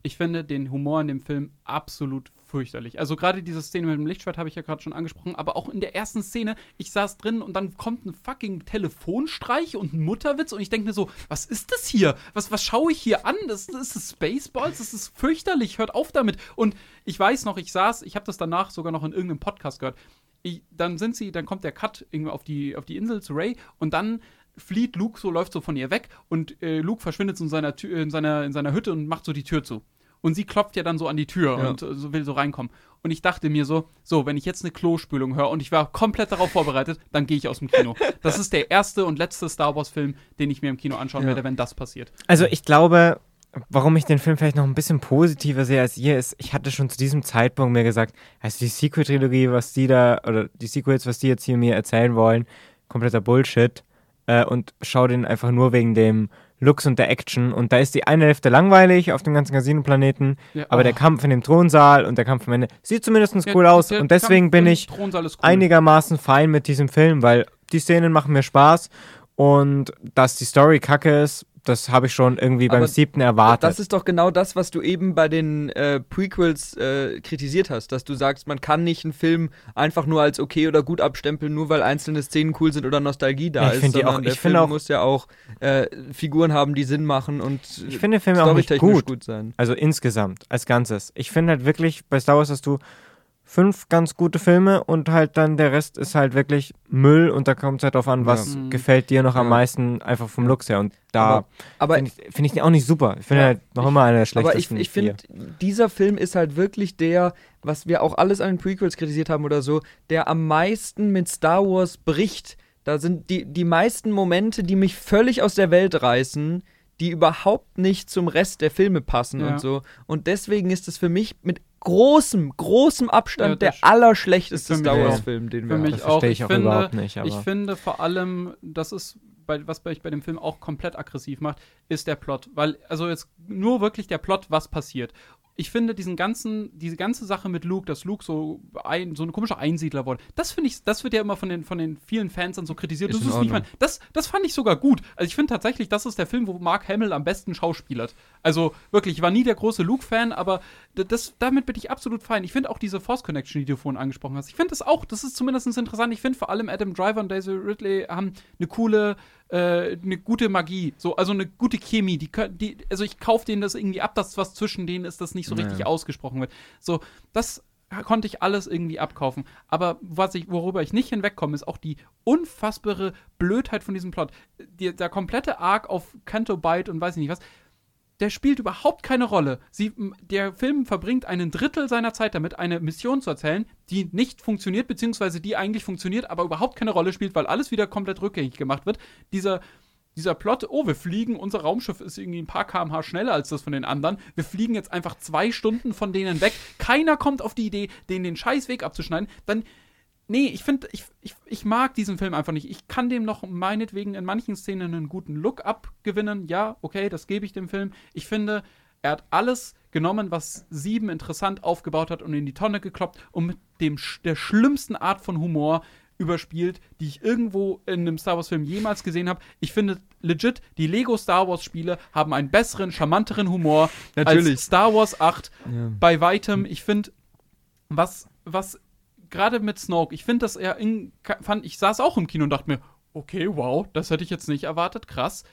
Ich finde den Humor in dem Film absolut fürchterlich. Also gerade diese Szene mit dem Lichtschwert habe ich ja gerade schon angesprochen, aber auch in der ersten Szene, ich saß drin und dann kommt ein fucking Telefonstreich und ein Mutterwitz und ich denke mir so, was ist das hier? Was, was schaue ich hier an? Das, das ist Spaceballs, das ist fürchterlich, hört auf damit. Und ich weiß noch, ich saß, ich habe das danach sogar noch in irgendeinem Podcast gehört. Ich, dann sind sie, dann kommt der Cut irgendwie auf die, auf die Insel zu Ray und dann flieht Luke so, läuft so von ihr weg und äh, Luke verschwindet so in seiner, Tür, in, seiner, in seiner Hütte und macht so die Tür zu. Und sie klopft ja dann so an die Tür Ja. und äh, so will so reinkommen. Und ich dachte mir so, so, wenn ich jetzt eine Klospülung höre und ich war komplett darauf vorbereitet, dann gehe ich aus dem Kino. Das ist der erste und letzte Star Wars-Film, den ich mir im Kino anschauen Ja. werde, wenn das passiert. Also ich glaube, warum ich den Film vielleicht noch ein bisschen positiver sehe als ihr, ist, ich hatte schon zu diesem Zeitpunkt mir gesagt, also die Sequel-Trilogie, was die da, oder die Sequels, was die jetzt hier mir erzählen wollen, kompletter Bullshit. Äh, und schau den einfach nur wegen dem Looks und der Action. Und da ist die eine Hälfte langweilig auf dem ganzen Casino-Planeten, Ja, aber oh. der Kampf in dem Thronsaal und der Kampf am Ende sieht zumindest cool Der- aus. und deswegen Kampf bin ich cool. einigermaßen fein mit diesem Film, weil die Szenen machen mir Spaß und dass die Story kacke ist, das habe ich schon irgendwie beim Aber siebten erwartet. Das ist doch genau das, was du eben bei den äh, Prequels äh, kritisiert hast, dass du sagst, man kann nicht einen Film einfach nur als okay oder gut abstempeln, nur weil einzelne Szenen cool sind oder Nostalgie da ich ist, die sondern auch- der ich Film auch- muss ja auch äh, Figuren haben, die Sinn machen und ich finde den Film auch nicht gut. gut sein. Also insgesamt, als Ganzes. Ich finde halt wirklich, bei Star Wars hast du fünf ganz gute Filme und halt dann der Rest ist halt wirklich Müll und da kommt es halt drauf an, was Ja. Mhm. gefällt dir noch am Ja. meisten einfach vom Looks her. Und da Aber- Aber finde ich, find ich den auch nicht super. Ich finde Ja, halt noch immer einer der Aber ich, schlechtesten. ich finde, dieser Film ist halt wirklich der, was wir auch alles an den Prequels kritisiert haben oder so, der am meisten mit Star Wars bricht. Da sind die, die meisten Momente, die mich völlig aus der Welt reißen, die überhaupt nicht zum Rest der Filme passen Ja. und so. Und deswegen ist es für mich mit großem, großem Abstand Ja, der allerschlechteste Star. Wars-Film, den wir Für mich das auch. verstehe Ich ich auch finde, überhaupt nicht. Aber Ich finde vor allem, das ist, bei, was mich bei dem Film auch komplett aggressiv macht, ist der Plot. Weil, also jetzt nur wirklich der Plot, was passiert. Ich finde diesen ganzen, diese ganze Sache mit Luke, dass Luke so ein, so ein komischer Einsiedler wurde, das finde ich, das wird ja immer von den, von den vielen Fans dann so kritisiert. Ist das, ist nicht mein, das, das fand ich sogar gut. Also ich finde tatsächlich, das ist der Film, wo Mark Hamill am besten schauspielert. Also wirklich, ich war nie der große Luke-Fan, aber das, damit bin ich absolut fein. Ich finde auch diese Force Connection, die du vorhin angesprochen hast, ich finde das auch, das ist zumindest interessant. Ich finde vor allem Adam Driver und Daisy Ridley haben eine coole, äh, eine gute Magie, so, also eine gute Chemie. Die, können- die, also ich kaufe denen das irgendwie ab, dass was zwischen denen ist, das nicht so richtig Naja. ausgesprochen wird. So, das konnte ich alles irgendwie abkaufen. Aber was ich, worüber ich nicht hinwegkomme, ist auch die unfassbare Blödheit von diesem Plot. Die, der komplette Arc auf Canto Bite und weiß ich nicht was, der spielt überhaupt keine Rolle. Sie, der Film verbringt einen Drittel seiner Zeit damit, eine Mission zu erzählen, die nicht funktioniert, beziehungsweise die eigentlich funktioniert, aber überhaupt keine Rolle spielt, weil alles wieder komplett rückgängig gemacht wird. Dieser, dieser Plot, oh, wir fliegen, unser Raumschiff ist irgendwie ein paar kmh schneller als das von den anderen. Wir fliegen jetzt einfach zwei Stunden von denen weg. Keiner kommt auf die Idee, denen den Scheißweg abzuschneiden. Dann Nee, ich finde, ich, ich, ich mag diesen Film einfach nicht. Ich kann dem noch meinetwegen in manchen Szenen einen guten Look abgewinnen. Ja, okay, das gebe ich dem Film. Ich finde, er hat alles genommen, was Sieben interessant aufgebaut hat und in die Tonne gekloppt und mit dem, der schlimmsten Art von Humor überspielt, die ich irgendwo in einem Star Wars-Film jemals gesehen habe. Ich finde legit, die Lego Star Wars-Spiele haben einen besseren, charmanteren Humor Natürlich. als Star Wars 8 Ja. bei weitem. Ich finde, was, was gerade mit Snoke, ich finde, dass er in, fand, ich saß auch im Kino und dachte mir, okay, wow, das hätte ich jetzt nicht erwartet, krass.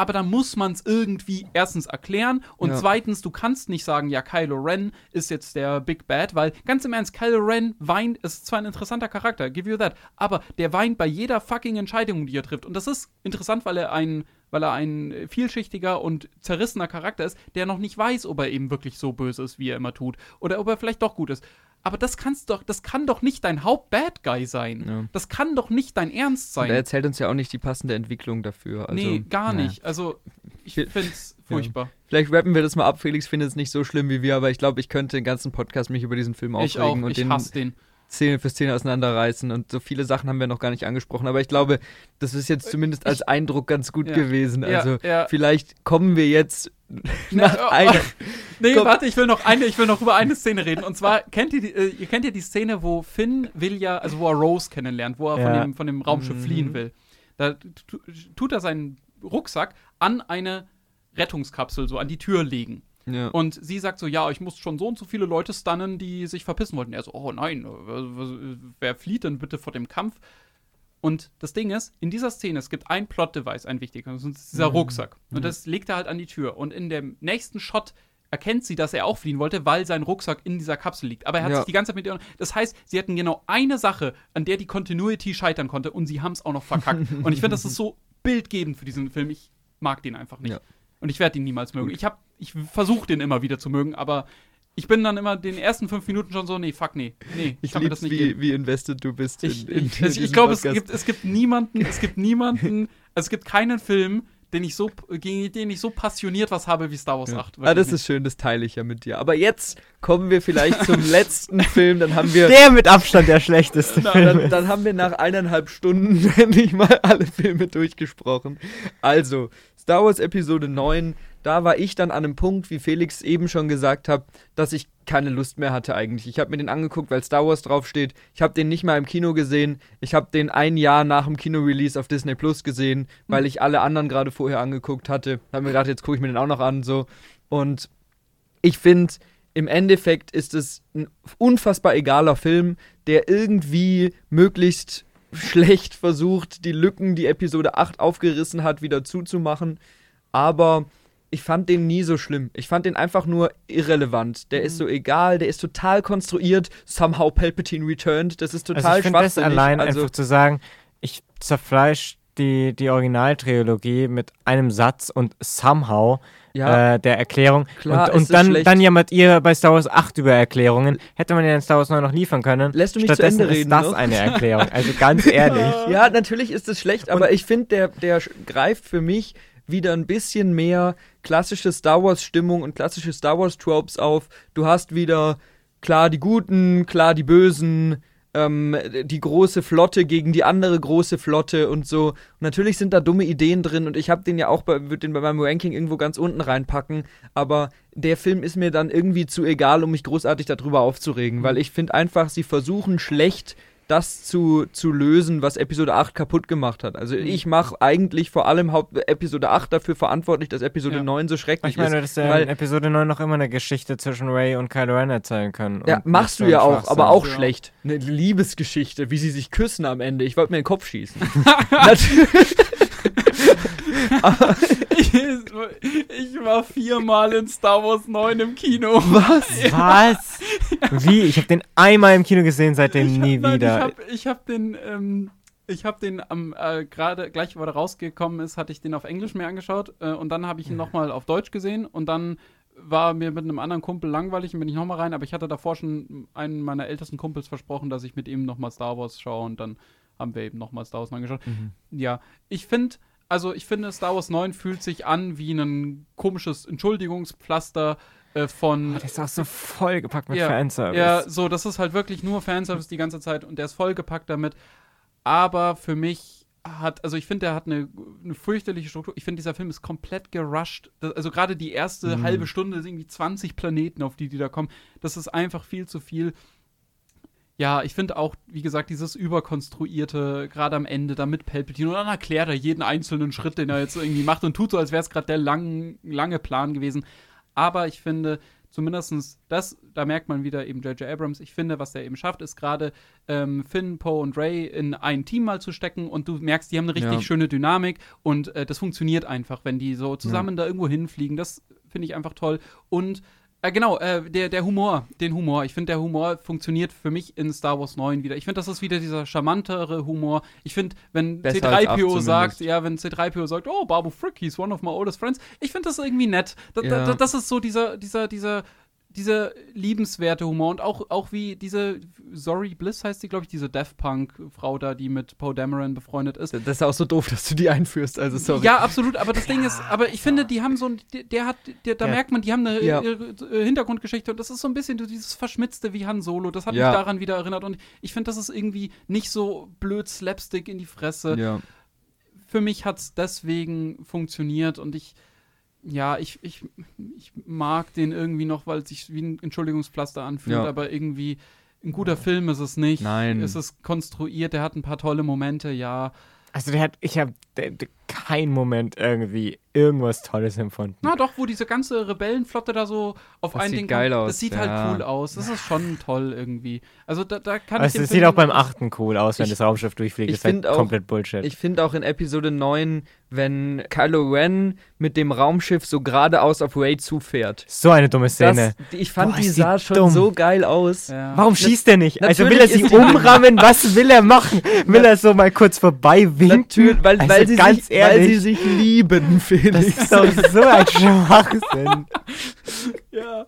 Aber da muss man es irgendwie erstens erklären und Ja. zweitens, du kannst nicht sagen, ja, Kylo Ren ist jetzt der Big Bad, weil ganz im Ernst, Kylo Ren weint, ist zwar ein interessanter Charakter, give you that, aber der weint bei jeder fucking Entscheidung, die er trifft. Und das ist interessant, weil er ein, weil er ein vielschichtiger und zerrissener Charakter ist, der noch nicht weiß, ob er eben wirklich so böse ist, wie er immer tut. Oder ob er vielleicht doch gut ist. Aber das kannst doch, das kann doch nicht dein Haupt-Bad Guy sein. Ja. Das kann doch nicht dein Ernst Und er sein. erzählt uns ja auch nicht die passende Entwicklung dafür. Also, nee, gar ja. nicht. Also, ich finde es furchtbar. Vielleicht rappen wir das mal ab. Felix findet es nicht so schlimm wie wir, aber ich glaube, ich könnte den ganzen Podcast mich über diesen Film Ich aufregen auch, und ich den hasse den. Szene für Szene auseinanderreißen. Und so viele Sachen haben wir noch gar nicht angesprochen. Aber ich glaube, das ist jetzt zumindest als Eindruck ganz gut Ja. gewesen. Ja, Also ja. vielleicht kommen wir jetzt nach oh, einer. Nee, Komm. warte, ich will noch eine, ich will noch über eine Szene reden. Und zwar kennt ihr die, äh, ihr kennt ja die Szene, wo Finn will ja, also wo er Rose kennenlernt, wo er von Ja. dem, von dem Raumschiff Mhm. fliehen will. Da tu- tut er seinen Rucksack an eine Rettungskapsel, so an die Tür legen. Ja. Und sie sagt so, ja, ich muss schon so und so viele Leute stunnen, die sich verpissen wollten. Er so, oh nein, äh, wer flieht denn bitte vor dem Kampf? Und das Ding ist, in dieser Szene, es gibt ein Plot-Device, ein wichtiger, das ist dieser Rucksack. Und das legt er halt an die Tür. Und in dem nächsten Shot erkennt sie, dass er auch fliehen wollte, weil sein Rucksack in dieser Kapsel liegt. Aber er hat Ja. sich die ganze Zeit mit ihr. Das heißt, sie hatten genau eine Sache, an der die Continuity scheitern konnte und sie haben es auch noch verkackt. und ich finde, das ist so bildgebend für diesen Film. Ich mag den einfach nicht. Ja. Und ich werde ihn niemals mögen. Ich habe ich versuche den immer wieder zu mögen, aber ich bin dann immer den ersten fünf Minuten schon so, nee, fuck, nee, nee, Ich kann mir das nicht wie, geben. wie invested du bist. Ich, in- ich, ich diesem glaube, es gibt, es gibt niemanden, es gibt niemanden, also es gibt keinen Film, den ich so, gegen den ich so passioniert was habe wie Star Wars Ja. 8. Ah, das ist schön, das teile ich ja mit dir. Aber jetzt kommen wir vielleicht zum letzten Film, dann haben wir Der mit Abstand der schlechteste Na, Film. dann, dann haben wir nach eineinhalb Stunden endlich mal alle Filme durchgesprochen. Also, Star Wars Episode 9, da war ich dann an einem Punkt, wie Felix eben schon gesagt hat, dass ich keine Lust mehr hatte eigentlich. Ich habe mir den angeguckt, weil Star Wars draufsteht. Ich habe den nicht mal im Kino gesehen. Ich habe den ein Jahr nach dem Kino-Release auf Disney Plus gesehen, weil ich alle anderen gerade vorher angeguckt hatte. Habe mir gedacht, jetzt gucke ich mir den auch noch an. so Und ich finde, im Endeffekt ist es ein unfassbar egaler Film, der irgendwie möglichst schlecht versucht, die Lücken, die Episode 8 aufgerissen hat, wieder zuzumachen. Aber ich fand den nie so schlimm. Ich fand den einfach nur irrelevant. Der ist so egal, der ist total konstruiert. Somehow Palpatine returned. Das ist total also ich finde das schwachsinnig. allein also, einfach zu sagen, ich zerfleisch die, die Originaltrilogie mit einem Satz und somehow ja, äh, der Erklärung. Klar, und ist und dann, schlecht. dann jammert ihr bei Star Wars 8 über Erklärungen. Hätte man ja in Star Wars 9 noch liefern können. Lässt du mich zu Stattdessen Ende ist reden das noch? eine Erklärung. Also ganz ehrlich. Ja, natürlich ist es schlecht, aber ich finde, der, der greift für mich wieder ein bisschen mehr klassische Star Wars-Stimmung und klassische Star Wars-Tropes auf. Du hast wieder klar die Guten, klar die Bösen, ähm, die große Flotte gegen die andere große Flotte und so. Und natürlich sind da dumme Ideen drin und ich habe den ja auch bei, würde den bei meinem Ranking irgendwo ganz unten reinpacken, aber der Film ist mir dann irgendwie zu egal, um mich großartig darüber aufzuregen, weil ich finde einfach, sie versuchen schlecht das zu, zu lösen, was Episode 8 kaputt gemacht hat. Also ich mache eigentlich vor allem Haupt Episode 8 dafür verantwortlich, dass Episode Ja. 9 so schrecklich Ich meine, ist. ja weil- in Episode 9 noch immer eine Geschichte zwischen Ray und Kylo Ren erzählen können. Ja, machst du ja auch, aber auch Ja. schlecht. Eine Liebesgeschichte, wie sie sich küssen am Ende. Ich wollte mir den Kopf schießen. Natürlich. ich, ich war viermal in Star Wars 9 im Kino. Was? Was? Wie? Ich habe den einmal im Kino gesehen, seitdem Ich hab- nie nein, wieder. Ich habe hab den, ähm, ich habe den am äh, gerade gleich, wo er rausgekommen ist, hatte ich den auf Englisch mir angeschaut äh, und dann habe ich ihn nochmal auf Deutsch gesehen und dann war mir mit einem anderen Kumpel langweilig und bin ich nochmal rein, aber ich hatte davor schon einen meiner ältesten Kumpels versprochen, dass ich mit ihm nochmal Star Wars schaue und dann haben wir eben nochmal Star Wars angeschaut. Ja, ich finde, also ich finde, Star Wars 9 fühlt sich an wie ein komisches Entschuldigungspflaster äh, von Oh, der ist auch so vollgepackt mit Ja, Fanservice. ja, so, das ist halt wirklich nur Fanservice die ganze Zeit und der ist vollgepackt damit. Aber für mich hat, also ich finde, der hat eine, eine fürchterliche Struktur. Ich finde, dieser Film ist komplett gerusht. Das, also gerade die erste Mhm. halbe Stunde sind irgendwie 20 Planeten, auf die die da kommen. Das ist einfach viel zu viel. Ja, ich finde auch, wie gesagt, dieses überkonstruierte, gerade am Ende, da mit Palpatine, und dann erklärt er jeden einzelnen Schritt, den er jetzt irgendwie macht und tut so, als wäre es gerade der lang, lange Plan gewesen. Aber ich finde, zumindestens das, da merkt man wieder eben J.J. Abrams, ich finde, was der eben schafft, ist gerade ähm, Finn, Poe und Ray in ein Team mal zu stecken und du merkst, die haben eine richtig Ja. schöne Dynamik und äh, das funktioniert einfach, wenn die so zusammen da irgendwo hinfliegen. Das finde ich einfach toll. Und äh, genau, äh, der, der Humor, den Humor. Ich finde, der Humor funktioniert für mich in Star Wars 9 wieder. Ich finde, das ist wieder dieser charmantere Humor. Ich finde, wenn Besser als acht C3PO sagt, ja, wenn C3PO sagt, oh, Babu Frick, he's one of my oldest friends, ich finde das irgendwie nett. Da, Ja. da, das ist so dieser, dieser, dieser, dieser liebenswerte Humor und auch, auch wie diese Sorry Bliss heißt die, glaube ich, diese Death Punk-Frau da, die mit Poe Dameron befreundet ist. Das ist auch so doof, dass du die einführst, also sorry. Ja, absolut, aber das Ding ist, aber ich finde, die haben so ein, der, hat, der, da Ja. merkt man, die haben eine Ja. ihre, Hintergrundgeschichte und das ist so ein bisschen dieses Verschmitzte wie Han Solo, das hat Ja. mich daran wieder erinnert und ich finde, das ist irgendwie nicht so blöd Slapstick in die Fresse. ja. Für mich hat es deswegen funktioniert und ich, ja, ich, ich, ich mag den irgendwie noch, weil es sich wie ein Entschuldigungspflaster anfühlt, Ja. aber irgendwie ein guter Film ist es nicht. Nein. Es ist konstruiert, der hat ein paar tolle Momente, ja. Also der hat, ich habe keinen Moment irgendwie irgendwas Tolles empfunden. Na doch, wo diese ganze Rebellenflotte da so auf Das ein sieht Ding geil kommt, aus, Das sieht ja. halt cool aus. Das ist schon toll irgendwie. Also da, da kann Also ich es sieht auch beim achten cool aus, wenn Ich- das Raumschiff durchfliegt. ich Das ist halt auch- komplett Bullshit. Ich finde auch in Episode 9, wenn Kylo Ren mit dem Raumschiff so geradeaus auf Ray zufährt. so eine dumme Szene. Das, ich fand, Boah, die sah schon dumm. so geil aus. Ja. Warum schießt er nicht? Also will er sie umrammen? Was will er machen? Will er so mal kurz vorbei winken? Natürlich, weil, Also weil sie ganz sich, Weil ehrlich. sie sich lieben, Das Felix. ist doch so ein Schwachsinn. Ja.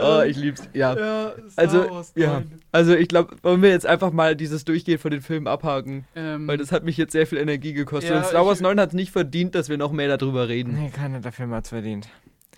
oh, ich lieb's. Ja. Ja, Star Also, Wars ja. 9. Also ich glaube, wollen wir jetzt einfach mal dieses Durchgehen von den Filmen abhaken. Ähm, Weil das hat mich jetzt sehr viel Energie gekostet. Ja, und Star Wars ich- 9 hat es nicht verdient, dass wir noch mehr darüber reden. Nee, keiner der Film hat's verdient.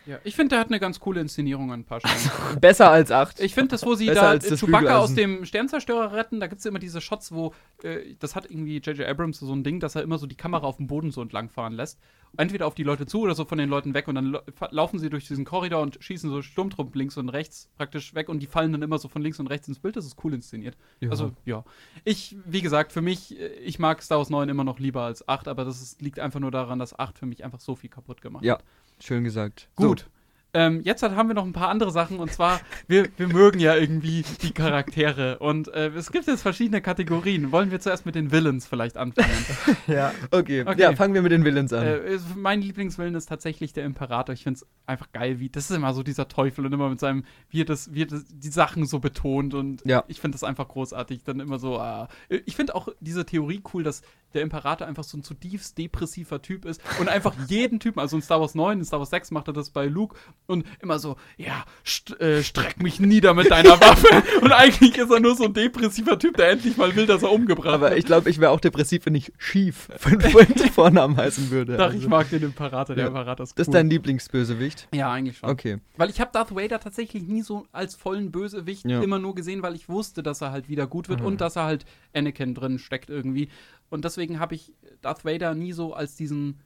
Ja. Ich finde, der hat eine ganz coole Inszenierung an ein paar Stellen. Besser als 8. Ich finde das, wo sie Besser da als das Chewbacca aus Bügeleisen. dem Sternzerstörer retten, da gibt es immer diese Shots, wo, äh, das hat irgendwie J.J. Abrams so ein Ding, dass er immer so die Kamera auf dem Boden so entlang fahren lässt. Entweder auf die Leute zu oder so von den Leuten weg und dann laufen sie durch diesen Korridor und schießen so Sturmtruppen links und rechts praktisch weg und die fallen dann immer so von links und rechts ins Bild. Das ist cool inszeniert. Ja. Also, ja. Ich, wie gesagt, für mich, äh, ich mag Star Wars 9 immer noch lieber als 8, aber das ist, liegt einfach nur daran, dass 8 für mich einfach so viel kaputt gemacht hat. Schön gesagt. Gut. Ähm, jetzt hat, haben wir noch ein paar andere Sachen und zwar, wir, wir mögen ja irgendwie die Charaktere und äh, es gibt jetzt verschiedene Kategorien. Wollen wir zuerst mit den Villains vielleicht anfangen? Ja. Okay. Okay. ja, fangen wir mit den Villains an. äh, mein Lieblingsvillain ist tatsächlich der Imperator. Ich finde es einfach geil, wie das ist immer so dieser Teufel und immer mit seinem, wie er, das, wie er das, die Sachen so betont und Ja. ich finde das einfach großartig. Dann immer so, ah. ich finde auch diese Theorie cool, dass der Imperator einfach so ein zutiefst depressiver Typ ist und einfach jeden Typen, also in Star Wars 9, in Star Wars 6 macht er das bei Luke und immer so, ja, st äh, streck mich nieder mit deiner Waffe und eigentlich ist er nur so ein depressiver Typ, der endlich mal will, dass er umgebracht Aber wird. ich glaube, ich wäre auch depressiv, wenn ich schief von Vornamen heißen würde. Doch, Also, ich mag den Imperator, der Ja. Imperator ist das ist cool. dein Lieblingsbösewicht? ja, eigentlich schon. Okay. Weil ich habe Darth Vader tatsächlich nie so als vollen Bösewicht Ja. immer nur gesehen, weil ich wusste, dass er halt wieder gut wird Mhm. und dass er halt Anakin drin steckt irgendwie. Und deswegen habe ich Darth Vader nie so als diesen,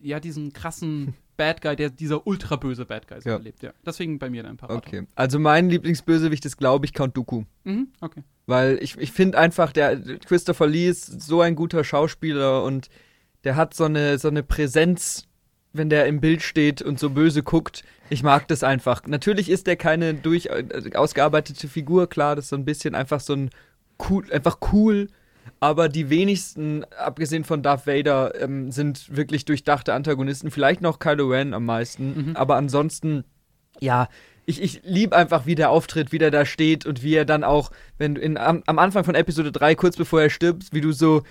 ja, diesen krassen Bad Guy, der dieser ultra böse Bad Guy so Ja. erlebt. Ja. Deswegen bei mir der Imperator. Okay. Also mein Lieblingsbösewicht ist, glaube ich, Count Dooku. Mhm, okay. Weil ich, ich finde einfach, der Christopher Lee ist so ein guter Schauspieler und der hat so eine, so eine Präsenz, wenn der im Bild steht und so böse guckt. Ich mag das einfach. Natürlich ist der keine durch äh, ausgearbeitete Figur, klar, das ist so ein bisschen einfach so ein cool, einfach cool. Aber die wenigsten, abgesehen von Darth Vader, ähm, sind wirklich durchdachte Antagonisten. Vielleicht noch Kylo Ren am meisten. Mhm. Aber ansonsten, ja, ich, ich liebe einfach, wie der auftritt, wie der da steht und wie er dann auch, wenn du in, am, am Anfang von Episode 3, kurz bevor er stirbt, wie du so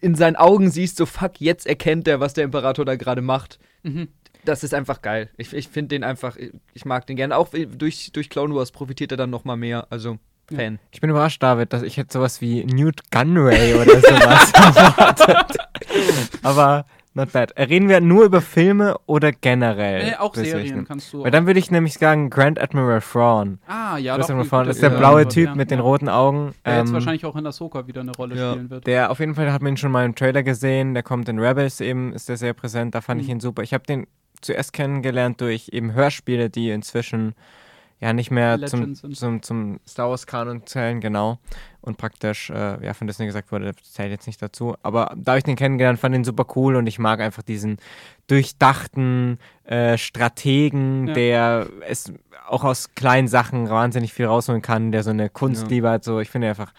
in seinen Augen siehst, so fuck, jetzt erkennt er, was der Imperator da gerade macht. Mhm. Das ist einfach geil. Ich, ich finde den einfach, ich mag den gerne. Auch durch, durch Clone Wars profitiert er dann noch mal mehr. Also, Ja. Fan. Ich bin überrascht, David, dass ich jetzt sowas wie Newt Gunray oder sowas erwartet. Aber not bad. Reden wir nur über Filme oder generell? Äh, auch? Serien kannst du. Weil dann würde ich nämlich sagen Grand Admiral Thrawn. ah, ja, Grand doch. Admiral Thrawn das ist der blaue ja, Typ ja, mit den ja. roten Augen. Der jetzt ähm, wahrscheinlich auch in Ahsoka wieder eine Rolle Ja. spielen wird. Der auf jeden Fall hat man ihn schon mal im Trailer gesehen. Der kommt in Rebels eben, ist der sehr präsent. Da fand ich Mhm. ihn super. Ich habe den zuerst kennengelernt durch eben Hörspiele, die inzwischen ja nicht mehr zum, Legends zum, zum Star Wars Kanon zählen, genau. Und praktisch, äh, ja, von Disney gesagt wurde, das zählt jetzt nicht dazu. Aber da habe ich den kennengelernt, fand ihn super cool und ich mag einfach diesen durchdachten äh, Strategen, Ja. der es auch aus kleinen Sachen wahnsinnig viel rausholen kann, der so eine Kunstliebe hat. So, ich finde ihn einfach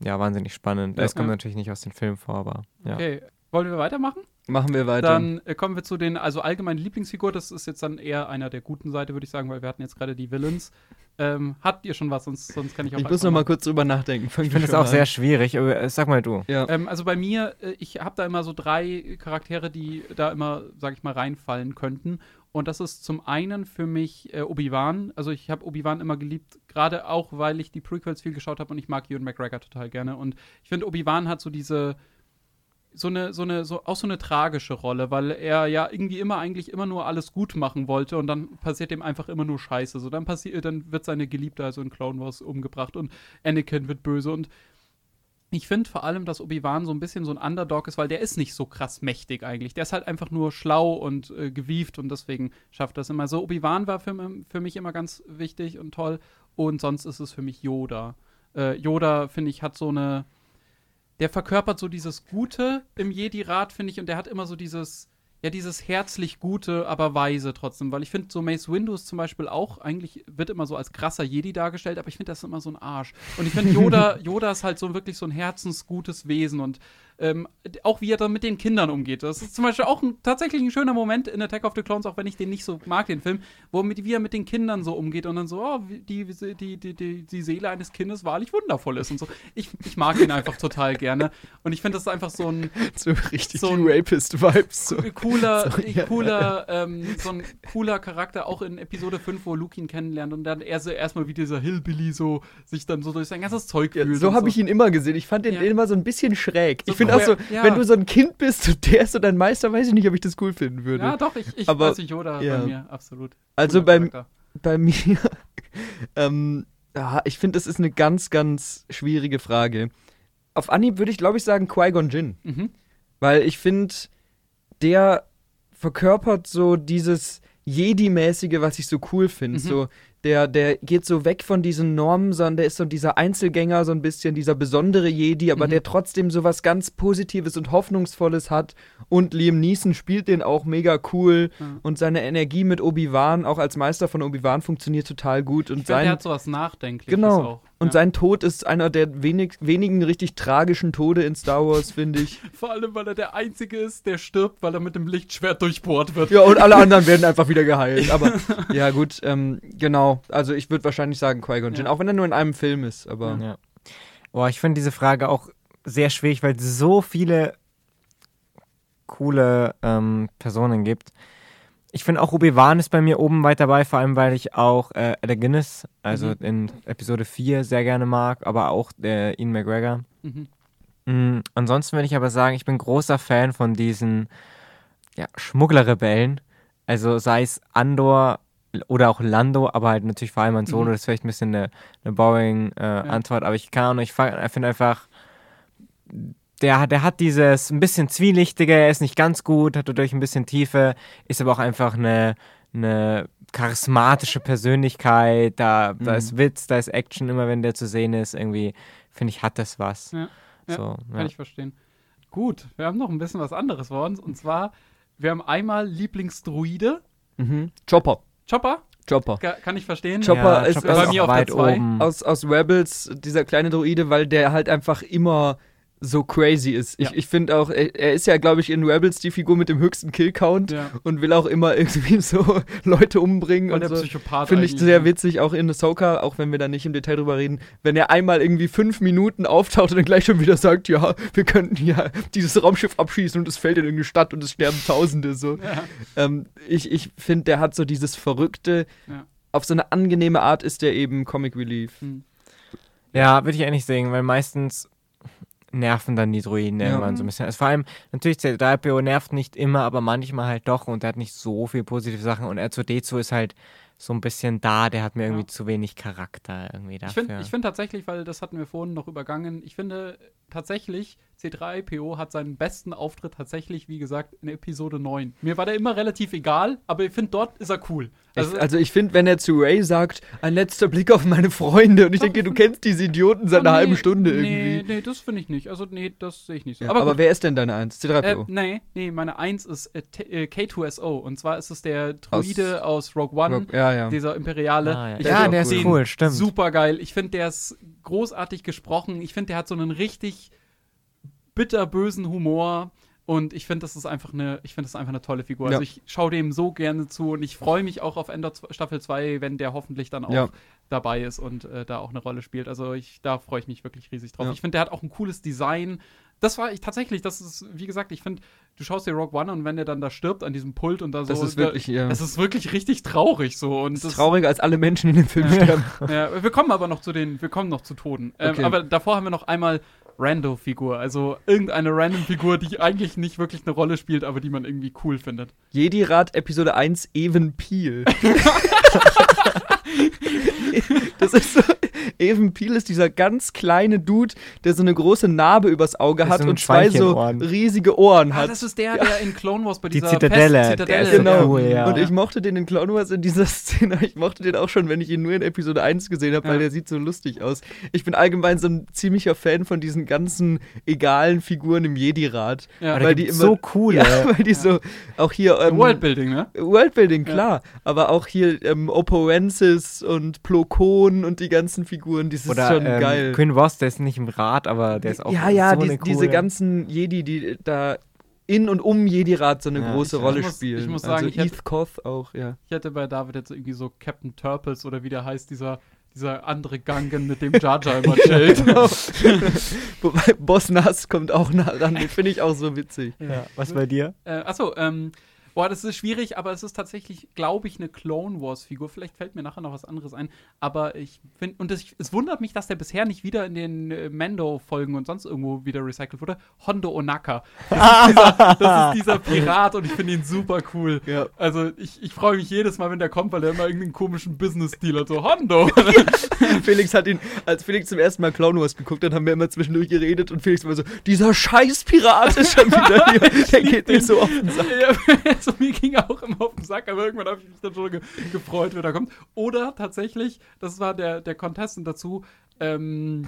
ja, wahnsinnig spannend. Ja. Das kommt Ja. natürlich nicht aus den Filmen vor, aber ja. Okay. Wollen wir weitermachen? Machen wir weiter. Dann äh, kommen wir zu den, also allgemeine Lieblingsfigur, das ist jetzt dann eher einer der guten Seite, würde ich sagen, weil wir hatten jetzt gerade die Villains. Ähm, habt ihr schon was, sonst, sonst kann ich auch ich muss noch mal kurz drüber nachdenken. Fang Ich finde das auch mal sehr an. schwierig, aber äh, sag mal du. Ja. Ähm, also bei mir, äh, ich habe da immer so drei Charaktere, die da immer, sag ich mal, reinfallen könnten. Und das ist zum einen für mich äh, Obi-Wan. Also ich habe Obi-Wan immer geliebt, gerade auch, weil ich die Prequels viel geschaut habe und ich mag Ewan McGregor total gerne. Und ich finde, Obi-Wan hat so diese, so eine, so eine, so auch so eine tragische Rolle, weil er ja irgendwie immer eigentlich immer nur alles gut machen wollte und dann passiert ihm einfach immer nur Scheiße. So dann passiert, dann wird seine Geliebte also in Clone Wars umgebracht und Anakin wird böse und ich finde vor allem, dass Obi-Wan so ein bisschen so ein Underdog ist, weil der ist nicht so krass mächtig eigentlich. Der ist halt einfach nur schlau und äh, gewieft und deswegen schafft das immer so. Obi-Wan war für, für mich immer ganz wichtig und toll und sonst ist es für mich Yoda. Äh, Yoda, finde ich, hat so eine. Der verkörpert so dieses Gute im Jedi-Rat, finde ich, und der hat immer so dieses. Ja, dieses herzlich Gute, aber weise trotzdem, weil ich finde, so Mace Windows zum Beispiel auch, eigentlich wird immer so als krasser Jedi dargestellt, aber ich finde, das ist immer so ein Arsch. Und ich finde, Yoda, Yoda ist halt so wirklich so ein herzensgutes Wesen und ähm, auch wie er dann mit den Kindern umgeht. Das ist zum Beispiel auch ein, tatsächlich ein schöner Moment in Attack of the Clones, auch wenn ich den nicht so mag, den Film, wo mit, wie er mit den Kindern so umgeht und dann so, oh, die, die, die, die, die Seele eines Kindes wahrlich wundervoll ist und so. Ich, ich mag ihn einfach total gerne. Und ich finde, das ist einfach so ein So richtig So ein- Rapist-Vibes. So. cooler, Sorry, ja. cooler, ähm, so ein cooler Charakter auch in Episode 5, wo Luke ihn kennenlernt und dann er so erstmal wie dieser Hillbilly so sich dann so durch sein ganzes Zeug Ja, fühlt. so und habe ich ihn immer gesehen. Ich fand den Ja. immer so ein bisschen schräg. So ich finde auch so, ja. wenn du so ein Kind bist und der ist so dein Meister, weiß ich nicht, ob ich das cool finden würde. Ja, doch, ich, ich Aber- weiß Yoda ja. bei mir, absolut. Also Charakter. Bei mir, ähm, ja, ich finde, das ist eine ganz, ganz schwierige Frage. Auf Anhieb würde ich, glaube ich, sagen Qui-Gon Jinn. Mhm. Weil ich finde, der verkörpert so dieses Jedi-mäßige, was ich so cool finde. Mhm. So, der, der geht so weg von diesen Normen, sondern der ist so dieser Einzelgänger, so ein bisschen dieser besondere Jedi, aber Mhm. der trotzdem so was ganz Positives und Hoffnungsvolles hat. Und Liam Neeson spielt den auch mega cool. Ja. Und seine Energie mit Obi-Wan, auch als Meister von Obi-Wan, funktioniert total gut. Und Ich finde, sein, der hat sowas Nachdenkliches Genau. auch. Und ja. sein Tod ist einer der wenig, wenigen richtig tragischen Tode in Star Wars, finde ich. Vor allem, weil er der Einzige ist, der stirbt, weil er mit dem Lichtschwert durchbohrt wird. Ja, und alle anderen werden einfach wieder geheilt. Aber ja, gut, ähm, genau. Also ich würde wahrscheinlich sagen Qui-Gon Jinn, Ja. auch wenn er nur in einem Film ist. Aber Ja. Boah, ich finde diese Frage auch sehr schwierig, weil es so viele coole ähm, Personen gibt. Ich finde auch Obi-Wan ist bei mir oben weit dabei, vor allem weil ich auch äh, Alec Guinness, also Mhm. in Episode 4 sehr gerne mag, aber auch äh, Ian McGregor. Mhm. Mm, ansonsten würde ich aber sagen, ich bin großer Fan von diesen ja, Schmugglerrebellen. Also sei es Andor oder auch Lando, aber halt natürlich vor allem an Solo. Mhm. Das ist vielleicht ein bisschen eine, eine boring äh, Antwort, aber ich kann ich fa- finde einfach, der, der hat dieses ein bisschen zwielichtige, er ist nicht ganz gut, hat dadurch ein bisschen Tiefe, ist aber auch einfach eine, eine charismatische Persönlichkeit. Da, da Mhm. ist Witz, da ist Action, immer wenn der zu sehen ist. Irgendwie, finde ich, hat das was. Ja, ja, so, Kann ja. ich verstehen. Gut, wir haben noch ein bisschen was anderes vor uns. Und zwar, wir haben einmal Lieblingsdruide. mhm. Chopper. Chopper, Chopper. Ka- kann ich verstehen. Chopper ist- Chopper bei auch mir auf der weit zwei. oben. Aus, aus Rebels, dieser kleine Droide, weil der halt einfach immer so crazy ist. Ich, Ja. ich finde auch, er, er ist ja, glaube ich, in Rebels die Figur mit dem höchsten Killcount Ja. und will auch immer irgendwie so Leute umbringen Voll und der so. Psychopath. Finde ich sehr ne? witzig, auch in Ahsoka, auch wenn wir da nicht im Detail drüber reden, wenn er einmal irgendwie fünf Minuten auftaucht und dann gleich schon wieder sagt, ja, wir könnten ja dieses Raumschiff abschießen und es fällt in irgendeine Stadt und es sterben Tausende. So. Ja. Ähm, ich ich finde, der hat so dieses Verrückte, Ja. auf so eine angenehme Art ist der eben Comic Relief. Hm. Ja, würde ich eigentlich sagen, weil meistens nerven dann die Druiden Ja. irgendwann so ein bisschen. Also vor allem, natürlich, C3PO nervt nicht immer, aber manchmal halt doch und der hat nicht so viel positive Sachen und R2D2 ist halt so ein bisschen da, der hat mir irgendwie Ja. zu wenig Charakter irgendwie Ich dafür. finde ich find tatsächlich, weil das hatten wir vorhin noch übergangen, ich finde tatsächlich, C3PO hat seinen besten Auftritt tatsächlich, wie gesagt, in Episode 9. Mir war der immer relativ egal, aber ich finde, dort ist er cool. Also, also ich finde, wenn er zu Ray sagt, ein letzter Blick auf meine Freunde und ich denke, du kennst diese Idioten seit Oh, einer nee, halben Stunde Nee, irgendwie. nee, das finde ich nicht. Also, nee, das sehe ich nicht so. Ja, aber aber wer ist denn deine Eins? Äh, C3PO. nee, nee, meine Eins ist äh, äh, K2SO. Und zwar ist es der Druide aus, Rogue One, Rogue- ja, ja. dieser Imperiale. ah, ja, Der ja der ist cool. cool, stimmt. Super geil. Ich finde, der ist großartig gesprochen. Ich finde, der hat so einen richtig bitterbösen Humor. Und ich finde, das ist einfach eine, ich finde das einfach eine tolle Figur. Ja. Also ich schaue dem so gerne zu und ich freue mich auch auf Ender Z- Staffel 2, wenn der hoffentlich dann auch Ja. dabei ist und äh, da auch eine Rolle spielt. Also ich, da freue ich mich wirklich riesig drauf. Ja. Ich finde, der hat auch ein cooles Design. Das war ich tatsächlich, das ist, wie gesagt, ich finde, du schaust dir Rogue One und wenn der dann da stirbt an diesem Pult und da so. Das ist wirklich, ja. Das ist wirklich richtig traurig so. Und Das ist trauriger als alle Menschen in dem Film Ja. sterben. ja, wir kommen aber noch zu den, wir kommen noch zu Toten. Ähm, Okay. Aber davor haben wir noch einmal Rando-Figur, also irgendeine Random-Figur, die eigentlich nicht wirklich eine Rolle spielt, aber die man irgendwie cool findet. Jedi-Rat Episode 1 Even Peel. das ist so, Even Peel ist dieser ganz kleine Dude, der so eine große Narbe übers Auge hat so und zwei so Ohren. riesige Ohren Ah, hat. das ist der, der in Clone Wars bei Die dieser Zitadelle, Fest- der Zitadelle ist so Genau. cool, ja. Und ich mochte den in Clone Wars in dieser Szene. Ich mochte den auch schon, wenn ich ihn nur in Episode 1 gesehen habe, weil Ja. der sieht so lustig aus. Ich bin allgemein so ein ziemlicher Fan von diesen ganzen egalen Figuren im Jedi-Rat. Ja. Weil die immer- so coole. Ja, weil die so auch hier. Ähm, Worldbuilding, ne? Worldbuilding, Ja. klar. Aber auch hier ähm, Opoensis und Plo Plo Koon und die ganzen Figuren, das ist Oder schon ähm, geil. Queen Voss, der ist nicht im Rad, aber der ist auch ja, ja, so die, eine coole. diese ganzen Jedi, die da in und um Jedi-Rat so eine Ja, große ich- Rolle ich muss- spielen. ich muss also sagen, hätte- Eth Koth auch, ja. Ich hätte bei David jetzt irgendwie so Captain Turples oder wie der heißt, dieser, dieser andere Gangen, mit dem Jar Jar immer chillt. Genau. Wobei Boss Nass kommt auch nah ran, den finde ich auch so witzig. Ja, was bei dir? Äh, achso, ähm, boah, das ist schwierig, aber es ist tatsächlich, glaube ich, eine Clone Wars-Figur. Vielleicht fällt mir nachher noch was anderes ein. Aber ich finde, und das, es wundert mich, dass der bisher nicht wieder in den äh, Mando-Folgen und sonst irgendwo wieder recycelt wurde. Hondo Onaka. Das ist dieser, das ist dieser Pirat und ich finde ihn super cool. Ja. Also ich, ich freue mich jedes Mal, wenn der kommt, weil der immer irgendeinen komischen Business-Deal hat. So, Hondo! Felix hat ihn, als Felix zum ersten Mal Clown Wars geguckt hat, haben wir immer zwischendurch geredet und Felix war so, dieser scheiß Pirat ist schon wieder hier. Der geht mir so auf den Sack. Also mir ging auch immer auf den Sack, aber irgendwann habe ich mich dann schon ge gefreut, wenn er kommt. Oder tatsächlich, das war der, der Contestant dazu, ähm,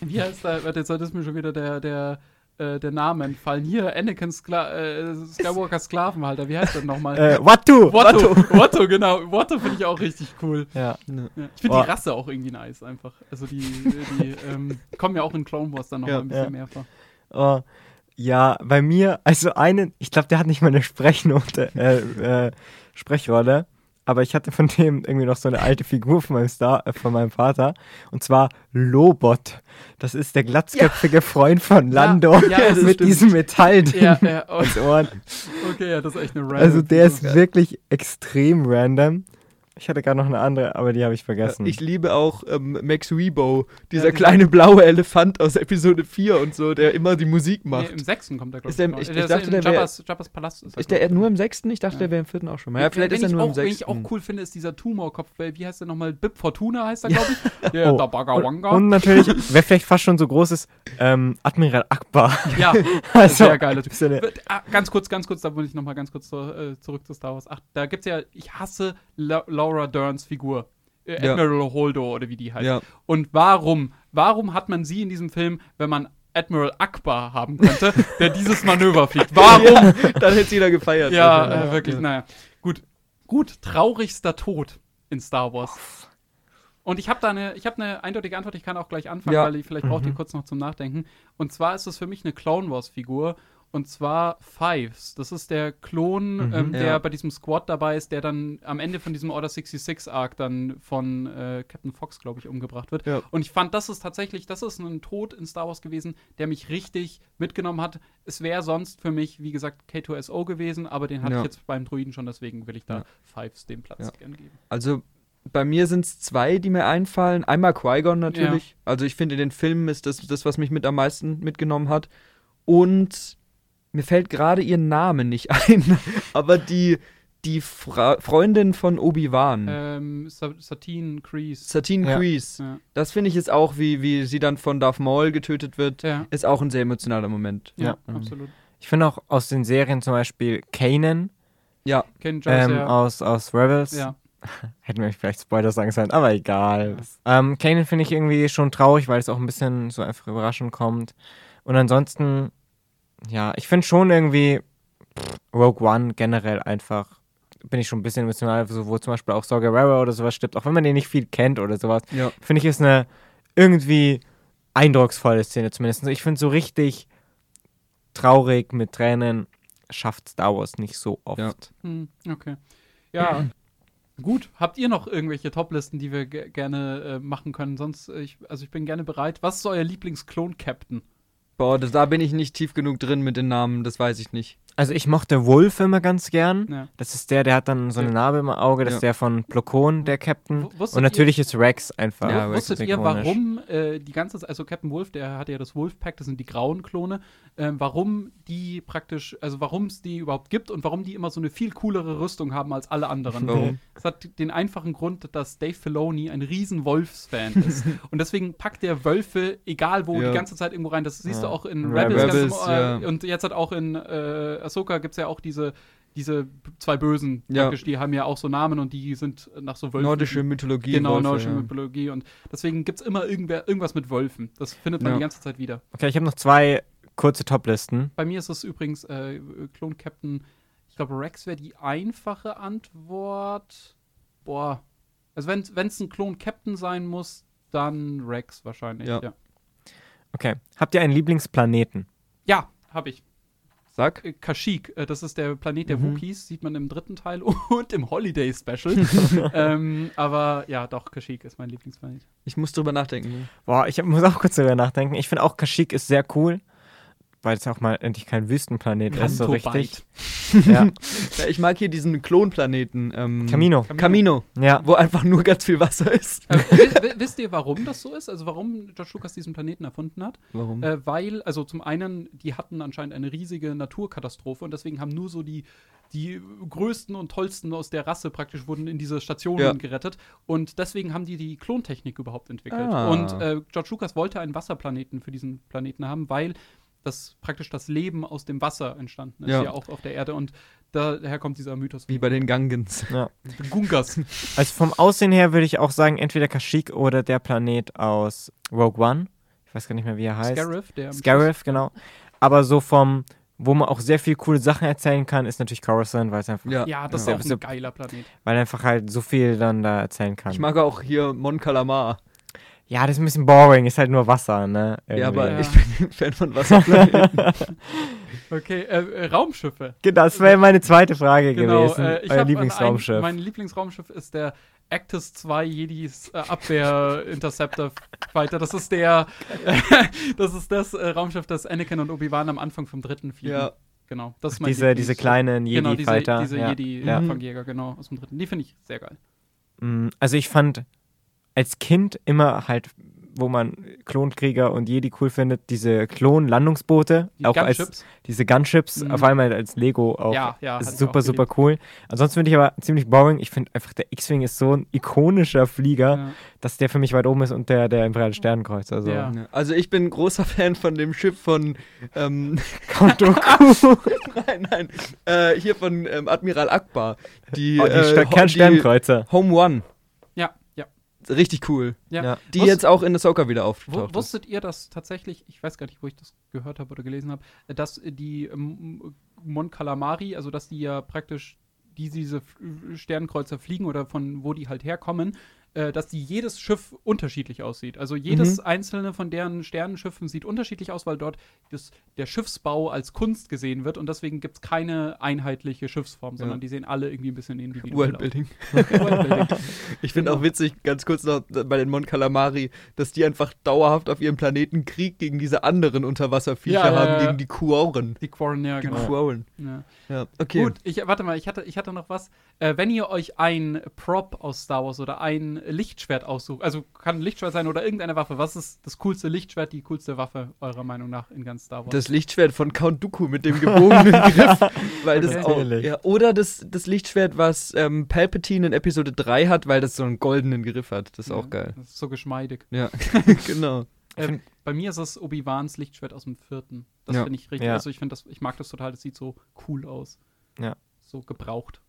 wie heißt der, warte, jetzt ist mir schon wieder der, der, äh, der Name entfallen. Hier, Anakin Skla äh, Skywalker Sklavenhalter, wie heißt der nochmal? Äh, Watu! Watto, Watto, genau. Watto finde ich auch richtig cool. Ja. Ja. Ich finde Oh. die Rasse auch irgendwie nice, einfach. Also die, die ähm, kommen ja auch in Clone Wars dann noch Ja, ein bisschen ja. mehr vor. Oh, ja, bei mir, also einen, ich glaube, der hat nicht mal eine Sprechnote, äh, äh, Sprechrolle, aber ich hatte von dem irgendwie noch so eine alte Figur von meinem Star, äh, von meinem Vater, und zwar Lobot. Das ist der glatzköpfige Freund von Lando Ja, ja, mit stimmt. diesem Metallding Ja, ja, oh, als Ohren. okay, ja, das ist echt eine random Also der ist Figur. wirklich extrem random. Ich hatte gerade noch eine andere, aber die habe ich vergessen. Ich liebe auch ähm, Max Rebo, dieser Ja, kleine blaue Elefant aus Episode 4 und so, der immer die Musik Nee, macht. im sechsten kommt er, glaube der- raus. ich- ich Der ist dachte, der Jabba's, Jabba's Palast. Ist, ist der ich. nur im sechsten? Ich dachte, Ja. der wäre im vierten auch schon mal. Ja, vielleicht ist er ich nur auch, im Wenn ich sechsten. auch cool finde, ist dieser Tumorkopf, weil wie heißt der nochmal? Bib Fortuna heißt er, glaube ich. Der Oh, Dabagawanga. und, und natürlich, wer vielleicht fast schon so groß ist, ähm, Admiral Akbar. ja, Also, sehr geiler Typ. ist ja eine- Ah, ganz kurz, ganz kurz, da will ich nochmal ganz kurz zu, äh, zurück zu Star Wars. Ach, da gibt's ja, ich hasse La Laura Derns Figur. Äh, Ja. Admiral Holdo oder wie die heißt. Ja. Und warum? Warum hat man sie in diesem Film, wenn man Admiral Akbar haben könnte, der dieses Manöver fliegt? Warum? Dann hätte jeder gefeiert. Ja, äh, wirklich, Ja. naja. Gut, gut, traurigster Tod in Star Wars. Und ich habe da eine, ich habe eine eindeutige Antwort, ich kann auch gleich anfangen, Ja. weil ich, vielleicht braucht ihr kurz noch zum Nachdenken. Und zwar ist es für mich eine Clone Wars-Figur. Und zwar Fives. Das ist der Klon, ähm, der Ja. bei diesem Squad dabei ist, der dann am Ende von diesem Order 66 Arc dann von äh, Captain Fox, glaube ich, umgebracht wird. Ja. Und ich fand, das ist tatsächlich, das ist ein Tod in Star Wars gewesen, der mich richtig mitgenommen hat. Es wäre sonst für mich, wie gesagt, K2SO gewesen, aber den hatte Ja. ich jetzt beim Druiden schon, deswegen will ich da Ja. Fives den Platz Ja. gern geben. Also bei mir sind es zwei, die mir einfallen. Einmal Qui-Gon natürlich. Also ich finde, in den Filmen ist das das, was mich mit am meisten mitgenommen hat. Und mir fällt gerade ihr Name nicht ein, aber die, die Fra Freundin von Obi-Wan, Ähm, Sa Satine Kreese. Satine Ja. Kreese, Ja. das finde ich jetzt auch, wie, wie sie dann von Darth Maul getötet wird, Ja, ist auch ein sehr emotionaler Moment. ja, Ja. absolut. Ich finde auch aus den Serien zum Beispiel Kanan Ja, Ken Jones, ähm, ja. aus, aus Rebels. ja. Hätten wir vielleicht Spoiler sagen sollen, aber egal. Ähm, Kanan finde ich irgendwie schon traurig, weil es auch ein bisschen so einfach überraschend kommt. Und ansonsten, ja, ich finde schon irgendwie pff, Rogue One generell einfach, bin ich schon ein bisschen emotional, so, wo zum Beispiel auch Saw Gerrera oder sowas stirbt, auch wenn man den nicht viel kennt oder sowas, ja. finde ich ist eine irgendwie eindrucksvolle Szene zumindest. Ich finde so richtig traurig mit Tränen schafft Star Wars nicht so oft. Ja. Hm, okay. Ja. Gut, habt ihr noch irgendwelche Toplisten, die wir ge gerne äh, machen können? Sonst, äh, ich, also ich bin gerne bereit. Was ist euer Lieblings-Klon-Captain? Boah, das, da bin ich nicht tief genug drin mit den Namen, das weiß ich nicht. Also ich mochte Wolf immer ganz gern. Ja. Das ist der, der hat dann so eine. Narbe im Auge. Das Ja. ist der von Plokon, der Captain. W- Und natürlich ist Rex einfach. Ja, Ihr, Rex wusstet ihr, ikonisch. warum äh, die ganze Zeit, also Captain Wolf, der hatte ja das Wolf-Pack, das sind die grauen Klone, ähm, warum die praktisch, also warum es die überhaupt gibt und warum die immer so eine viel coolere Rüstung haben als alle anderen. Warum? Das hat den einfachen Grund, dass Dave Filoni ein riesen Wolfs-Fan ist. und deswegen packt der Wölfe, egal wo, Ja. die ganze Zeit irgendwo rein. Das siehst du auch in Rebels, Rebels. Rebels, ganz, im- äh, ja. Und jetzt hat auch in äh, Ahsoka gibt es ja auch diese, diese zwei Bösen, Ja. praktisch, die haben ja auch so Namen und die sind nach so Wölfen. Nordische Mythologie. Genau, Wölfe, nordische ja. Mythologie. Und deswegen gibt es immer irgendwer, irgendwas mit Wölfen. Das findet man Ja. die ganze Zeit wieder. Okay, ich habe noch zwei kurze Toplisten. Bei mir ist es übrigens äh, Klon Captain. Ich glaube, Rex wäre die einfache Antwort. Boah. Also wenn es ein Klon-Captain sein muss, dann Rex wahrscheinlich. Ja. Ja, Okay. Habt ihr einen Lieblingsplaneten? ja habe ich. Sag. Äh, Kashyyyk, äh, das ist der Planet der Mhm. Wookiees, sieht man im dritten Teil und im Holiday Special. ähm, aber ja, doch, Kashyyyk ist mein Lieblingsplanet. Ich muss drüber nachdenken. ne? Boah, ich hab- muss auch kurz darüber nachdenken. Ich finde auch Kashyyyk ist sehr cool, weil es auch mal endlich kein Wüstenplanet ist, so richtig. Ja. Ja, ich mag hier diesen Klonplaneten. Ähm, Camino. Camino, Ja. wo einfach nur ganz viel Wasser ist. Äh, wi- wi- wisst ihr, warum das so ist? Also warum George Lucas diesen Planeten erfunden hat? Warum? Äh, weil, also zum einen, die hatten anscheinend eine riesige Naturkatastrophe und deswegen haben nur so die, die größten und tollsten aus der Rasse praktisch wurden in diese Stationen Ja. gerettet und deswegen haben die die Klontechnik überhaupt entwickelt. Ah. Und äh, George Lucas wollte einen Wasserplaneten für diesen Planeten haben, weil das praktisch das Leben aus dem Wasser entstanden ist, Ja. ja, auch auf der Erde und daher kommt dieser Mythos. Wie bei den Gangens. ja. Gungas. Also vom Aussehen her würde ich auch sagen, entweder Kashyyyk oder der Planet aus Rogue One. Ich weiß gar nicht mehr, wie er heißt. Scarif, der Scarif, genau. Aber so vom, wo man auch sehr viel coole Sachen erzählen kann, ist natürlich Coruscant, weil es einfach, Schluss- Ja, das Ja. ist auch ein geiler Planet. weil er einfach halt so viel dann da erzählen kann. Ich mag auch hier Mon Calamar. Ja, das ist ein bisschen boring, ist halt nur Wasser, ne? Ja, aber Irgendwie. Ja. ich bin Fan von Wasserplaneten. Okay, äh, äh, Raumschiffe. Genau, das wäre meine zweite Frage Genau, gewesen. äh, ich Euer Lieblingsraumschiff. Ein, mein Lieblingsraumschiff ist der Actus 2 Jedis äh, Abwehr Interceptor Fighter. Das ist der, das ist das äh, Raumschiff, das Anakin und Obi-Wan am Anfang vom dritten fliegen. ja. Genau, das ist mein diese, diese kleinen genau, diese, Jedi-Fighter. diese ja. Jedi ja. Genau, aus dem dritten. Die finde ich sehr geil. Mm, Also ich fand als Kind immer halt, wo man Klonkrieger und Jedi cool findet, diese Klon-Landungsboote, Die auch als Gunships. diese Gunships, Mhm. auf einmal als Lego auch. Ja, ja, super, auch super cool. Ansonsten finde ich aber ziemlich boring. Ich finde einfach, der X-Wing ist so ein ikonischer Flieger, Ja. dass der für mich weit oben ist und der, der Imperiale Sternenkreuz. Also. Also ich bin großer Fan von dem Schiff von ähm, Count Dooku. nein, nein, äh, hier von ähm, Admiral Akbar. Die, oh, die äh, Kernsternkreuzer. Home One. Richtig cool. ja. Ja. Die Wusst- jetzt auch in Ahsoka wieder auftaucht. ist. Wusstet ihr, dass tatsächlich, ich weiß gar nicht, wo ich das gehört habe oder gelesen habe, dass die ähm, Mon Calamari, also dass die ja praktisch die diese Sternkreuzer fliegen oder von wo die halt herkommen, äh, dass die jedes Schiff unterschiedlich aussieht. Also jedes Mhm. einzelne von deren Sternenschiffen sieht unterschiedlich aus, weil dort das, der Schiffsbau als Kunst gesehen wird und deswegen gibt es keine einheitliche Schiffsform, sondern Ja. die sehen alle irgendwie ein bisschen individuell Worldbuilding. aus. Worldbuilding. Ich finde auch witzig, ganz kurz noch bei den Mon Calamari, dass die einfach dauerhaft auf ihrem Planeten Krieg gegen diese anderen Unterwasserviecher Ja, haben, ja. gegen die Quoren. Die Quarren, ja, Die genau. Quoren. Ja. Ja, okay. Gut, ich, warte mal, ich hatte, ich hatte noch was. Äh, wenn ihr euch ein Prop aus Star Wars oder ein Lichtschwert aussucht, also kann ein Lichtschwert sein oder irgendeine Waffe, was ist das coolste Lichtschwert, die coolste Waffe eurer Meinung nach in ganz Star Wars? Das Lichtschwert von Count Dooku mit dem gebogenen Griff. Weil das auch, Natürlich. ja, oder das, das Lichtschwert, was ähm, Palpatine in Episode 3 hat, weil das so einen goldenen Griff hat. Das ist auch geil. Das ist so geschmeidig. Ja, genau. Äh, bei mir ist es Obi-Wans Lichtschwert aus dem vierten. Das Ja. finde ich richtig. Ja. Also ich finde das, ich mag das total, das sieht so cool aus. Ja. So gebraucht.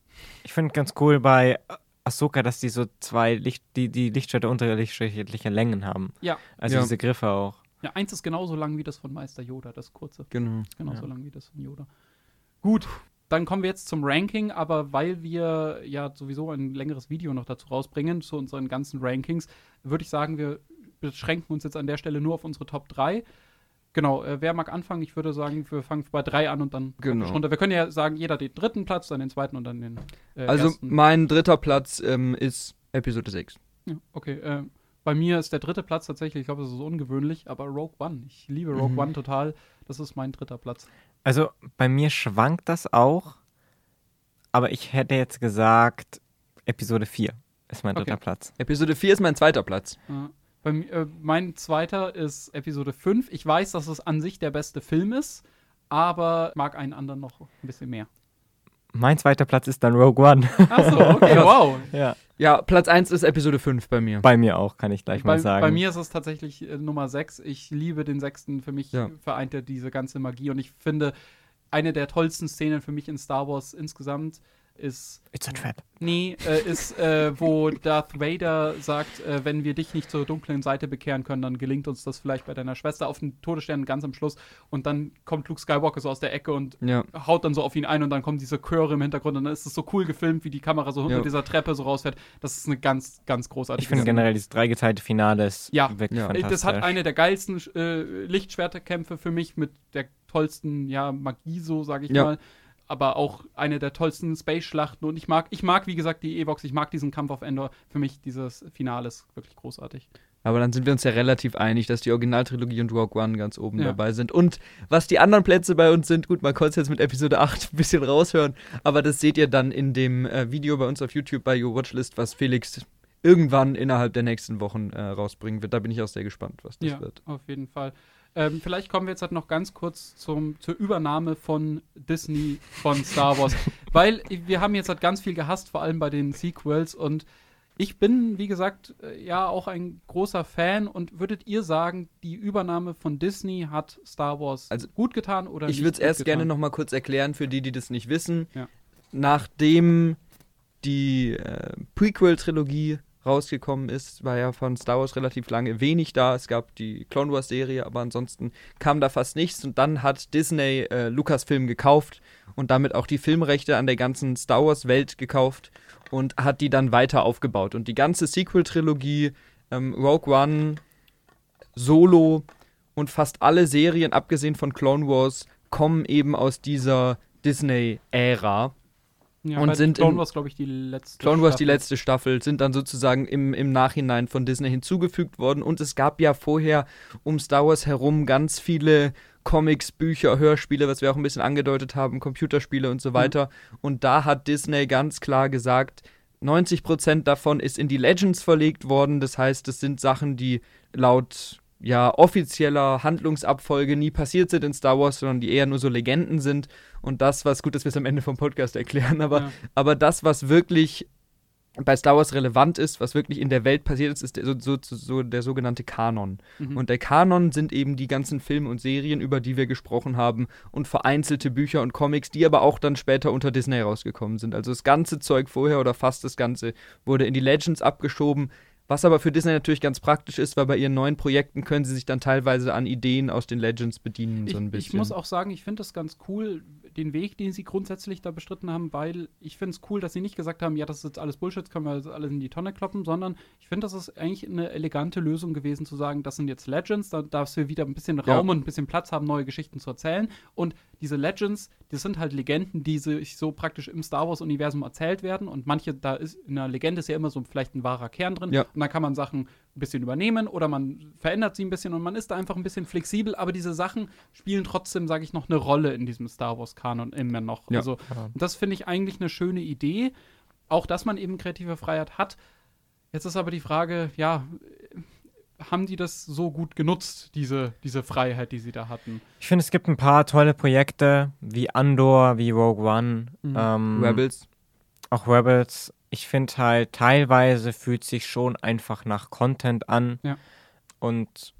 Ich finde ganz cool bei Ahsoka, dass die so zwei Licht, die, die Lichtschwerter unterschiedliche Längen haben. Ja. Also Ja. diese Griffe auch. Ja, eins ist genauso lang wie das von Meister Yoda, das kurze. Genau. Ist genauso Ja. lang wie das von Yoda. Gut, dann kommen wir jetzt zum Ranking, aber weil wir ja sowieso ein längeres Video noch dazu rausbringen, zu unseren ganzen Rankings, würde ich sagen, wir beschränken uns jetzt an der Stelle nur auf unsere Top 3. Genau, äh, wer mag anfangen? Ich würde sagen, wir fangen bei 3 an und dann Genau. runter. Wir können ja sagen, jeder den dritten Platz, dann den zweiten und dann den äh, Also ersten. mein dritter Platz ähm, ist Episode 6. Ja, okay, äh, bei mir ist der dritte Platz tatsächlich, ich glaube, das ist ungewöhnlich, aber Rogue One. Ich liebe Rogue Mhm. One total. Das ist mein dritter Platz. Also bei mir schwankt das auch, aber ich hätte jetzt gesagt, Episode 4 ist mein dritter Okay. Platz. Episode 4 ist mein zweiter Platz. Ja. Bei, äh, mein zweiter ist Episode 5. Ich weiß, dass es an sich der beste Film ist, aber ich mag einen anderen noch ein bisschen mehr. Mein zweiter Platz ist dann Rogue One. Achso, okay, wow. ja. Ja, Platz 1 ist Episode 5 bei mir. Bei mir auch, kann ich gleich Bei, mal sagen. bei mir ist es tatsächlich äh, Nummer 6. Ich liebe den sechsten. Für mich Ja. vereint er diese ganze Magie und ich finde eine der tollsten Szenen für mich in Star Wars insgesamt ist It's a trap. Nee, äh, ist, äh, wo Darth Vader sagt, äh, wenn wir dich nicht zur dunklen Seite bekehren können, dann gelingt uns das vielleicht bei deiner Schwester auf den Todesstern ganz am Schluss. Und dann kommt Luke Skywalker so aus der Ecke und Ja. haut dann so auf ihn ein und dann kommen diese Chöre im Hintergrund und dann ist es so cool gefilmt, wie die Kamera so Ja. unter dieser Treppe so rausfährt. Das ist eine ganz, ganz großartige Ich finde generell dieses dreigeteilte Finale ist Ja. wirklich Ja. Äh, fantastisch. Das hat eine der geilsten äh, Lichtschwerterkämpfe für mich mit der tollsten, ja, Magie, so sage ich Ja. mal. Aber auch eine der tollsten Space-Schlachten. Und ich mag, ich mag, wie gesagt, die Evox, ich mag diesen Kampf auf Endor. Für mich dieses Finale ist wirklich großartig. Aber dann sind wir uns ja relativ einig, dass die Originaltrilogie und Rogue One ganz oben Ja. dabei sind. Und was die anderen Plätze bei uns sind, gut, man konnte es jetzt mit Episode 8 ein bisschen raushören, aber das seht ihr dann in dem äh, Video bei uns auf YouTube bei Your Watchlist, was Felix irgendwann innerhalb der nächsten Wochen äh, rausbringen wird. Da bin ich auch sehr gespannt, was das ja, wird. auf jeden Fall. Ähm, vielleicht kommen wir jetzt halt noch ganz kurz zum, zur Übernahme von Disney von Star Wars. Weil wir haben jetzt halt ganz viel gehasst, vor allem bei den Sequels. Und ich bin, wie gesagt, äh, ja auch ein großer Fan. Und würdet ihr sagen, die Übernahme von Disney hat Star Wars Also, gut getan oder Ich nicht würde es erst getan? gerne noch mal kurz erklären für die, die das nicht wissen. Ja. Nachdem die äh, Prequel-Trilogie rausgekommen ist, war ja von Star Wars relativ lange wenig da. Es gab die Clone Wars-Serie, aber ansonsten kam da fast nichts. Und dann hat Disney äh, Lucasfilm gekauft und damit auch die Filmrechte an der ganzen Star Wars-Welt gekauft und hat die dann weiter aufgebaut. Und die ganze Sequel-Trilogie, ähm, Rogue One, Solo und fast alle Serien, abgesehen von Clone Wars, kommen eben aus dieser Disney-Ära. Ja, und sind Clone in- Wars, glaube ich, die letzte. Clone Wars, die Staffel. letzte Staffel, sind dann sozusagen im, im Nachhinein von Disney hinzugefügt worden. Und es gab ja vorher um Star Wars herum ganz viele Comics, Bücher, Hörspiele, was wir auch ein bisschen angedeutet haben, Computerspiele und so weiter. Und da hat Disney ganz klar gesagt, 90% davon ist in die Legends verlegt worden. Das heißt, es sind Sachen, die laut ja, offizieller Handlungsabfolge nie passiert sind in Star Wars, sondern die eher nur so Legenden sind. Und das, was gut, dass wir es am Ende vom Podcast erklären, aber Ja. aber das, was wirklich bei Star Wars relevant ist, was wirklich in der Welt passiert ist, ist der, so, so, so der sogenannte Kanon. Mhm. Und der Kanon sind eben die ganzen Filme und Serien, über die wir gesprochen haben, und vereinzelte Bücher und Comics, die aber auch dann später unter Disney rausgekommen sind. Also das ganze Zeug vorher oder fast das Ganze wurde in die Legends abgeschoben. Was aber für Disney natürlich ganz praktisch ist, weil bei ihren neuen Projekten können sie sich dann teilweise an Ideen aus den Legends bedienen, Ich, so ein bisschen. ich muss auch sagen, ich finde das ganz cool, den Weg, den sie grundsätzlich da bestritten haben, weil ich finde es cool, dass sie nicht gesagt haben, ja, das ist jetzt alles Bullshit, können wir jetzt alles in die Tonne kloppen, sondern ich finde, das ist eigentlich eine elegante Lösung gewesen, zu sagen, das sind jetzt Legends, da darfst du wieder ein bisschen Ja. Raum und ein bisschen Platz haben, neue Geschichten zu erzählen. Und diese Legends, das sind halt Legenden, die sich so praktisch im Star Wars-Universum erzählt werden. Und manche, da ist in einer Legende ist ja immer so vielleicht ein wahrer Kern drin. Ja. Und dann kann man Sachen ein bisschen übernehmen oder man verändert sie ein bisschen und man ist da einfach ein bisschen flexibel, aber diese Sachen spielen trotzdem, sage ich noch, eine Rolle in diesem Star Wars-Kanon immer noch. Ja. Also, das finde ich eigentlich eine schöne Idee. Auch, dass man eben kreative Freiheit hat. Jetzt ist aber die Frage, ja, haben die das so gut genutzt, diese, diese Freiheit, die sie da hatten? Ich finde, es gibt ein paar tolle Projekte, wie Andor, wie Rogue One, Mhm. ähm, Rebels. auch Rebels. Ich finde halt, teilweise fühlt sich schon einfach nach Content an. Ja. Und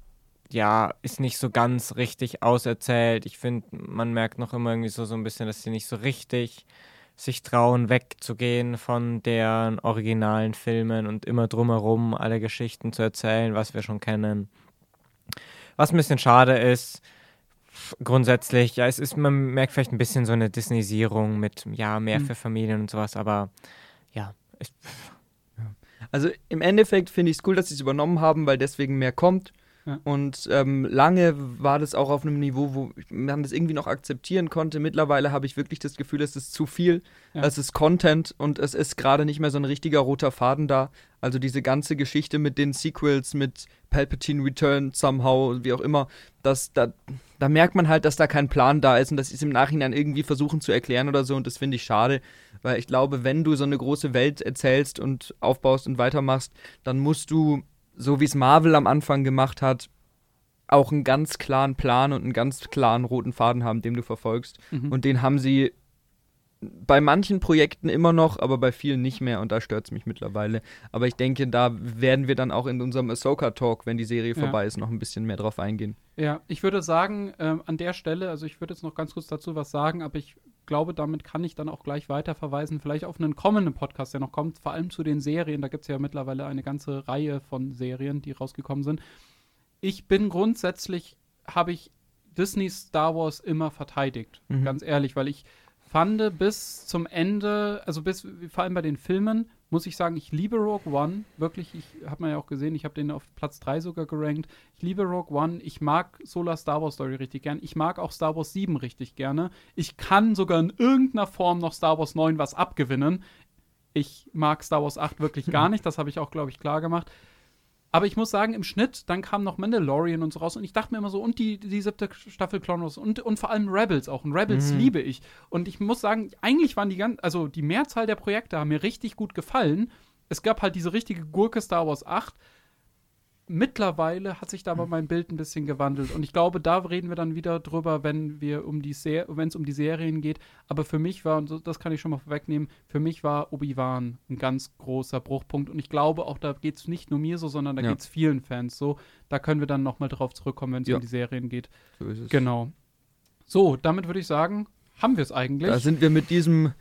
ja, ist nicht so ganz richtig auserzählt. Ich finde, man merkt noch immer irgendwie so, so ein bisschen, dass sie nicht so richtig sich trauen, wegzugehen von deren originalen Filmen und immer drumherum alle Geschichten zu erzählen, was wir schon kennen. Was ein bisschen schade ist, grundsätzlich, ja, es ist, man merkt vielleicht ein bisschen so eine Disneyisierung mit, ja, mehr Mhm. für Familien und sowas, aber ja, ich, Also im Endeffekt finde ich es cool, dass sie es übernommen haben, weil deswegen mehr kommt. Ja. Und ähm, lange war das auch auf einem Niveau, wo man das irgendwie noch akzeptieren konnte. Mittlerweile habe ich wirklich das Gefühl, es ist zu viel. Ja. Es ist Content und es ist gerade nicht mehr so ein richtiger roter Faden da. Also diese ganze Geschichte mit den Sequels, mit Palpatine Return somehow, wie auch immer, das, da, da merkt man halt, dass da kein Plan da ist und dass sie es im Nachhinein irgendwie versuchen zu erklären oder so. Und das finde ich schade, weil ich glaube, wenn du so eine große Welt erzählst und aufbaust und weitermachst, dann musst du, so wie es Marvel am Anfang gemacht hat, auch einen ganz klaren Plan und einen ganz klaren roten Faden haben, den du verfolgst. Mhm. Und den haben sie bei manchen Projekten immer noch, aber bei vielen nicht mehr und da stört es mich mittlerweile. Aber ich denke, da werden wir dann auch in unserem Ahsoka-Talk, wenn die Serie Ja. vorbei ist, noch ein bisschen mehr drauf eingehen. Ja, ich würde sagen, ähm, an der Stelle, also ich würde jetzt noch ganz kurz dazu was sagen, aber ich glaube, damit kann ich dann auch gleich weiter verweisen, vielleicht auf einen kommenden Podcast, der noch kommt, vor allem zu den Serien. Da gibt es ja mittlerweile eine ganze Reihe von Serien, die rausgekommen sind. Ich bin grundsätzlich, habe ich Disney Star Wars immer verteidigt, Mhm. ganz ehrlich, weil ich fand bis zum Ende, also bis vor allem bei den Filmen, muss ich sagen, ich liebe Rogue One. Wirklich, ich habe man ja auch gesehen, ich habe den auf Platz 3 sogar gerankt. Ich liebe Rogue One. Ich mag Solar Star Wars Story richtig gern. Ich mag auch Star Wars 7 richtig gerne. Ich kann sogar in irgendeiner Form noch Star Wars 9 was abgewinnen. Ich mag Star Wars 8 wirklich gar nicht. Das habe ich auch, glaube ich, klar gemacht. Aber ich muss sagen, im Schnitt, dann kam noch Mandalorian und so raus. Und ich dachte mir immer so, und die, die siebte Staffel Clone Wars und, und vor allem Rebels auch. Und Rebels Mhm. liebe ich. Und ich muss sagen, eigentlich waren die ganz, also die Mehrzahl der Projekte haben mir richtig gut gefallen. Es gab halt diese richtige Gurke Star Wars 8. Mittlerweile hat sich da aber mein Bild ein bisschen gewandelt. Und ich glaube, da reden wir dann wieder drüber, wenn wir um die wenn es um die Serien geht. Aber für mich war, und das kann ich schon mal vorwegnehmen, für mich war Obi-Wan ein ganz großer Bruchpunkt. Und ich glaube, auch da geht es nicht nur mir so, sondern da Ja. geht es vielen Fans so. Da können wir dann noch mal drauf zurückkommen, wenn es Ja. um die Serien geht. So ist es. Genau. So, damit würde ich sagen, haben wir es eigentlich. Da sind wir mit diesem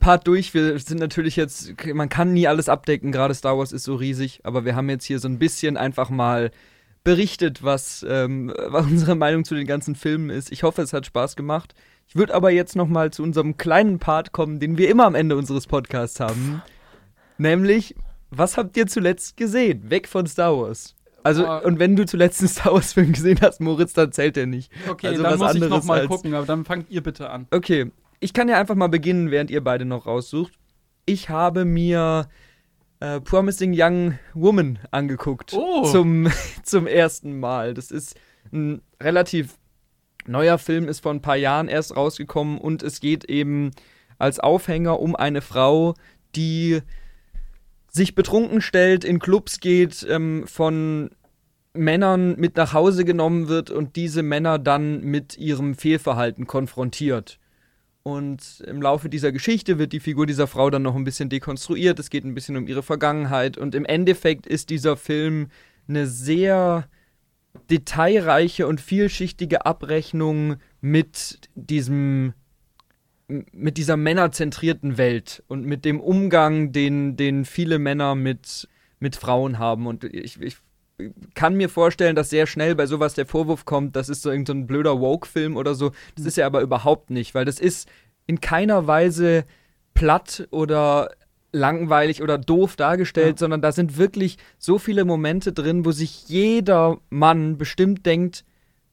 Part durch. Wir sind natürlich jetzt, man kann nie alles abdecken, gerade Star Wars ist so riesig, aber wir haben jetzt hier so ein bisschen einfach mal berichtet, was, ähm, was unsere Meinung zu den ganzen Filmen ist. Ich hoffe, es hat Spaß gemacht. Ich würde aber jetzt noch mal zu unserem kleinen Part kommen, den wir immer am Ende unseres Podcasts haben. Nämlich, was habt ihr zuletzt gesehen? Weg von Star Wars. Also, Ah. und wenn du zuletzt einen Star Wars-Film gesehen hast, Moritz, dann zählt der nicht. okay, also dann muss ich noch mal gucken, aber dann fangt ihr bitte an. Okay, ich kann ja einfach mal beginnen, während ihr beide noch raussucht. Ich habe mir äh, Promising Young Woman angeguckt. Oh. Zum, zum ersten Mal. Das ist ein relativ neuer Film, ist vor ein paar Jahren erst rausgekommen und es geht eben als Aufhänger um eine Frau, die sich betrunken stellt, in Clubs geht, ähm, von Männern mit nach Hause genommen wird und diese Männer dann mit ihrem Fehlverhalten konfrontiert. Und im Laufe dieser Geschichte wird die Figur dieser Frau dann noch ein bisschen dekonstruiert. Es geht ein bisschen um ihre Vergangenheit. Und im Endeffekt ist dieser Film eine sehr detailreiche und vielschichtige Abrechnung mit diesem mit dieser männerzentrierten Welt und mit dem Umgang, den, den viele Männer mit, mit Frauen haben. Und ich, ich kann mir vorstellen, dass sehr schnell bei sowas der Vorwurf kommt, das ist so irgendein blöder Woke-Film oder so. Das ist er aber überhaupt nicht, weil das ist in keiner Weise platt oder langweilig oder doof dargestellt, Ja. sondern da sind wirklich so viele Momente drin, wo sich jeder Mann bestimmt denkt,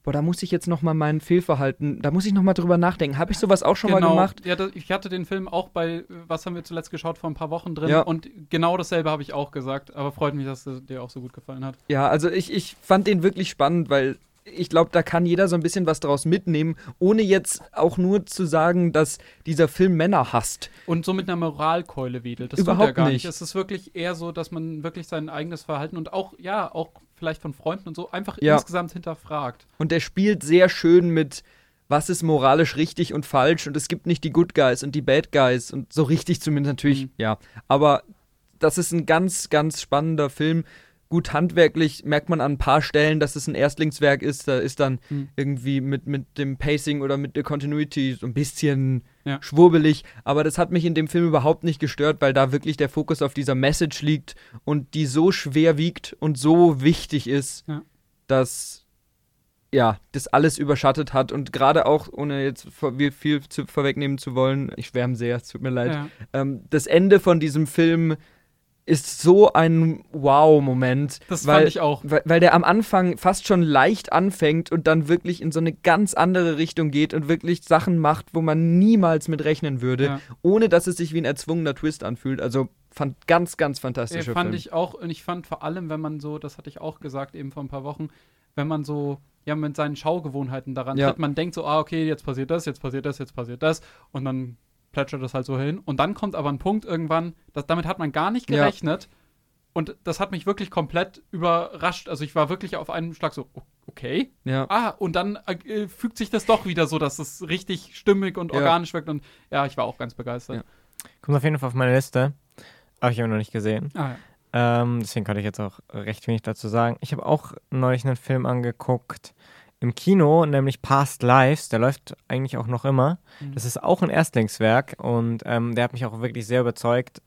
boah, da muss ich jetzt noch mal mein Fehlverhalten, da muss ich noch mal drüber nachdenken. Habe ich sowas auch schon mal gemacht? Ja, das, ich hatte den Film auch bei, äh, was haben wir zuletzt geschaut, vor ein paar Wochen drin. Ja. Und genau dasselbe habe ich auch gesagt. Aber freut mich, dass es dir auch so gut gefallen hat. Ja, also ich, ich fand den wirklich spannend, weil ich glaube, da kann jeder so ein bisschen was draus mitnehmen, ohne jetzt auch nur zu sagen, dass dieser Film Männer hasst. Und so mit einer Moralkeule wedelt. Das tut Überhaupt er gar nicht. nicht. Es ist wirklich eher so, dass man wirklich sein eigenes Verhalten und auch, ja, auch vielleicht von Freunden und so einfach Ja. insgesamt hinterfragt. Und der spielt sehr schön mit, was ist moralisch richtig und falsch. Und es gibt nicht die Good Guys und die Bad Guys. Und so richtig zumindest natürlich, Mhm. ja. Aber das ist ein ganz, ganz spannender Film. Gut handwerklich merkt man an ein paar Stellen, dass es ein Erstlingswerk ist. Da ist dann Mhm. irgendwie mit, mit dem Pacing oder mit der Continuity so ein bisschen Ja. schwurbelig. Aber das hat mich in dem Film überhaupt nicht gestört, weil da wirklich der Fokus auf dieser Message liegt und die so schwer wiegt und so wichtig ist, Ja. dass ja, das alles überschattet hat und gerade auch, ohne jetzt viel zu, vorwegnehmen zu wollen, ich schwärme sehr, es tut mir leid, Ja. ähm, das Ende von diesem Film ist so ein Wow-Moment. Das weil, fand ich auch. Weil, weil der am Anfang fast schon leicht anfängt und dann wirklich in so eine ganz andere Richtung geht und wirklich Sachen macht, wo man niemals mit rechnen würde, Ja. ohne dass es sich wie ein erzwungener Twist anfühlt. Also fand ganz, ganz Äh, fantastischer fand Film. ich auch, und ich fand vor allem, wenn man so, das hatte ich auch gesagt eben vor ein paar Wochen, wenn man so, ja, mit seinen Schaugewohnheiten daran Ja. tritt, man denkt so, ah, okay, jetzt passiert das, jetzt passiert das, jetzt passiert das, und dann plätschert das halt so hin. Und dann kommt aber ein Punkt irgendwann, das, damit hat man gar nicht Ja. gerechnet. Und das hat mich wirklich komplett überrascht. Also ich war wirklich auf einen Schlag so, okay. ja. Ah, und dann äh, fügt sich das doch wieder so, dass es richtig stimmig und Ja. organisch wirkt. Und ja, ich war auch ganz begeistert. Ja. Kommt auf jeden Fall auf meine Liste. Aber ich habe ihn noch nicht gesehen. Ah, ja. Ähm, deswegen kann ich jetzt auch recht wenig dazu sagen. Ich habe auch neulich einen Film angeguckt. Im Kino, nämlich Past Lives. Der läuft eigentlich auch noch immer. Mhm. Das ist auch ein Erstlingswerk und ähm, der hat mich auch wirklich sehr überzeugt.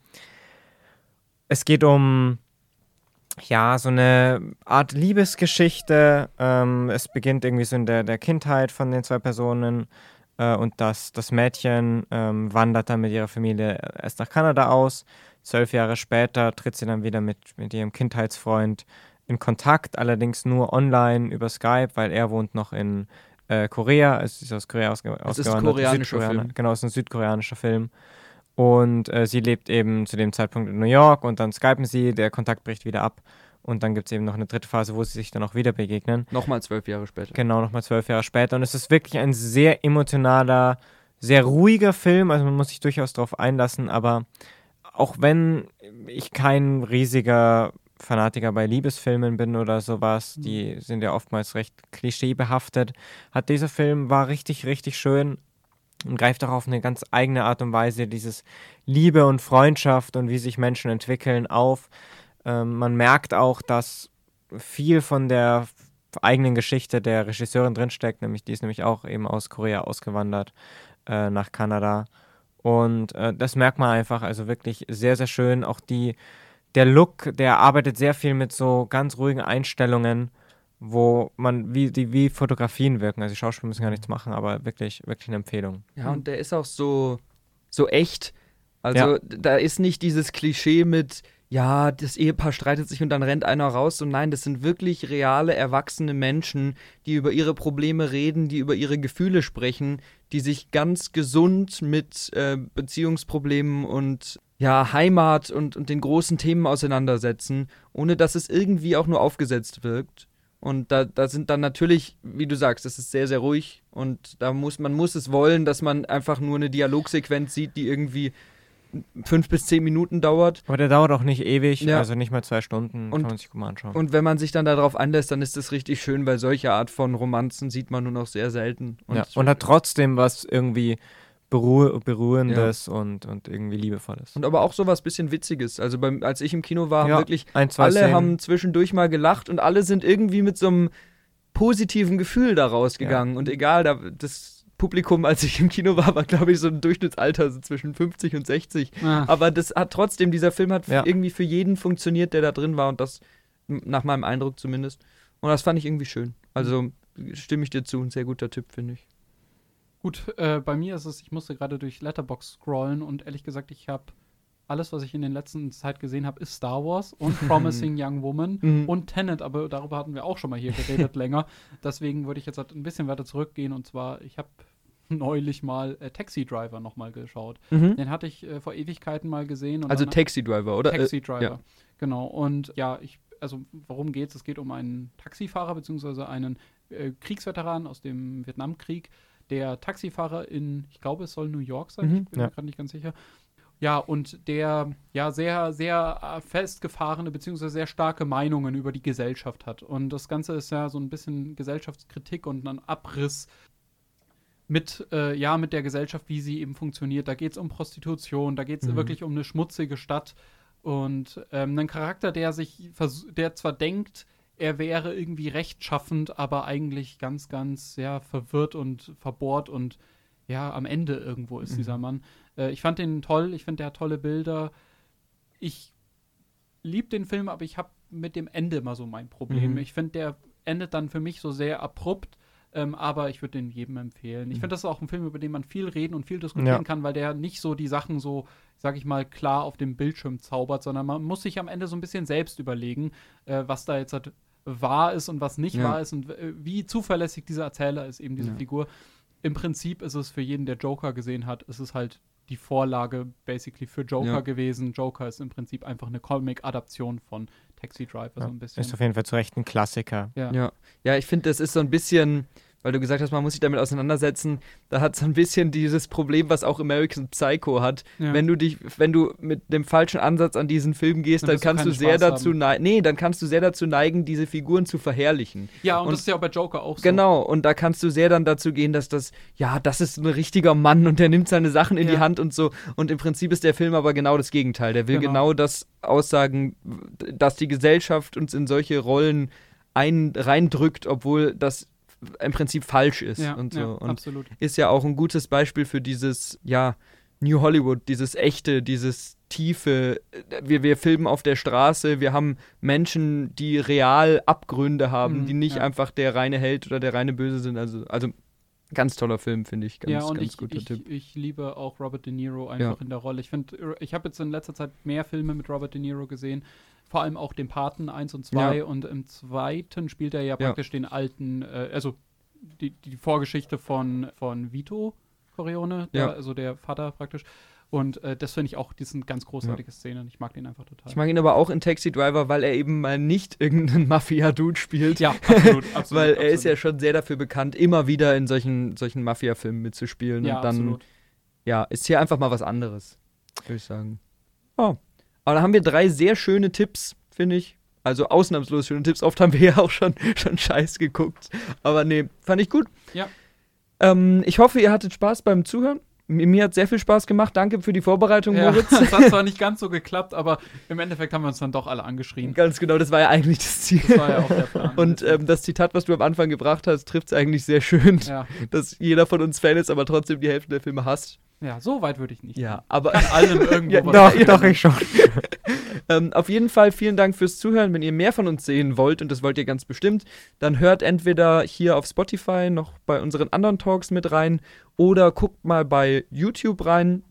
Es geht um ja, so eine Art Liebesgeschichte. Ähm, es beginnt irgendwie so in der, der Kindheit von den zwei Personen. Äh, und das, das Mädchen ähm, wandert dann mit ihrer Familie erst nach Kanada aus. Zwölf Jahre später tritt sie dann wieder mit, mit ihrem Kindheitsfreund in Kontakt, allerdings nur online über Skype, weil er wohnt noch in äh, Korea. Sie ist aus Korea ausge Es ist ein ausgewandert. koreanischer Film. Genau, es ist ein südkoreanischer Film. Und äh, sie lebt eben zu dem Zeitpunkt in New York und dann skypen sie, der Kontakt bricht wieder ab. Und dann gibt es eben noch eine dritte Phase, wo sie sich dann auch wieder begegnen. Nochmal zwölf Jahre später. Genau, nochmal zwölf Jahre später. Und es ist wirklich ein sehr emotionaler, sehr ruhiger Film. Also man muss sich durchaus darauf einlassen. Aber auch wenn ich kein riesiger Fanatiker bei Liebesfilmen bin oder sowas, Mhm. die sind ja oftmals recht klischeebehaftet, hat dieser Film, war richtig, richtig schön und greift auch auf eine ganz eigene Art und Weise dieses Liebe und Freundschaft und wie sich Menschen entwickeln auf. Ähm, man merkt auch, dass viel von der eigenen Geschichte der Regisseurin drinsteckt, nämlich die ist nämlich auch eben aus Korea ausgewandert äh, nach Kanada. Und äh, das merkt man einfach, also wirklich sehr, sehr schön. Auch die, der Look, der arbeitet sehr viel mit so ganz ruhigen Einstellungen, wo man, wie, die wie Fotografien wirken. Also die Schauspieler müssen gar nichts machen, aber wirklich, wirklich eine Empfehlung. Ja, und der ist auch so, so echt. Also Ja. da ist nicht dieses Klischee mit, ja, das Ehepaar streitet sich und dann rennt einer raus. Und nein, das sind wirklich reale, erwachsene Menschen, die über ihre Probleme reden, die über ihre Gefühle sprechen, die sich ganz gesund mit äh, Beziehungsproblemen und ja, Heimat und, und den großen Themen auseinandersetzen, ohne dass es irgendwie auch nur aufgesetzt wirkt. Und da, da sind dann natürlich, wie du sagst, das ist sehr, sehr ruhig und da muss man muss es wollen, dass man einfach nur eine Dialogsequenz sieht, die irgendwie fünf bis zehn Minuten dauert. Aber der dauert auch nicht ewig, Ja. also nicht mal zwei Stunden, Und- kann man sich gut mal anschauen. Und wenn man sich dann darauf anlässt, dann ist das richtig schön, weil solche Art von Romanzen sieht man nur noch sehr selten. Und, ja. und hat trotzdem was irgendwie Beruh Berührendes und, und irgendwie Liebevolles. und aber auch so was bisschen Witziges. Also beim, als ich im Kino war, haben Ja, wirklich Ein, zwei alle Szenen. haben zwischendurch mal gelacht und alle sind irgendwie mit so einem positiven Gefühl da rausgegangen. Und egal, da, das Publikum, als ich im Kino war, war, glaube ich, so ein Durchschnittsalter so zwischen 50 und 60. Ah, Aber das hat trotzdem, dieser Film hat Ja. irgendwie für jeden funktioniert, der da drin war und das nach meinem Eindruck zumindest. Und das fand ich irgendwie schön. Also stimme ich dir zu, ein sehr guter Tipp, finde ich. Gut, äh, bei mir ist es, ich musste gerade durch Letterbox scrollen und ehrlich gesagt, ich habe alles, was ich in den letzten Zeit gesehen habe, ist Star Wars und Promising Young Woman Mhm. und Tenet, aber darüber hatten wir auch schon mal hier geredet länger. Deswegen würde ich jetzt halt ein bisschen weiter zurückgehen und zwar, ich habe neulich mal äh, Taxi Driver nochmal geschaut. Mhm. Den hatte ich äh, vor Ewigkeiten mal gesehen. Und Also Taxi Driver, oder? Taxi Äh, Driver. ja. Genau. Und ja, ich, also worum geht's? Es geht um einen Taxifahrer beziehungsweise einen äh, Kriegsveteran aus dem Vietnamkrieg, der Taxifahrer in, ich glaube, es soll New York sein, Mhm, ich bin ja. mir gerade nicht ganz sicher. Ja, und der ja sehr, sehr äh, festgefahrene beziehungsweise sehr starke Meinungen über die Gesellschaft hat. Und das Ganze ist ja so ein bisschen Gesellschaftskritik und ein Abriss mit, äh, ja, mit der Gesellschaft, wie sie eben funktioniert. Da geht es um Prostitution, da geht es Mhm. wirklich um eine schmutzige Stadt und ähm, einen Charakter, der sich, der zwar denkt, er wäre irgendwie rechtschaffend, aber eigentlich ganz, ganz sehr verwirrt und verbohrt und ja, am Ende irgendwo ist Mhm. dieser Mann. Äh, ich fand den toll, ich finde, der hat tolle Bilder. Ich liebe den Film, aber ich habe mit dem Ende immer so mein Problem. Mhm. Ich finde, der endet dann für mich so sehr abrupt. Ähm, aber ich würde den jedem empfehlen. Ich Mhm. finde, das ist auch ein Film, über den man viel reden und viel diskutieren Ja. kann, weil der nicht so die Sachen so, sag ich mal, klar auf dem Bildschirm zaubert, sondern man muss sich am Ende so ein bisschen selbst überlegen, äh, was da jetzt halt wahr ist und was nicht Ja. wahr ist und äh, wie zuverlässig dieser Erzähler ist, eben diese Ja. Figur. Im Prinzip ist es für jeden, der Joker gesehen hat, ist es halt die Vorlage basically für Joker Ja. gewesen. Joker ist im Prinzip einfach eine Comic-Adaption von Taxi Driver, Ja, so ein bisschen. Ist auf jeden Fall zu Recht ein Klassiker. Ja. Ja, ja ich finde, das ist so ein bisschen, weil du gesagt hast, man muss sich damit auseinandersetzen, da hat so ein bisschen dieses Problem, was auch American Psycho hat. Ja. Wenn du dich, wenn du mit dem falschen Ansatz an diesen Film gehst, Dann dann du kannst du keinen sehr Spaß dazu neigen, nee, dann kannst du sehr dazu neigen, diese Figuren zu verherrlichen. ja, und, und- das ist ja auch bei Joker auch so. Genau, und da kannst du sehr dann dazu gehen, dass das, ja, das ist ein richtiger Mann und der nimmt seine Sachen in Ja. die Hand und so. Und im Prinzip ist der Film aber genau das Gegenteil. Der will Genau. genau, das aussagen, dass die Gesellschaft uns in solche Rollen ein, reindrückt, obwohl das im Prinzip falsch ist Ja, und so. ja und absolut. ist ja auch ein gutes Beispiel für dieses, ja, New Hollywood, dieses echte, dieses tiefe. Wir, wir filmen auf der Straße, wir haben Menschen, die real Abgründe haben, Mhm, die nicht ja. einfach der reine Held oder der reine Böse sind. Also, also ganz toller Film, finde ich. Ganz, ja, und ganz ich, guter ich, Tipp. ich liebe auch Robert De Niro einfach in der Rolle. Ich finde, ich habe jetzt in letzter Zeit mehr Filme mit Robert De Niro gesehen, vor allem auch den Paten 1 und 2 Ja. und im zweiten spielt er ja Ja. praktisch den alten, äh, also die, die Vorgeschichte von, von Vito Corleone, der, Ja. also der Vater praktisch. Und äh, das finde ich auch, die sind ganz großartige Szenen. Ich mag den einfach total. Ich mag ihn aber auch in Taxi Driver, weil er eben mal nicht irgendeinen Mafia-Dude spielt. ja, absolut, absolut. Weil er ist absolut. ja schon sehr dafür bekannt, immer wieder in solchen, solchen Mafia-Filmen mitzuspielen. ja, und dann absolut. ja, ist hier einfach mal was anderes, würde ich sagen. Oh. Aber da haben wir drei sehr schöne Tipps, finde ich. Also ausnahmslos schöne Tipps. Oft haben wir ja auch schon, schon Scheiß geguckt. Aber nee, fand ich gut. Ja. Ähm, ich hoffe, ihr hattet Spaß beim Zuhören. Mir, hat sehr viel Spaß gemacht. Danke für die Vorbereitung, Ja, Moritz. das hat zwar nicht ganz so geklappt, aber im Endeffekt haben wir uns dann doch alle angeschrien. Ganz genau, das war ja eigentlich das Ziel. Das war ja auch der Plan. Und ähm, das Zitat, was du am Anfang gebracht hast, trifft es eigentlich sehr schön, ja, dass jeder von uns Fan ist, aber trotzdem die Hälfte der Filme hasst. Ja, so weit würde ich nicht. Ja, aber An allem irgendwo Ja, Doch, finden. doch, ich schon. Ähm, auf jeden Fall vielen Dank fürs Zuhören. Wenn ihr mehr von uns sehen wollt, und das wollt ihr ganz bestimmt, dann hört entweder hier auf Spotify noch bei unseren anderen Talks mit rein oder guckt mal bei YouTube rein.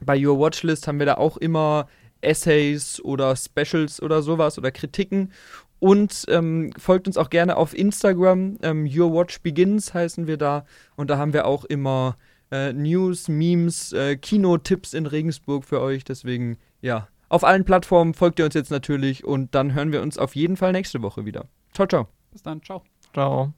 Bei Your Watchlist haben wir da auch immer Essays oder Specials oder sowas oder Kritiken. Und ähm, folgt uns auch gerne auf Instagram. Ähm, Your Watch Begins heißen wir da. Und da haben wir auch immer äh, News, Memes, äh, Kinotipps in Regensburg für euch. Deswegen, ja, auf allen Plattformen folgt ihr uns jetzt natürlich und dann hören wir uns auf jeden Fall nächste Woche wieder. Ciao, ciao. Bis dann, ciao. Ciao.